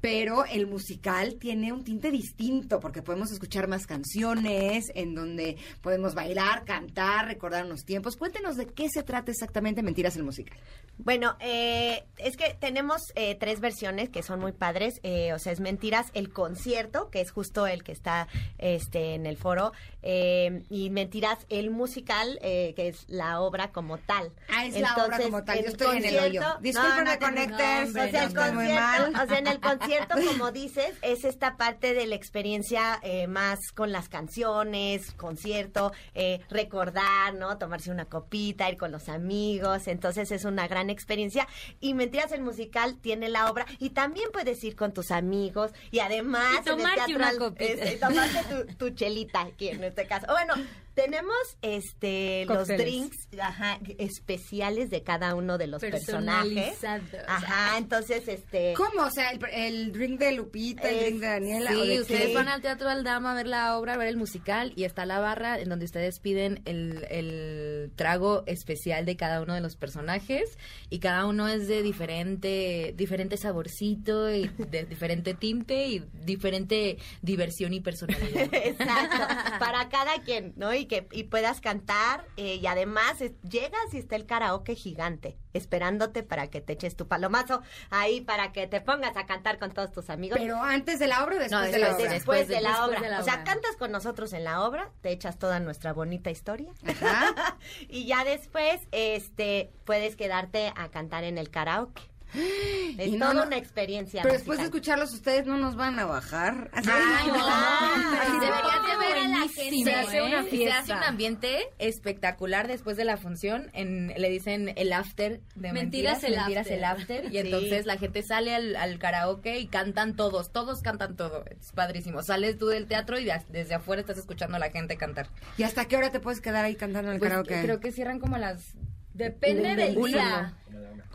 [SPEAKER 1] pero el musical tiene un tinte distinto porque podemos escuchar más canciones, en donde podemos bailar, cantar, recordar unos tiempos. Cuéntenos de qué se trata exactamente Mentiras el Musical.
[SPEAKER 11] Bueno, eh, es que tenemos eh, tres versiones que son muy padres. eh, o sea, es Mentiras, el concierto, que es justo el que está este, en el foro. Eh, y Mentiras, el musical, eh, que es la obra como tal.
[SPEAKER 1] Ah, es la obra como tal. Yo estoy en el hoyo. Discúlpenme,
[SPEAKER 11] no, no,
[SPEAKER 1] Connectors,
[SPEAKER 11] o sea, el
[SPEAKER 1] no,
[SPEAKER 11] concierto-
[SPEAKER 1] mal.
[SPEAKER 11] O sea, en el concierto, (laughs) como dices, es esta parte de la experiencia eh, más con las canciones, concierto, eh, recordar, ¿no? Tomarse una copita, ir con los amigos. Entonces es una gran experiencia. Y Mentiras el musical tiene la obra y también puedes ir con tus amigos y además
[SPEAKER 10] Y tomarte
[SPEAKER 11] en el
[SPEAKER 10] una
[SPEAKER 11] teatro al-
[SPEAKER 10] copita.
[SPEAKER 11] es- eh, tomarte tu, tu chelita aquí en este caso. Bueno, tenemos este los drinks ajá, especiales de cada uno de los personajes. Ajá, entonces este
[SPEAKER 1] ¿Cómo? O sea, el, el drink de Lupita, el
[SPEAKER 11] Es-
[SPEAKER 1] drink de Daniela. ¿o
[SPEAKER 10] Sí,
[SPEAKER 1] de
[SPEAKER 10] ustedes van al Teatro Aldama a ver la obra, a ver el musical y está la barra en donde ustedes piden el, el trago especial de cada uno de los personajes y cada uno es de diferente diferente saborcito y de diferente tinte y diferente diversión y personalidad. (laughs)
[SPEAKER 11] Exacto, para cada quien, ¿no? Y que y puedas cantar eh, y además es- llegas y está el karaoke gigante esperándote para que te eches tu palomazo ahí para que te pongas a cantar con todos tus amigos.
[SPEAKER 1] Pero antes de la obra o después
[SPEAKER 10] No,
[SPEAKER 1] de la obra.
[SPEAKER 11] después, de, la
[SPEAKER 10] después
[SPEAKER 11] obra.
[SPEAKER 10] de la
[SPEAKER 11] O sea,
[SPEAKER 10] obra.
[SPEAKER 11] cantas con nosotros en la obra, te echas toda nuestra bonita historia.
[SPEAKER 1] Ajá. (laughs)
[SPEAKER 11] y ya después este puedes quedarte a cantar en el karaoke. (gasps) Es
[SPEAKER 1] Y no,
[SPEAKER 11] toda
[SPEAKER 1] no.
[SPEAKER 11] una experiencia.
[SPEAKER 1] Pero después de escucharlos ustedes no nos van a bajar. Así
[SPEAKER 11] Ay,
[SPEAKER 1] no.
[SPEAKER 11] no.
[SPEAKER 10] Así
[SPEAKER 11] No.
[SPEAKER 10] deberían de ver a la gente. Se hace, una
[SPEAKER 3] Se
[SPEAKER 10] fiesta.
[SPEAKER 3] hace
[SPEAKER 10] Se hace un ambiente espectacular después de la función. En, le dicen el after de
[SPEAKER 3] Mentiras
[SPEAKER 10] mentiras,
[SPEAKER 3] el
[SPEAKER 10] mentiras
[SPEAKER 3] after.
[SPEAKER 10] el after. Y
[SPEAKER 11] Sí.
[SPEAKER 10] entonces la gente sale al, al karaoke y cantan todos. Todos cantan todo. Es padrísimo. Sales tú del teatro y de- desde afuera estás escuchando a la gente cantar.
[SPEAKER 1] ¿Y hasta qué hora te puedes quedar ahí cantando en el
[SPEAKER 10] Pues,
[SPEAKER 1] karaoke?
[SPEAKER 10] creo que cierran como a las...
[SPEAKER 3] Depende del día.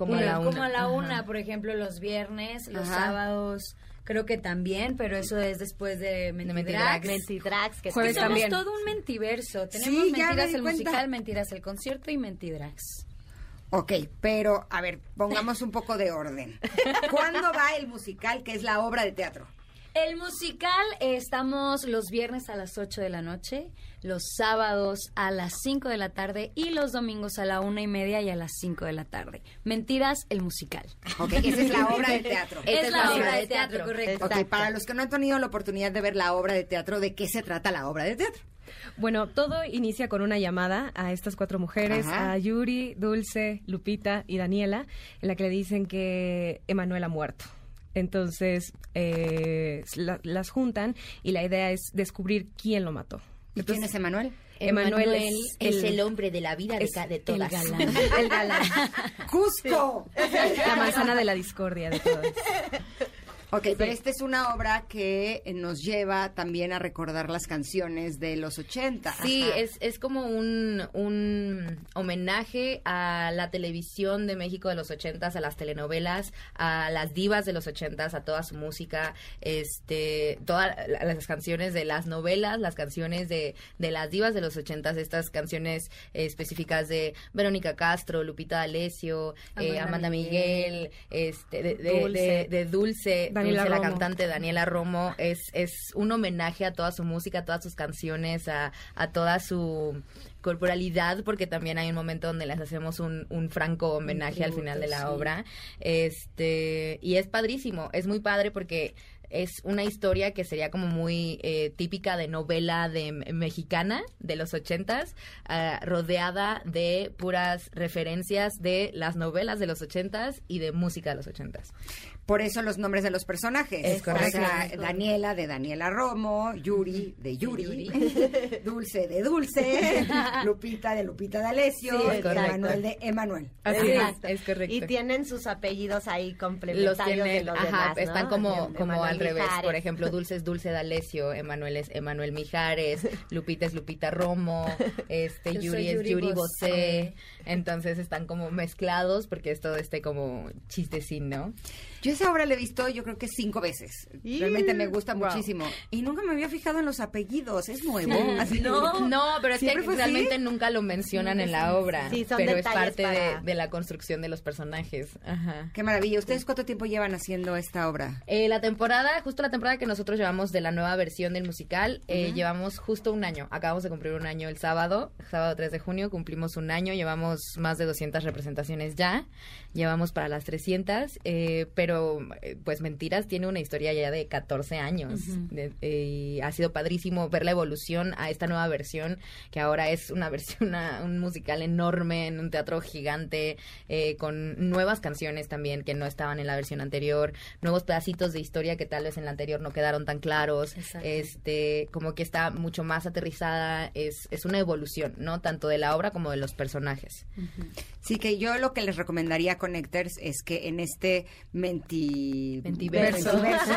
[SPEAKER 10] Como a la una.
[SPEAKER 3] Como a la una, por ejemplo, los viernes, los
[SPEAKER 1] Ajá.
[SPEAKER 3] sábados, creo que también, pero eso es después de. Mentidrags.
[SPEAKER 10] Mentidrags,
[SPEAKER 11] que
[SPEAKER 3] Jueves somos todo un mentiverso. Tenemos
[SPEAKER 1] Sí, ya me
[SPEAKER 3] Mentiras el
[SPEAKER 1] cuenta.
[SPEAKER 3] musical, Mentiras el concierto y Mentidrags.
[SPEAKER 1] Ok, pero a ver, pongamos un poco de orden. (laughs) ¿Cuándo va el musical, que es la obra de teatro?
[SPEAKER 3] El musical eh, estamos los viernes a las 8 de la noche, los sábados a las 5 de la tarde y los domingos a la una y media y a las 5 de la tarde. Mentiras, el musical.
[SPEAKER 1] Ok, esa es la obra de teatro.
[SPEAKER 3] es la obra de teatro, correcto.
[SPEAKER 1] Ok, para los que no han tenido la oportunidad de ver la obra de teatro, ¿de qué se trata la obra de teatro?
[SPEAKER 12] Bueno, todo inicia con una llamada a estas cuatro mujeres,
[SPEAKER 1] Ajá.
[SPEAKER 12] a Yuri, Dulce, Lupita y Daniela, en la que le dicen que Emanuel ha muerto. Entonces, eh, la- las juntan y la idea es descubrir quién lo mató.
[SPEAKER 1] ¿Y quién es Emanuel?
[SPEAKER 12] Emanuel es,
[SPEAKER 10] es el hombre de la vida de, ca- de
[SPEAKER 12] el
[SPEAKER 10] todas.
[SPEAKER 12] galán. (laughs)
[SPEAKER 1] El galán. ¡Cusco!
[SPEAKER 12] La manzana de la discordia de todas.
[SPEAKER 1] Ok, pero esta es una obra que eh, nos lleva también a recordar las canciones de los 80.
[SPEAKER 10] Sí,
[SPEAKER 1] Ajá.
[SPEAKER 10] es, es como un, un homenaje a la televisión de México de los ochentas, a las telenovelas, a las divas de los ochentas, a toda su música, este, todas la- las canciones de las novelas, las canciones de, de las divas de los ochentas, estas canciones eh, específicas de Verónica Castro, Lupita D'Alessio, eh,
[SPEAKER 11] Amanda
[SPEAKER 10] Amanda
[SPEAKER 11] Miguel,
[SPEAKER 10] Miguel, este, de, de-
[SPEAKER 11] Dulce.
[SPEAKER 10] de- de Dulce,
[SPEAKER 12] Daniela
[SPEAKER 10] la
[SPEAKER 12] Romo.
[SPEAKER 10] cantante Daniela Romo, es, es un homenaje a toda su música, a todas sus canciones, a, a toda su corporalidad, porque también hay un momento donde les hacemos un, un franco homenaje al final de la obra. Este, y es padrísimo, es muy padre porque es una historia que sería como muy eh, típica de novela de mexicana de los ochentas, ah, rodeada de puras referencias de las novelas de los ochentas y de música de los ochentas.
[SPEAKER 1] Por eso los nombres de los personajes.
[SPEAKER 10] Es correcto.
[SPEAKER 1] O sea, Daniela de Daniela Romo, Yuri de Yuri, (laughs) Dulce de Dulce, (laughs) Lupita de Lupita
[SPEAKER 10] Sí,
[SPEAKER 1] y
[SPEAKER 10] correcto.
[SPEAKER 1] Emanuel de Emanuel.
[SPEAKER 10] Así es, es correcto.
[SPEAKER 11] Y tienen sus apellidos ahí
[SPEAKER 10] los
[SPEAKER 11] complementarios de
[SPEAKER 10] tienen,
[SPEAKER 11] los
[SPEAKER 10] ajá,
[SPEAKER 11] demás, ¿no?
[SPEAKER 10] están como,
[SPEAKER 11] De-
[SPEAKER 10] como al revés.
[SPEAKER 11] Mijares.
[SPEAKER 10] Por ejemplo, Dulce es Dulce D'Alessio, Emanuel es Emanuel Mijares, Lupita es Lupita Romo, este
[SPEAKER 11] soy
[SPEAKER 10] Yuri es
[SPEAKER 11] Yuri
[SPEAKER 10] Yuri
[SPEAKER 11] Bosé.
[SPEAKER 10] Bosé. Entonces están como mezclados porque es todo este como chistecín, ¿no?
[SPEAKER 1] Yo esa obra la he visto yo creo que cinco veces. Realmente me gusta
[SPEAKER 10] Wow.
[SPEAKER 1] muchísimo. Y nunca me había fijado en los apellidos. Es nuevo.
[SPEAKER 10] Sí. (laughs)
[SPEAKER 1] Así-
[SPEAKER 10] No, no, pero es que realmente nunca lo mencionan en la obra.
[SPEAKER 11] Sí, son
[SPEAKER 10] pero es parte
[SPEAKER 11] para-
[SPEAKER 10] de, de la construcción de los personajes. Ajá.
[SPEAKER 1] Qué maravilla. ¿Ustedes cuánto tiempo llevan haciendo esta obra?
[SPEAKER 10] Eh, la temporada, justo la temporada que nosotros llevamos de la nueva versión del musical, eh, llevamos justo un año. Acabamos de cumplir un año el sábado, sábado 3 de junio, cumplimos un año, llevamos más de 200 representaciones ya, llevamos para las 300, eh, pero eh, pues Mentiras tiene una historia ya de 14 años de- eh, y ha sido padrísimo ver la evolución a esta nueva versión, que ahora es una (laughs) versión, una- un musical enorme en un teatro gigante, eh, con nuevas canciones también que no estaban en la versión anterior, nuevos pedacitos de historia que tal vez en la anterior no quedaron tan claros,
[SPEAKER 11] Exacto.
[SPEAKER 10] este, como que está mucho más aterrizada, es, es una evolución, ¿no? Tanto de la obra como de los personajes.
[SPEAKER 1] Sí, que yo lo que les recomendaría Connectors es que en este menti...
[SPEAKER 10] Mentiverso.
[SPEAKER 1] mentiverso,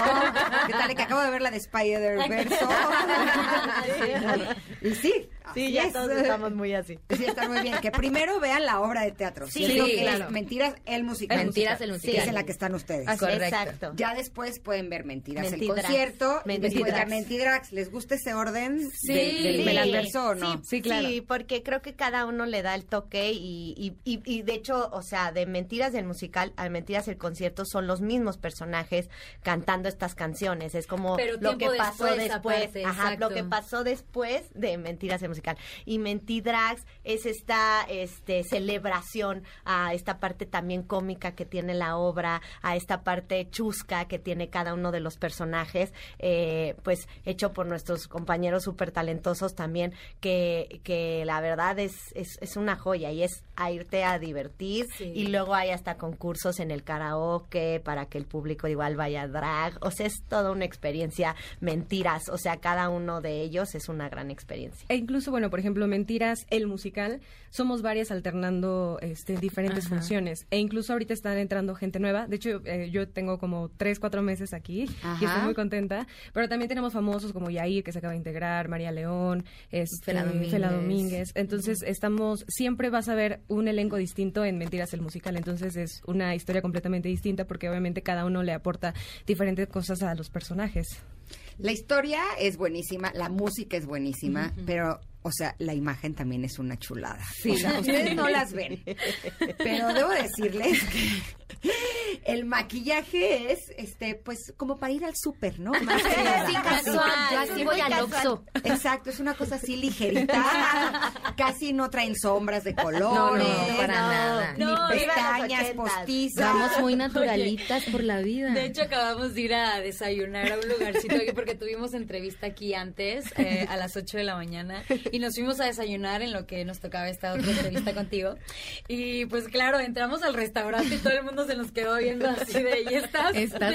[SPEAKER 1] ¿Qué tal? Que acabo de ver la de Spider-Verso. (laughs) y sí,
[SPEAKER 11] Sí, ya
[SPEAKER 1] es.
[SPEAKER 11] todos estamos muy así.
[SPEAKER 1] Sí, está muy bien. Que primero vean la obra de teatro.
[SPEAKER 11] Sí,
[SPEAKER 10] sí,
[SPEAKER 1] que
[SPEAKER 10] claro.
[SPEAKER 1] es Mentiras, el musical.
[SPEAKER 10] Mentiras, el musical.
[SPEAKER 1] Que es en la que están ustedes.
[SPEAKER 10] Así Correcto.
[SPEAKER 11] Exacto.
[SPEAKER 1] Ya después pueden ver Mentiras,
[SPEAKER 11] Mentidrax.
[SPEAKER 1] el concierto. y después ya
[SPEAKER 11] Mentidrax.
[SPEAKER 1] Mentidrax. ¿Les gusta ese orden
[SPEAKER 10] Sí.
[SPEAKER 1] del, del
[SPEAKER 10] Sí.
[SPEAKER 1] O no?
[SPEAKER 11] Sí,
[SPEAKER 12] Sí, claro.
[SPEAKER 11] Sí, porque creo que cada uno le da el toque y, y, y, y de hecho, o sea, de Mentiras del musical a Mentiras el concierto son los mismos personajes cantando estas canciones. Es como
[SPEAKER 10] Pero
[SPEAKER 11] lo que pasó
[SPEAKER 10] después,
[SPEAKER 11] ajá,
[SPEAKER 10] exacto.
[SPEAKER 11] lo que pasó después de Mentiras el musical. Y Mentidrax es esta este celebración a esta parte también cómica que tiene la obra, a esta parte chusca que tiene cada uno de los personajes, eh, pues hecho por nuestros compañeros súper talentosos también, que, que la verdad es, es, es una joya y es a irte a divertir
[SPEAKER 10] Sí.
[SPEAKER 11] y luego hay hasta concursos en el karaoke para que el público igual vaya a drag, o sea, es toda una experiencia, mentiras, o sea, cada uno de ellos es una gran experiencia.
[SPEAKER 12] E incluso, bueno, por ejemplo, Mentiras, el musical, somos varias alternando este, diferentes
[SPEAKER 10] Ajá.
[SPEAKER 12] funciones. E incluso ahorita están entrando gente nueva. De hecho, eh, yo tengo como tres, cuatro meses aquí y estoy muy contenta. Pero también tenemos famosos como Yair, que se acaba de integrar, María León, este,
[SPEAKER 10] Fela Domínguez.
[SPEAKER 12] Fela Domínguez. Entonces, estamos, siempre vas a ver un elenco distinto en Mentiras, el musical. Entonces, es una historia completamente distinta porque obviamente cada uno le aporta diferentes cosas a los personajes.
[SPEAKER 1] La historia es buenísima, la música es buenísima, pero, o sea, la imagen también es una chulada. O sea, ustedes no las ven. Pero debo decirles que el maquillaje es, este, pues, como para ir al súper, ¿no? Más
[SPEAKER 10] Sí,
[SPEAKER 1] nada.
[SPEAKER 10] casual. Yo así voy al. Oxxo.
[SPEAKER 1] Exacto, es una cosa así ligerita. Casi no traen sombras de colores.
[SPEAKER 10] No, no, para nada.
[SPEAKER 1] Ni
[SPEAKER 10] No,
[SPEAKER 1] pestañas postizas.
[SPEAKER 10] Vamos muy naturalitas por la vida.
[SPEAKER 13] De hecho, acabamos de ir a desayunar a un lugarcito aquí porque tuvimos entrevista aquí antes, eh, a las 8 de la mañana, y nos fuimos a desayunar en lo que nos tocaba esta otra entrevista (laughs) contigo. Y pues claro, entramos al restaurante y todo el mundo se nos quedó viendo así de, ¿y
[SPEAKER 10] son?"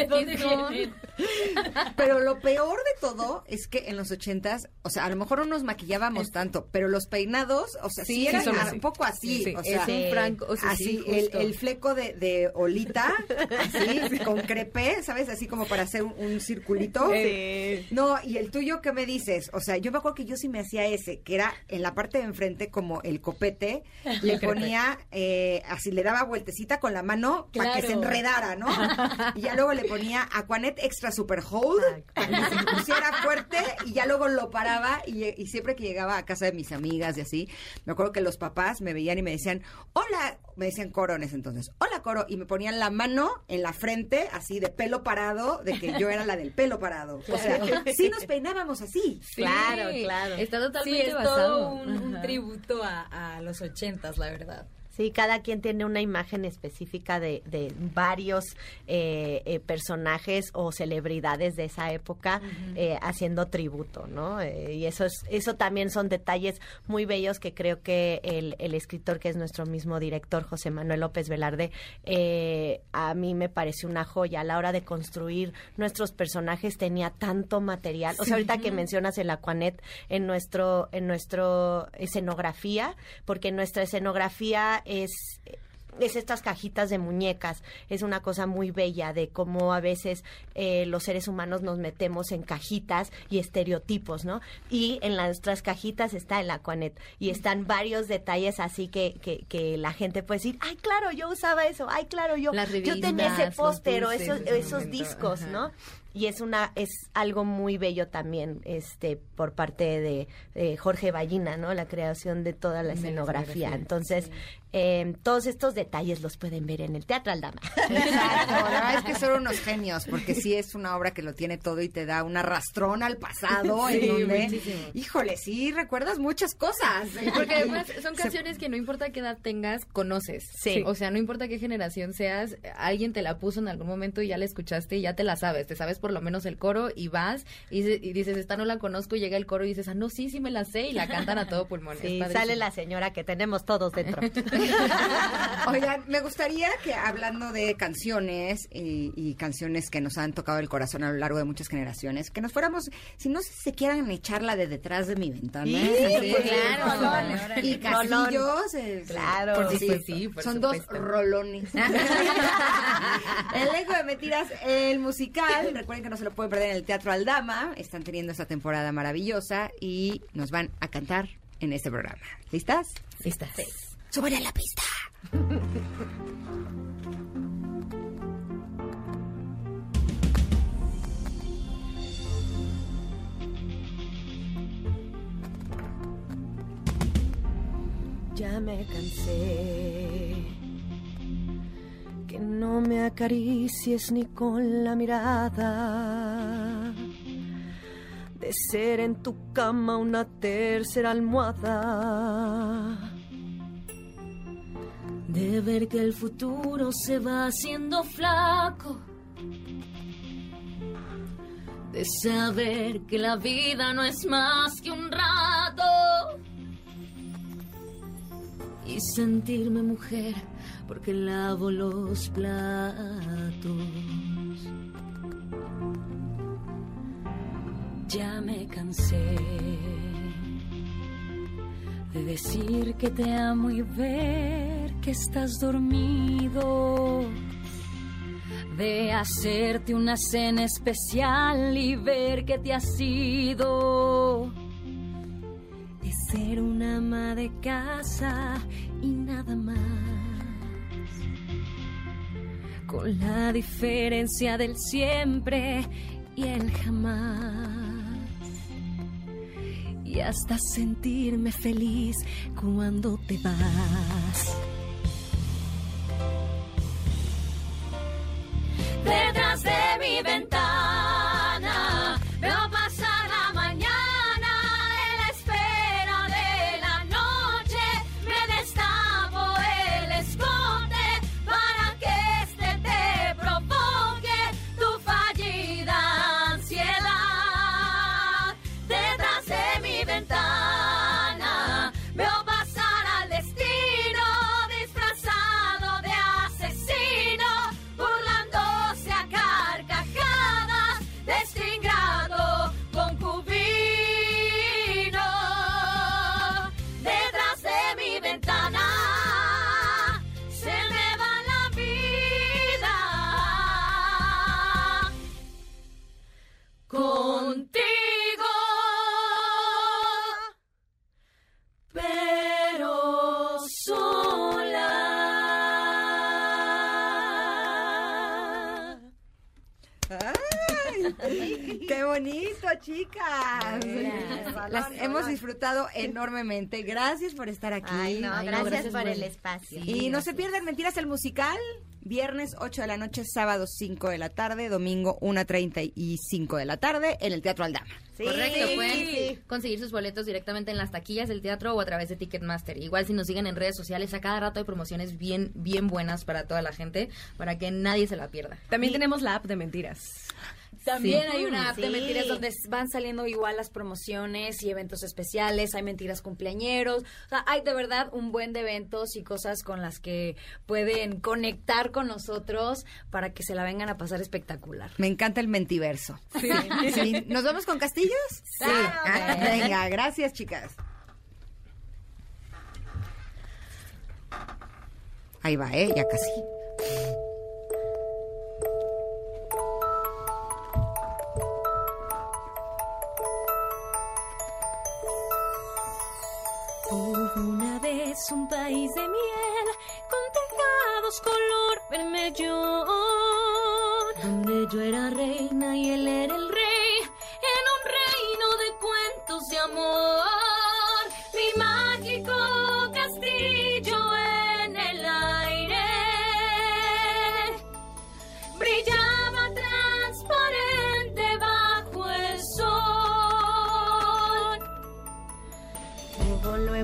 [SPEAKER 13] vienen? (laughs)
[SPEAKER 1] Pero lo peor de todo es que en los ochentas, o sea, a lo mejor no nos maquillábamos tanto, pero los peinados, o sea, sí,
[SPEAKER 12] Sí,
[SPEAKER 1] eran
[SPEAKER 12] sí
[SPEAKER 1] un poco así.
[SPEAKER 12] Sí,
[SPEAKER 1] o
[SPEAKER 12] es
[SPEAKER 1] sea,
[SPEAKER 12] un franco, o sea,
[SPEAKER 1] así,
[SPEAKER 12] sí,
[SPEAKER 1] el, fleco de, de olita, así, (laughs) con crepé, ¿sabes? Así como para hacer un, un circulito.
[SPEAKER 12] Sí.
[SPEAKER 1] No, y el tuyo, ¿qué me dices? O sea, yo me acuerdo que yo sí me hacía ese, que era en la parte de enfrente como el copete, (laughs) le ponía, eh, así le daba vueltecita con la mano para que se enredara, ¿no? (laughs) Y ya luego le ponía Aquanet Extra Super Hold para que se pusiera fuerte y ya luego lo paraba y, y siempre que llegaba a casa de mis amigas y así, me acuerdo que los papás me veían y me decían, hola, me decían coro en ese entonces, hola coro, y me ponían la mano en la frente así de pelo parado, de que yo era la del pelo parado. O sea, sí nos peinábamos así.
[SPEAKER 13] Claro,
[SPEAKER 10] claro. Está
[SPEAKER 13] Sí,
[SPEAKER 10] totalmente
[SPEAKER 13] es
[SPEAKER 10] basado.
[SPEAKER 13] todo un, tributo a, a los ochentas, la verdad.
[SPEAKER 11] Sí, cada quien tiene una imagen específica de, de varios eh, eh, personajes o celebridades de esa época eh, haciendo tributo, ¿no? Y eso es, eso también son detalles muy bellos que creo que el, el escritor que es nuestro mismo director, José Manuel López Velarde, a mí me pareció una joya a la hora de construir nuestros personajes tenía tanto material. O sea, ahorita que mencionas el Aquanet en nuestro, en nuestro escenografía, porque nuestra escenografía es es estas cajitas de muñecas. Es una cosa muy bella de cómo a veces eh, los seres humanos nos metemos en cajitas y estereotipos, ¿no? Y en las nuestras cajitas está el Aquanet y están varios detalles así que, que, que la gente puede decir, ay, claro, yo usaba eso, ay, claro, yo, yo tenía ese póster o esos, esos discos,
[SPEAKER 10] ajá.
[SPEAKER 11] ¿no? y es una es algo muy bello también este por parte de Jorge Ballina no la creación de toda la escenografía, entonces eh, todos estos detalles los pueden ver en el Teatro Aldama
[SPEAKER 1] Exacto, la verdad es que son unos genios, porque sí es una obra que lo tiene todo y te da un arrastrón al pasado,
[SPEAKER 10] Sí,
[SPEAKER 1] en donde,
[SPEAKER 10] muchísimo.
[SPEAKER 1] híjole, sí recuerdas muchas cosas.
[SPEAKER 10] Porque además (laughs) son canciones que no importa qué edad tengas, conoces.
[SPEAKER 11] Sí.
[SPEAKER 10] O sea, no importa qué generación seas, alguien te la puso en algún momento y ya la escuchaste y ya te la sabes. Te sabes por lo menos el coro y vas y, dice- y dices, esta no la conozco, y llega el coro y dices, ah, no, sí, sí me la sé y la cantan a todo pulmón.
[SPEAKER 11] Sí sale la señora que tenemos todos dentro (laughs) (laughs)
[SPEAKER 1] Oigan, me gustaría que hablando de canciones y, y canciones que nos han tocado el corazón a lo largo de muchas generaciones, que nos fuéramos, si no se quieran echarla de detrás de mi ventana.
[SPEAKER 10] Sí, (laughs)
[SPEAKER 1] Así,
[SPEAKER 10] claro.
[SPEAKER 1] Y casillos. eh,
[SPEAKER 11] Claro.
[SPEAKER 1] por
[SPEAKER 10] Sí, sí, por
[SPEAKER 1] Son
[SPEAKER 10] supuesto.
[SPEAKER 1] dos rolones. (laughs) Elenco de mentiras, el musical. Recuerden que no se lo pueden perder en el Teatro Aldama. Están teniendo esta temporada maravillosa y nos van a cantar en este programa. ¿Listas?
[SPEAKER 10] Listas.
[SPEAKER 1] ¡Súbele a la pista!
[SPEAKER 11] Ya me cansé. Que no me acaricies ni con la mirada. De ser en tu cama una tercera almohada.
[SPEAKER 9] De ver que el futuro se va haciendo flaco. De saber que la vida no es más que un rato. Y sentirme mujer porque lavo los platos. Ya me cansé de decir que te amo y ver que estás dormido. De hacerte una cena especial y ver que te has ido. De ser una ama de casa y nada más. Con la diferencia del siempre y el jamás y hasta sentirme feliz cuando te vas. Detrás de mi ventana
[SPEAKER 1] chicas! Las hemos disfrutado enormemente. Gracias por estar aquí.
[SPEAKER 11] Ay, no,
[SPEAKER 10] Ay, no,
[SPEAKER 11] gracias, por el espacio.
[SPEAKER 1] Y no se pierdan Mentiras el Musical, viernes 8 de la noche, sábado 5 de la tarde, domingo 1.35 de la tarde en el Teatro Aldama.
[SPEAKER 11] Sí.
[SPEAKER 10] Correcto, pueden
[SPEAKER 11] Sí.
[SPEAKER 10] conseguir sus boletos directamente en las taquillas del teatro o a través de Ticketmaster. Igual si nos siguen en redes sociales, a cada rato hay promociones bien, bien buenas para toda la gente, para que nadie se la pierda.
[SPEAKER 12] También tenemos la app de mentiras.
[SPEAKER 13] También
[SPEAKER 10] Sí.
[SPEAKER 13] hay una app de mentiras donde van saliendo igual las promociones y eventos especiales, hay mentiras cumpleañeros, o sea, hay de verdad un buen de eventos y cosas con las que pueden conectar con nosotros para que se la vengan a pasar espectacular.
[SPEAKER 1] Me encanta el mentiverso. Sí. (laughs) ¿Nos vamos con Castillos? Sí. Ah, venga, gracias, chicas. Ahí va, ¿eh? Ya casi.
[SPEAKER 9] Hubo una vez un país de miel con tejados color vermellón, donde yo era reina y él era el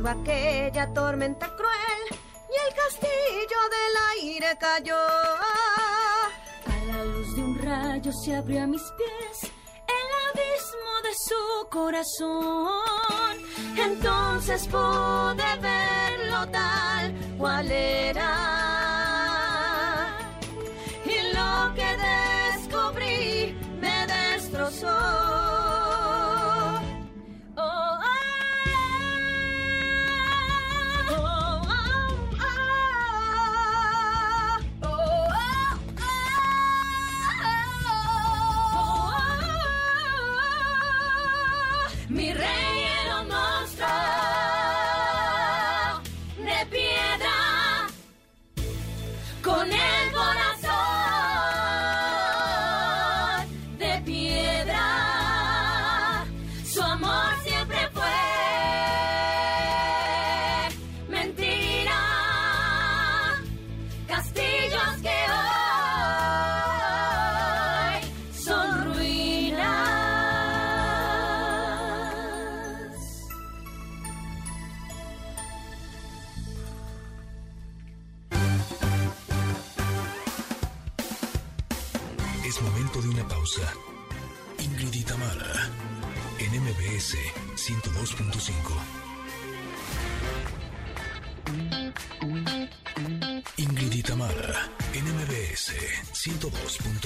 [SPEAKER 11] Aquella tormenta cruel y el castillo del aire cayó.
[SPEAKER 9] A la luz de un rayo se abrió a mis pies el abismo de su corazón.
[SPEAKER 11] Entonces pude verlo tal cual era. Y lo que descubrí me destrozó.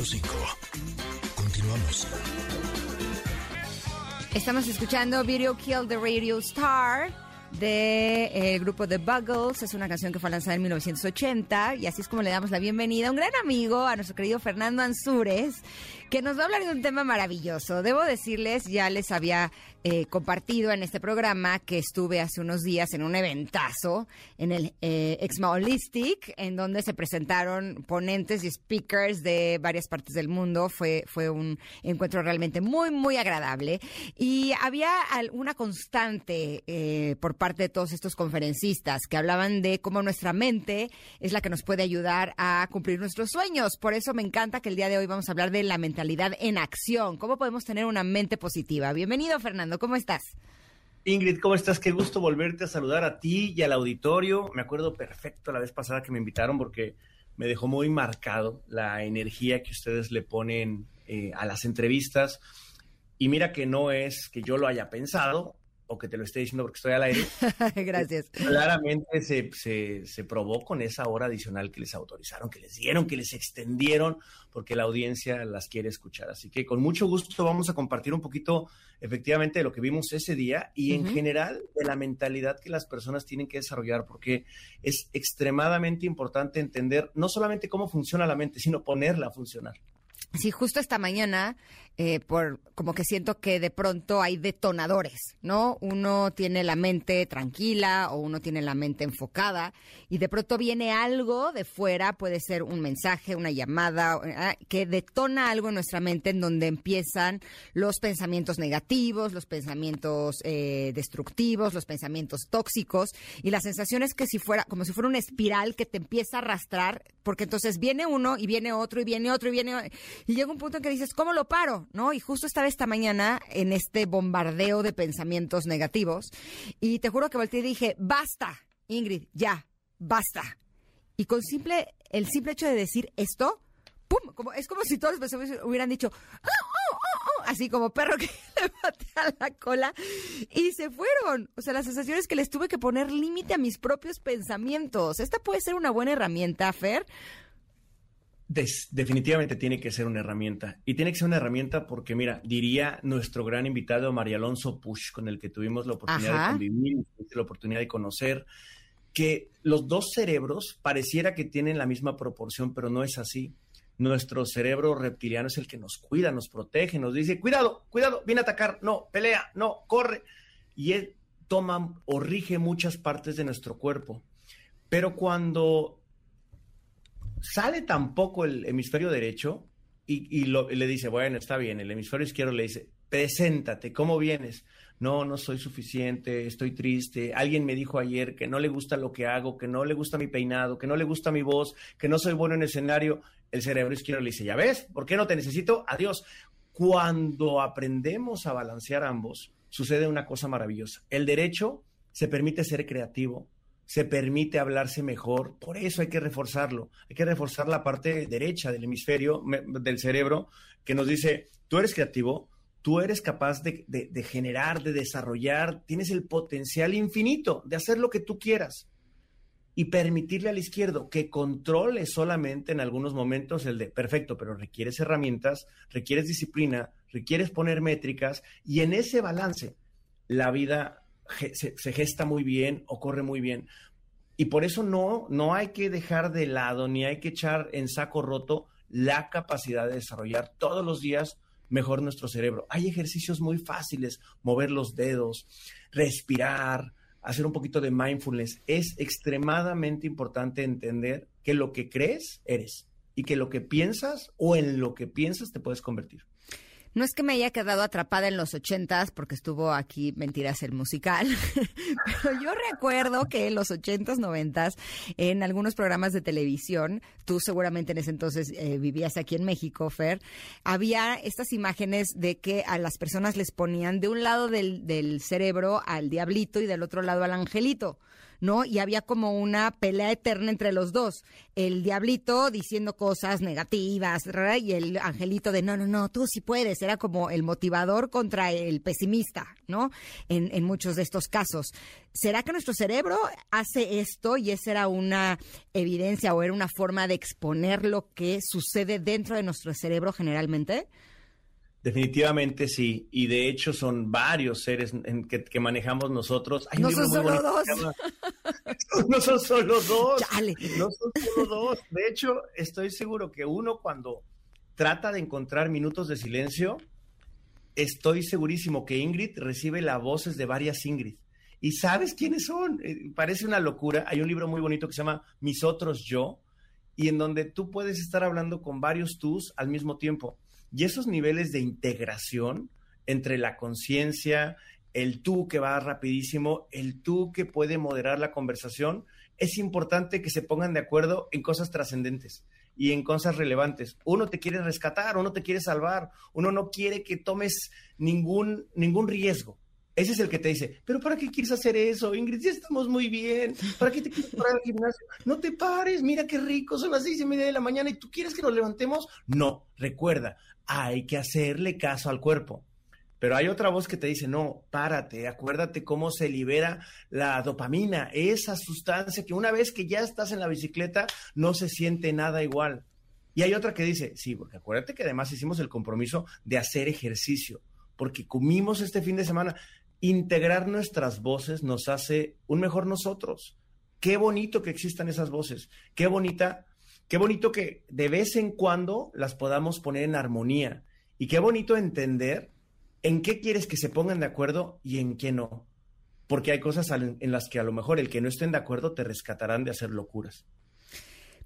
[SPEAKER 2] 102.5. Continuamos.
[SPEAKER 1] Estamos escuchando Video Kill the Radio Star del grupo The Buggles. Es una canción que fue lanzada en 1980 y así es como le damos la bienvenida a un gran amigo, a nuestro querido Fernando Ansúrez, que nos va a hablar de un tema maravilloso. Debo decirles, ya les había eh, compartido en este programa que estuve hace unos días en un eventazo en el eh, Exma Holistic, en donde se presentaron ponentes y speakers de varias partes del mundo. Fue, fue un encuentro realmente muy, muy agradable. Y había una constante eh, por parte de todos estos conferencistas que hablaban de cómo nuestra mente es la que nos puede ayudar a cumplir nuestros sueños. Por eso me encanta que el día de hoy vamos a hablar de la mentalidad en acción. ¿Cómo podemos tener una mente positiva? Bienvenido, Fernando. ¿Cómo estás?
[SPEAKER 14] Ingrid, ¿cómo estás? Qué gusto volverte a saludar a ti y al auditorio. Me acuerdo perfecto la vez pasada que me invitaron porque me dejó muy marcado la energía que ustedes le ponen eh, a las entrevistas. Y mira que no es que yo lo haya pensado o que te lo esté diciendo porque estoy al aire. (laughs)
[SPEAKER 1] Gracias.
[SPEAKER 14] Claramente se, se, se, probó con esa hora adicional que les autorizaron, que les dieron, que les extendieron, porque la audiencia las quiere escuchar. Así que con mucho gusto vamos a compartir un poquito efectivamente de lo que vimos ese día y en general de la mentalidad que las personas tienen que desarrollar, porque es extremadamente importante entender no solamente cómo funciona la mente, sino ponerla a funcionar.
[SPEAKER 1] Sí, justo esta mañana, eh, por como que siento que de pronto hay detonadores, ¿no? Uno tiene la mente tranquila o uno tiene la mente enfocada y de pronto viene algo de fuera, puede ser un mensaje, una llamada, eh, que detona algo en nuestra mente en donde empiezan los pensamientos negativos, los pensamientos eh, destructivos, los pensamientos tóxicos y la sensación es que si fuera, como si fuera una espiral que te empieza a arrastrar, porque entonces viene uno y viene otro y viene otro y viene y llega un punto en que dices, ¿cómo lo paro? ¿No? Y justo estaba esta mañana en este bombardeo de pensamientos negativos y te juro que volteé dije, basta, Ingrid, ya, basta. Y con simple, el simple hecho de decir esto, ¡pum! Como, es como si todos los personas hubieran dicho, ¡Oh, oh, oh, así como perro que (laughs) le patea la cola, y se fueron. O sea, la sensación es que les tuve que poner límite a mis propios pensamientos. Esta puede ser una buena herramienta, Fer,
[SPEAKER 14] definitivamente tiene que ser una herramienta. Y tiene que ser una herramienta porque, mira, diría nuestro gran invitado María Alonso Push, con el que tuvimos la oportunidad de convivir, la oportunidad de conocer, que los dos cerebros pareciera que tienen la misma proporción, pero no es así. Nuestro cerebro reptiliano es el que nos cuida, nos protege, nos dice, cuidado, cuidado, viene a atacar, no, pelea, no, corre. Y él toma o rige muchas partes de nuestro cuerpo. Pero cuando sale tampoco el hemisferio derecho y, le dice, bueno, está bien, el hemisferio izquierdo le dice, preséntate, ¿cómo vienes? No, no soy suficiente, estoy triste. Alguien me dijo ayer que no le gusta lo que hago, que no le gusta mi peinado, que no le gusta mi voz, que no soy bueno en escenario. El cerebro izquierdo le dice, ya ves, ¿por qué no te necesito? Adiós. Cuando aprendemos a balancear ambos, sucede una cosa maravillosa. El derecho se permite ser creativo, se permite hablarse mejor. Por eso hay que reforzarlo. Hay que reforzar la parte derecha del hemisferio del cerebro que nos dice, tú eres creativo, tú eres capaz de, generar, de desarrollar, tienes el potencial infinito de hacer lo que tú quieras. Y permitirle al izquierdo que controle solamente en algunos momentos el de, perfecto, pero requieres herramientas, requieres disciplina, requieres poner métricas y en ese balance la vida se, gesta muy bien o corre muy bien. Y por eso no, no hay que dejar de lado ni hay que echar en saco roto la capacidad de desarrollar todos los días mejor nuestro cerebro. Hay ejercicios muy fáciles, mover los dedos, respirar, hacer un poquito de mindfulness. Es extremadamente importante entender que lo que crees, eres. Y que lo que piensas o en lo que piensas te puedes convertir.
[SPEAKER 1] No es que me haya quedado atrapada en los ochentas, porque estuvo aquí Mentiras el musical, (laughs) pero yo recuerdo que en los ochentas, noventas, en algunos programas de televisión, tú seguramente en ese entonces eh, vivías aquí en México, Fer, había estas imágenes de que a las personas les ponían de un lado del, del cerebro al diablito y del otro lado al angelito. ¿No? Y había como una pelea eterna entre los dos. El diablito diciendo cosas negativas y el angelito de no, no, no, tú sí puedes. Era como el motivador contra el pesimista, ¿no? En, en muchos de estos casos. ¿Será que nuestro cerebro hace esto y esa era una evidencia o era una forma de exponer lo que sucede dentro de nuestro cerebro generalmente?
[SPEAKER 14] Definitivamente sí, y de hecho son varios seres en que, manejamos nosotros. (laughs)
[SPEAKER 1] no son solo dos.
[SPEAKER 14] no son solo dos. No son solo dos. De hecho, estoy seguro que uno cuando trata de encontrar minutos de silencio, estoy segurísimo que Ingrid recibe las voces de varias Ingrid. ¿Y sabes quiénes son? Eh, parece una locura. Hay un libro muy bonito que se llama Mis otros yo, y en donde tú puedes estar hablando con varios tus al mismo tiempo. Y esos niveles de integración entre la conciencia, el tú que va rapidísimo, el tú que puede moderar la conversación, es importante que se pongan de acuerdo en cosas trascendentes, y en cosas relevantes. Uno te quiere rescatar, uno te quiere salvar, uno no quiere que tomes ningún, ningún riesgo. Ese es el que te dice, pero ¿para qué quieres hacer eso? Ingrid, ya estamos muy bien. ¿Para qué te quieres parar al gimnasio? No te pares, mira qué rico, son las seis y media de la mañana y tú quieres que nos levantemos. No, recuerda, hay que hacerle caso al cuerpo. Pero hay otra voz que te dice, no, párate, acuérdate cómo se libera la dopamina, esa sustancia que una vez que ya estás en la bicicleta no se siente nada igual. Y hay otra que dice, sí, porque acuérdate que además hicimos el compromiso de hacer ejercicio, porque comimos este fin de semana. Integrar nuestras voces nos hace un mejor nosotros. Qué bonito que existan esas voces, qué bonita, qué bonito que de vez en cuando las podamos poner en armonía y qué bonito entender en qué quieres que se pongan de acuerdo y en qué no. Porque hay cosas en las que a lo mejor el que no estén de acuerdo te rescatarán de hacer locuras.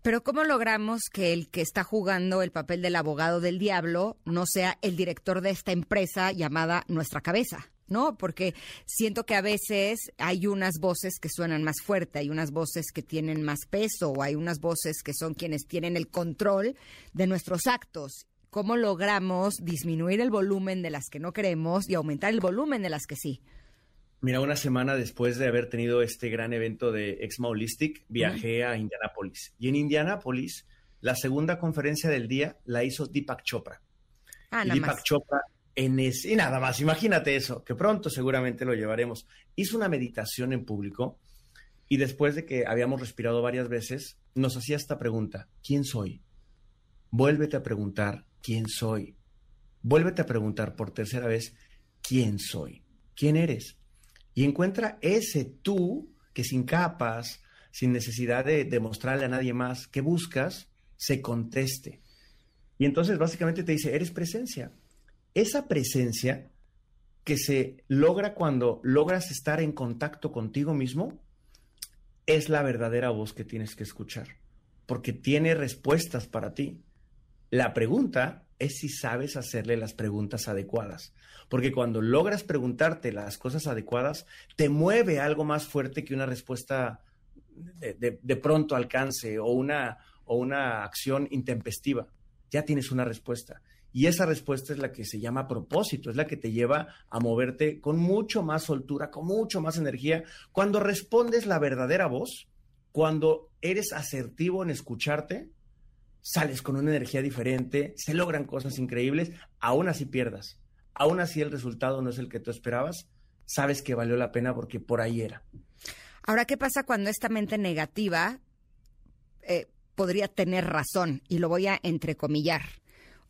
[SPEAKER 1] Pero ¿cómo logramos que el que está jugando el papel del abogado del diablo no sea el director de esta empresa llamada Nuestra Cabeza? ¿No? Porque siento que a veces hay unas voces que suenan más fuerte, hay unas voces que tienen más peso, o hay unas voces que son quienes tienen el control de nuestros actos cómo logramos disminuir el volumen de las que no queremos y aumentar el volumen de las que sí.
[SPEAKER 14] Mira, una semana después de haber tenido este gran evento de Exma Holistic, viajé a Indianápolis. Y en Indianápolis, la segunda conferencia del día la hizo Deepak Chopra.
[SPEAKER 1] Ah,
[SPEAKER 14] nada Deepak Chopra en y nada más, imagínate eso, que pronto seguramente lo llevaremos. Hizo una meditación en público y después de que habíamos respirado varias veces, nos hacía esta pregunta, ¿quién soy? Vuélvete a preguntar quién soy. Vuélvete a preguntar por tercera vez, ¿quién soy? ¿Quién eres? Y encuentra ese tú que sin capas, sin necesidad de demostrarle a nadie más que buscas, se conteste. Y entonces básicamente te dice, eres presencia. Esa presencia que se logra cuando logras estar en contacto contigo mismo, es la verdadera voz que tienes que escuchar, porque tiene respuestas para ti. La pregunta es si sabes hacerle las preguntas adecuadas. Porque cuando logras preguntarte las cosas adecuadas, te mueve algo más fuerte que una respuesta de, pronto alcance o una, o una acción intempestiva. Ya tienes una respuesta. Y esa respuesta es la que se llama propósito, es la que te lleva a moverte con mucho más soltura, con mucho más energía. Cuando respondes la verdadera voz, cuando eres asertivo en escucharte, sales con una energía diferente, se logran cosas increíbles, aún así pierdas. Aún así el resultado no es el que tú esperabas, sabes que valió la pena porque por ahí era.
[SPEAKER 1] Ahora, ¿qué pasa cuando esta mente negativa eh, podría tener razón? Y lo voy a entrecomillar.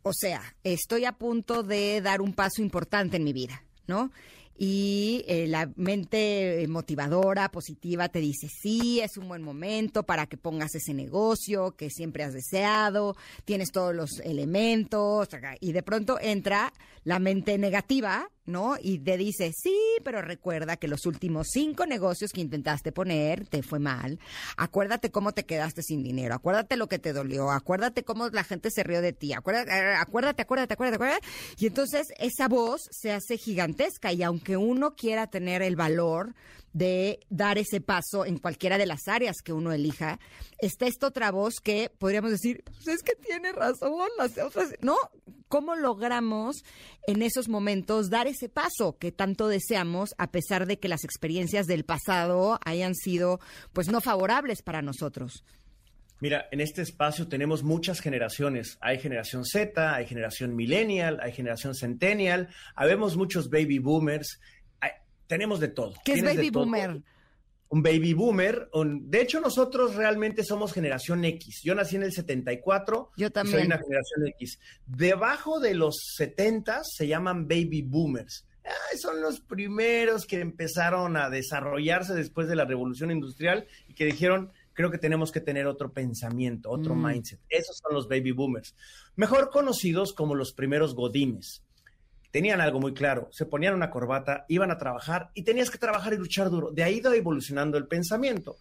[SPEAKER 1] O sea, estoy a punto de dar un paso importante en mi vida, ¿no? y eh, la mente motivadora, positiva, te dice, sí, es un buen momento para que pongas ese negocio que siempre has deseado, tienes todos los elementos, y de pronto entra la mente negativa ¿no? Y te dice, sí, pero recuerda que los últimos cinco negocios que intentaste poner te fue mal. Acuérdate cómo te quedaste sin dinero. Acuérdate lo que te dolió. Acuérdate cómo la gente se rió de ti. Acuérdate, acuérdate, acuérdate, acuérdate, acuérdate. Y entonces esa voz se hace gigantesca y aunque uno quiera tener el valor de dar ese paso en cualquiera de las áreas que uno elija, está esta otra voz que podríamos decir, pues es que tiene razón, las otras, ¿no? ¿Cómo logramos en esos momentos dar ese paso que tanto deseamos a pesar de que las experiencias del pasado hayan sido pues no favorables para nosotros?
[SPEAKER 14] Mira, en este espacio tenemos muchas generaciones. Hay generación Z, hay generación millennial, hay generación centennial, habemos muchos baby boomers tenemos de todo.
[SPEAKER 1] ¿Qué es baby boomer?
[SPEAKER 14] Un baby boomer. de hecho, nosotros realmente somos generación X. Yo nací en el 74.
[SPEAKER 1] Yo también.
[SPEAKER 14] Soy una generación X. Debajo de los 70 se llaman baby boomers. son los primeros que empezaron a desarrollarse después de la revolución industrial y que dijeron, creo que tenemos que tener otro pensamiento, otro mm. mindset. Esos son los baby boomers, mejor conocidos como los primeros godines tenían algo muy claro, se ponían una corbata, iban a trabajar y tenías que trabajar y luchar duro. De ahí iba evolucionando el pensamiento.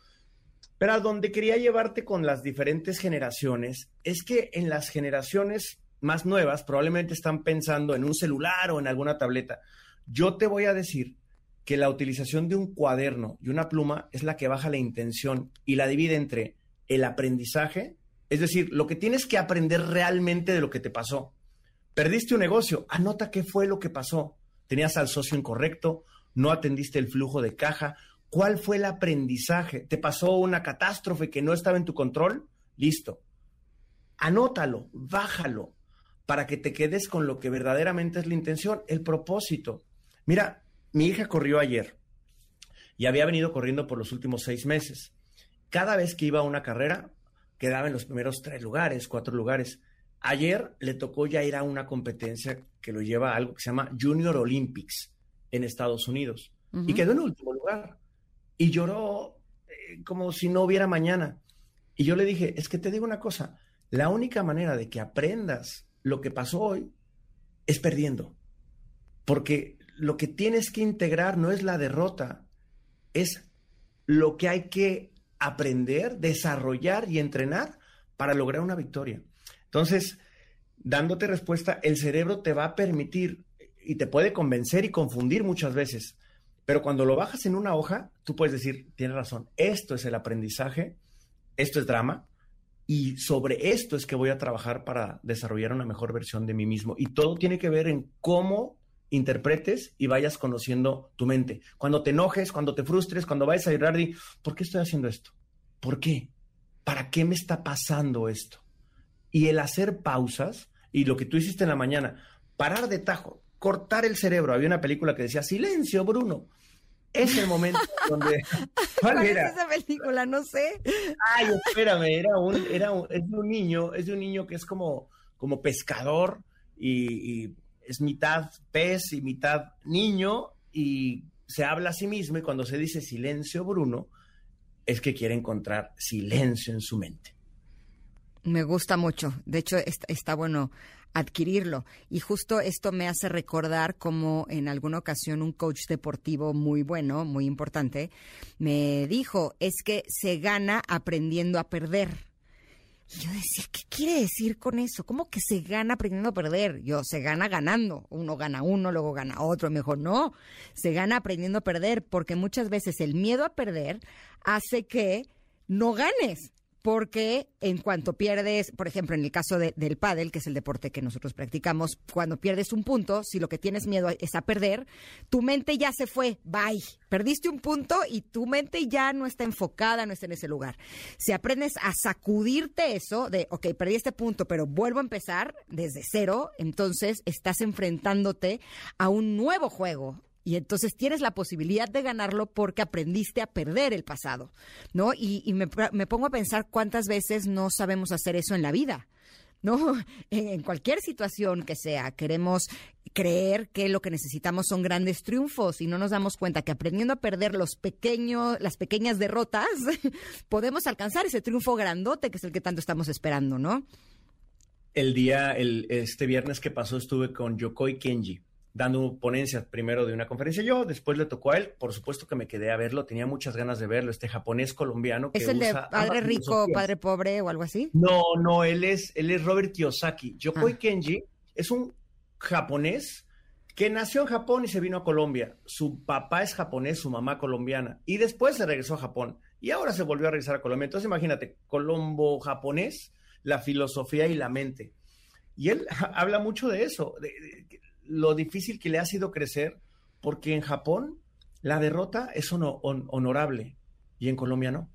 [SPEAKER 14] Pero a donde quería llevarte con las diferentes generaciones es que en las generaciones más nuevas probablemente están pensando en un celular o en alguna tableta. Yo te voy a decir que la utilización de un cuaderno y una pluma es la que baja la intención y la divide entre el aprendizaje Es decir, lo que tienes que aprender realmente de lo que te pasó. Perdiste un negocio, anota qué fue lo que pasó. Tenías al socio incorrecto, no atendiste el flujo de caja. ¿Cuál fue el aprendizaje? ¿Te pasó una catástrofe que no estaba en tu control? Listo. Anótalo, bájalo, para que te quedes con lo que verdaderamente es la intención, el propósito. Mira, mi hija corrió ayer y había venido corriendo por los últimos seis meses. Cada vez que iba a una carrera, quedaba en los primeros tres lugares, cuatro lugares. Ayer le tocó ya ir a una competencia que lo lleva a algo que se llama Junior Olympics en Estados Unidos. Y quedó en último lugar. Y lloró eh, como si no hubiera mañana. Y yo le dije, es que te digo una cosa, la única manera de que aprendas lo que pasó hoy es perdiendo. Porque lo que tienes que integrar no es la derrota, es lo que hay que aprender, desarrollar y entrenar para lograr una victoria. Entonces, dándote respuesta, el cerebro te va a permitir y te puede convencer y confundir muchas veces, pero cuando lo bajas en una hoja, tú puedes decir, tienes razón, esto es el aprendizaje, esto es drama, y sobre esto es que voy a trabajar para desarrollar una mejor versión de mí mismo. Y todo tiene que ver en cómo interpretes y vayas conociendo tu mente. Cuando te enojes, cuando te frustres, cuando vayas a llorar, di, ¿por qué estoy haciendo esto? ¿Por qué? ¿Para qué me está pasando esto? Y el hacer pausas, y lo que tú hiciste en la mañana, parar de tajo, cortar el cerebro. Había una película que decía, silencio, Bruno. Es el momento (laughs) donde...
[SPEAKER 1] ¿Cuál, era? es esa película? No sé.
[SPEAKER 14] Ay, espérame, era un, era un, es de un niño, es de un niño que es como, como pescador y, y es mitad pez y mitad niño y se habla a sí mismo y cuando se dice silencio Bruno, es que quiere encontrar silencio en su mente.
[SPEAKER 1] Me gusta mucho. De hecho, está, bueno adquirirlo. Y justo esto me hace recordar como en alguna ocasión un coach deportivo muy bueno, muy importante, me dijo, es que se gana aprendiendo a perder. Y yo decía, ¿qué quiere decir con eso? ¿Cómo que se gana aprendiendo a perder? Yo, se gana ganando. Uno gana uno, luego gana otro. Mejor no. Se gana aprendiendo a perder porque muchas veces el miedo a perder hace que no ganes porque en cuanto pierdes, por ejemplo, en el caso del pádel, que es el deporte que nosotros practicamos, cuando pierdes un punto, si lo que tienes miedo es a perder, tu mente ya se fue, bye. Perdiste un punto y tu mente ya no está enfocada, no está en ese lugar. Si aprendes a sacudirte eso de, ok, perdí este punto, pero vuelvo a empezar desde cero, entonces estás enfrentándote a un nuevo juego, y entonces tienes la posibilidad de ganarlo porque aprendiste a perder el pasado, ¿no? Y, me, pongo a pensar cuántas veces no sabemos hacer eso en la vida. ¿no? (laughs) En, cualquier situación que sea, queremos creer que lo que necesitamos son grandes triunfos y no nos damos cuenta que aprendiendo a perder los pequeños, las pequeñas derrotas, (laughs) podemos alcanzar ese triunfo grandote que es el que tanto estamos esperando, ¿no?
[SPEAKER 14] El día, el, este viernes que pasó estuve con Yokoi Kenji dando ponencias primero de una conferencia yo, después le tocó a él, por supuesto que me quedé a verlo, tenía muchas ganas de verlo, este japonés colombiano.
[SPEAKER 1] ¿Es el de padre rico, padre pobre o algo así?
[SPEAKER 14] No, no, él es, él es Robert Kiyosaki. Yokoi ah. Kenji es un japonés que nació en Japón y se vino a Colombia. Su papá es japonés, su mamá colombiana, y después se regresó a Japón y ahora se volvió a regresar a Colombia. Entonces imagínate, colombo japonés, la filosofía y la mente. Y él (laughs) habla mucho de eso, de, lo difícil que le ha sido crecer, porque en Japón la derrota es honorable y en Colombia no,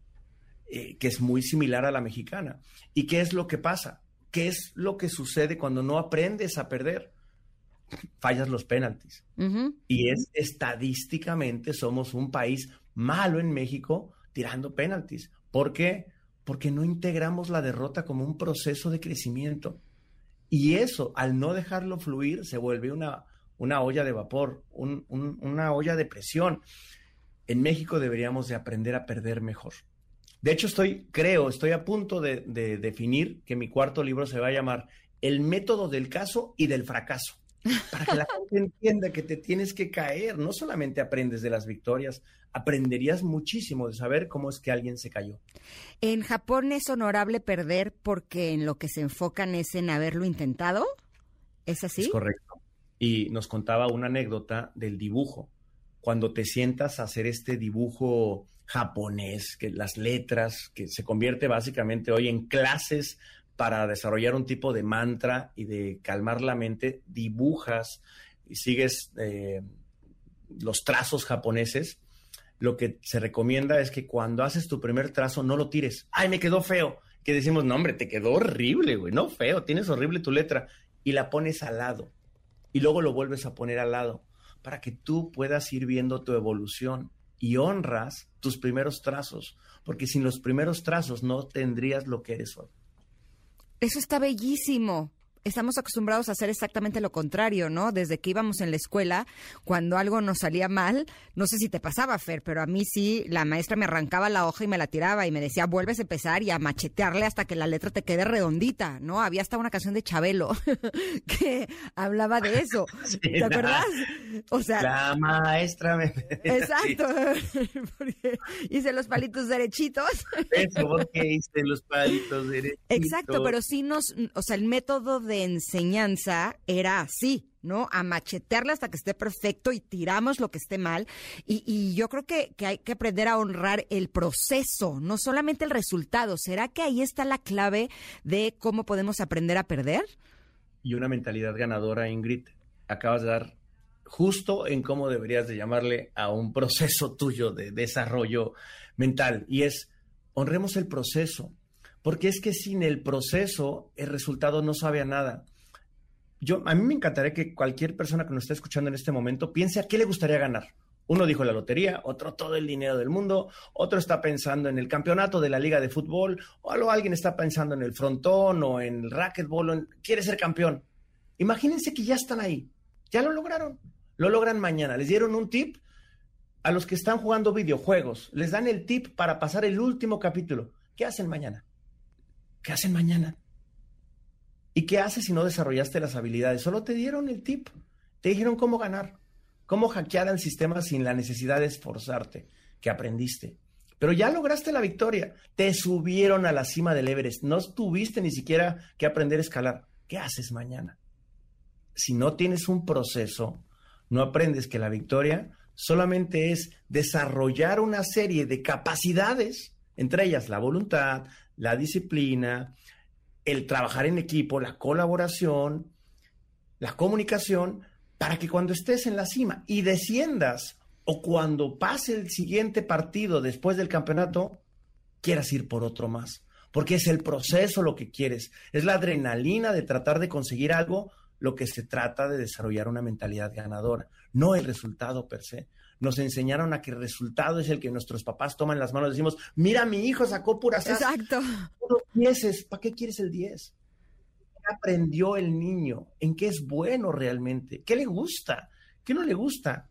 [SPEAKER 14] eh, que es muy similar a la mexicana. ¿Y qué es lo que pasa? ¿Qué es lo que sucede cuando no aprendes a perder? Fallas los penaltis. Y es estadísticamente somos un país malo en México tirando penaltis. ¿Por qué? Porque no integramos la derrota como un proceso de crecimiento. Y eso, al no dejarlo fluir, se vuelve una, una olla de vapor, una olla de presión. En México deberíamos de aprender a perder mejor. De hecho, estoy, creo, estoy a punto de definir que mi cuarto libro se va a llamar El método del caso y del fracaso para que la gente entienda que te tienes que caer. No solamente aprendes de las victorias, aprenderías muchísimo de saber cómo es que alguien se cayó.
[SPEAKER 1] En Japón es honorable perder porque en lo que se enfocan es en haberlo intentado. ¿Es así?
[SPEAKER 14] Es correcto. Y nos contaba una anécdota del dibujo. cuando te sientas a hacer este dibujo japonés, que las letras, que se convierte básicamente hoy en clases para desarrollar un tipo de mantra y de calmar la mente, dibujas y sigues eh, los trazos japoneses, lo que se recomienda es que cuando haces tu primer trazo no lo tires. ¡Ay, me quedó feo! Que decimos, no, hombre, te quedó horrible, güey, no feo, tienes horrible tu letra. Y la pones al lado. Y luego lo vuelves a poner al lado para que tú puedas ir viendo tu evolución y honras tus primeros trazos, porque sin los primeros trazos no tendrías lo que eres hoy.
[SPEAKER 1] Eso está bellísimo estamos acostumbrados a hacer exactamente lo contrario, ¿no? Desde que íbamos en la escuela, cuando algo nos salía mal, no sé si te pasaba, Fer, pero a mí sí, la maestra me arrancaba la hoja y me la tiraba y me decía, vuelves a empezar y a machetearle hasta que la letra te quede redondita, ¿no? Había hasta una canción de Chabelo (laughs) que hablaba de eso. (laughs) ¿Te acuerdas?
[SPEAKER 14] O sea... La maestra me... (laughs)
[SPEAKER 1] Exacto. hice los palitos derechitos.
[SPEAKER 14] Eso, porque hice los palitos derechitos.
[SPEAKER 1] Exacto, pero sí nos, o sea, el método de enseñanza era así, ¿no? A machetearla hasta que esté perfecto y tiramos lo que esté mal. Y, yo creo que, que, hay que aprender a honrar el proceso, no solamente el resultado. ¿Será que ahí está la clave de cómo podemos aprender a perder?
[SPEAKER 14] Y una mentalidad ganadora, Ingrid. Acabas de dar justo en cómo deberías de llamarle a un proceso tuyo de desarrollo mental. Y es, honremos el proceso porque es que sin el proceso el resultado no sabe a nada. Yo, a mí me encantaría que cualquier persona que nos esté escuchando en este momento piense a qué le gustaría ganar. Uno dijo la lotería, otro todo el dinero del mundo, otro está pensando en el campeonato de la liga de fútbol, o alguien está pensando en el frontón o en el racquetball, o quiere ser campeón. Imagínense que ya están ahí, ya lo lograron, lo logran mañana. Les dieron un tip a los que están jugando videojuegos, les dan el tip para pasar el último capítulo. ¿Qué hacen mañana? ¿Qué hacen mañana? ¿Y qué haces si no desarrollaste las habilidades? Solo te dieron el tip, te dijeron cómo ganar, cómo hackear al sistema sin la necesidad de esforzarte, que aprendiste. Pero ya lograste la victoria, te subieron a la cima del Everest, no tuviste ni siquiera que aprender a escalar. ¿Qué haces mañana? Si no tienes un proceso, no aprendes que la victoria solamente es desarrollar una serie de capacidades, entre ellas la voluntad, la disciplina, el trabajar en equipo, la colaboración, la comunicación, para que cuando estés en la cima y desciendas o cuando pase el siguiente partido después del campeonato, quieras ir por otro más. Porque es el proceso lo que quieres, es la adrenalina de tratar de conseguir algo, lo que se trata de desarrollar una mentalidad ganadora, no el resultado per se nos enseñaron a que el resultado es el que nuestros papás toman las manos. Decimos, mira, mi hijo sacó puras
[SPEAKER 1] Exacto.
[SPEAKER 14] dieces. ¿Para qué quieres el 10? ¿Qué aprendió el niño? ¿En qué es bueno realmente? ¿Qué le gusta? ¿Qué no le gusta?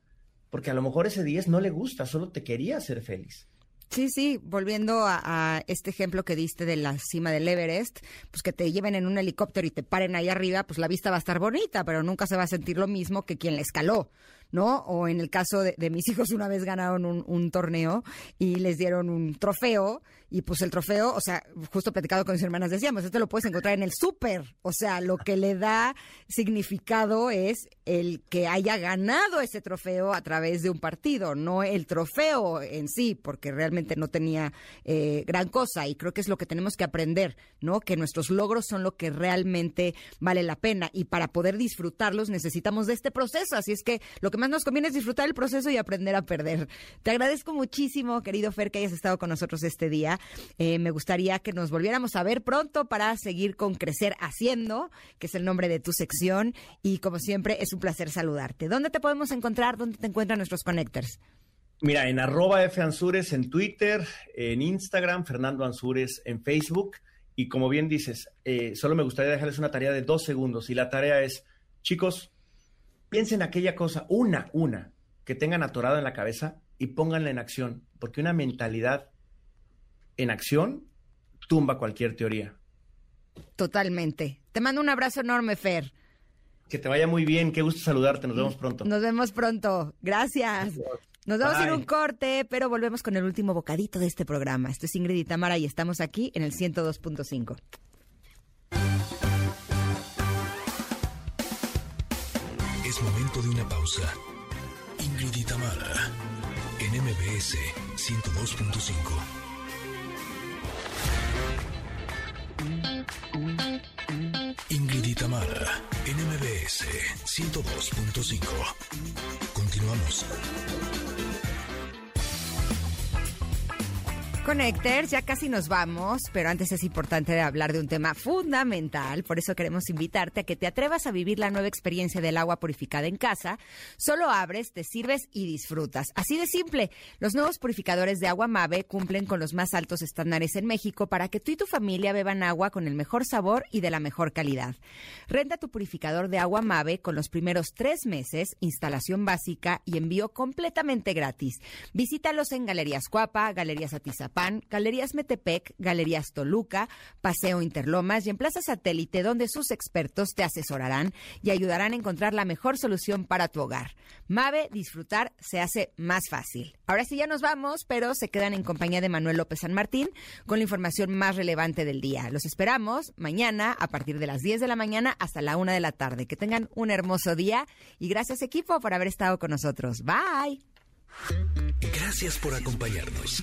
[SPEAKER 14] Porque a lo mejor ese 10 no le gusta, solo te quería hacer feliz.
[SPEAKER 1] Sí, sí, volviendo a, este ejemplo que diste de la cima del Everest, pues que te lleven en un helicóptero y te paren ahí arriba, pues la vista va a estar bonita, pero nunca se va a sentir lo mismo que quien la escaló. ¿No? O en el caso de, mis hijos, una vez ganaron un, torneo y les dieron un trofeo y pues el trofeo, o sea, justo platicado con mis hermanas decíamos, esto lo puedes encontrar en el súper, o sea, lo que le da significado es el que haya ganado ese trofeo a través de un partido, no el trofeo en sí, porque realmente no tenía eh, gran cosa y creo que es lo que tenemos que aprender, ¿no? Que nuestros logros son lo que realmente vale la pena y para poder disfrutarlos necesitamos de este proceso, así es que lo que más nos conviene es disfrutar el proceso y aprender a perder. Te agradezco muchísimo, querido Fer, que hayas estado con nosotros este día. Eh, me gustaría que nos volviéramos a ver pronto para seguir con Crecer Haciendo, que es el nombre de tu sección. Y como siempre, es un placer saludarte. ¿Dónde te podemos encontrar? ¿Dónde te encuentran nuestros connectors?
[SPEAKER 14] Mira, en arroba F Ansures en Twitter, en Instagram, Fernando Ansures en Facebook. Y como bien dices, eh, solo me gustaría dejarles una tarea de dos segundos. Y la tarea es, chicos, piensen aquella cosa, una, una, que tengan atorada en la cabeza y pónganla en acción. Porque una mentalidad en acción tumba cualquier teoría.
[SPEAKER 1] Totalmente. Te mando un abrazo enorme, Fer.
[SPEAKER 14] Que te vaya muy bien, qué gusto saludarte, nos vemos pronto.
[SPEAKER 1] Nos vemos pronto, gracias. Nos vamos a ir un corte, pero volvemos con el último bocadito de este programa. Esto es Ingrid y Tamara y estamos aquí en el 102.5.
[SPEAKER 2] Pausa. Ingrid en MBS 102.5. Ingrid y en MBS 102.5. Continuamos.
[SPEAKER 1] Connectors, ya casi nos vamos, pero antes es importante hablar de un tema fundamental, por eso queremos invitarte a que te atrevas a vivir la nueva experiencia del agua purificada en casa. Solo abres, te sirves y disfrutas. Así de simple, los nuevos purificadores de agua Mave cumplen con los más altos estándares en México para que tú y tu familia beban agua con el mejor sabor y de la mejor calidad. Renta tu purificador de agua Mave con los primeros tres meses, instalación básica y envío completamente gratis. Visítalos en Galerías Cuapa, Galerías Atizapán, Galerías Metepec, Galerías Toluca, Paseo Interlomas y en Plaza Satélite, donde sus expertos te asesorarán y ayudarán a encontrar la mejor solución para tu hogar. Mave, disfrutar se hace más fácil. Ahora sí ya nos vamos, pero se quedan en compañía de Manuel López San Martín con la información más relevante del día. Los esperamos mañana a partir de las 10 de la mañana hasta la 1 de la tarde. Que tengan un hermoso día y gracias equipo por haber estado con nosotros. Bye.
[SPEAKER 2] Gracias por acompañarnos.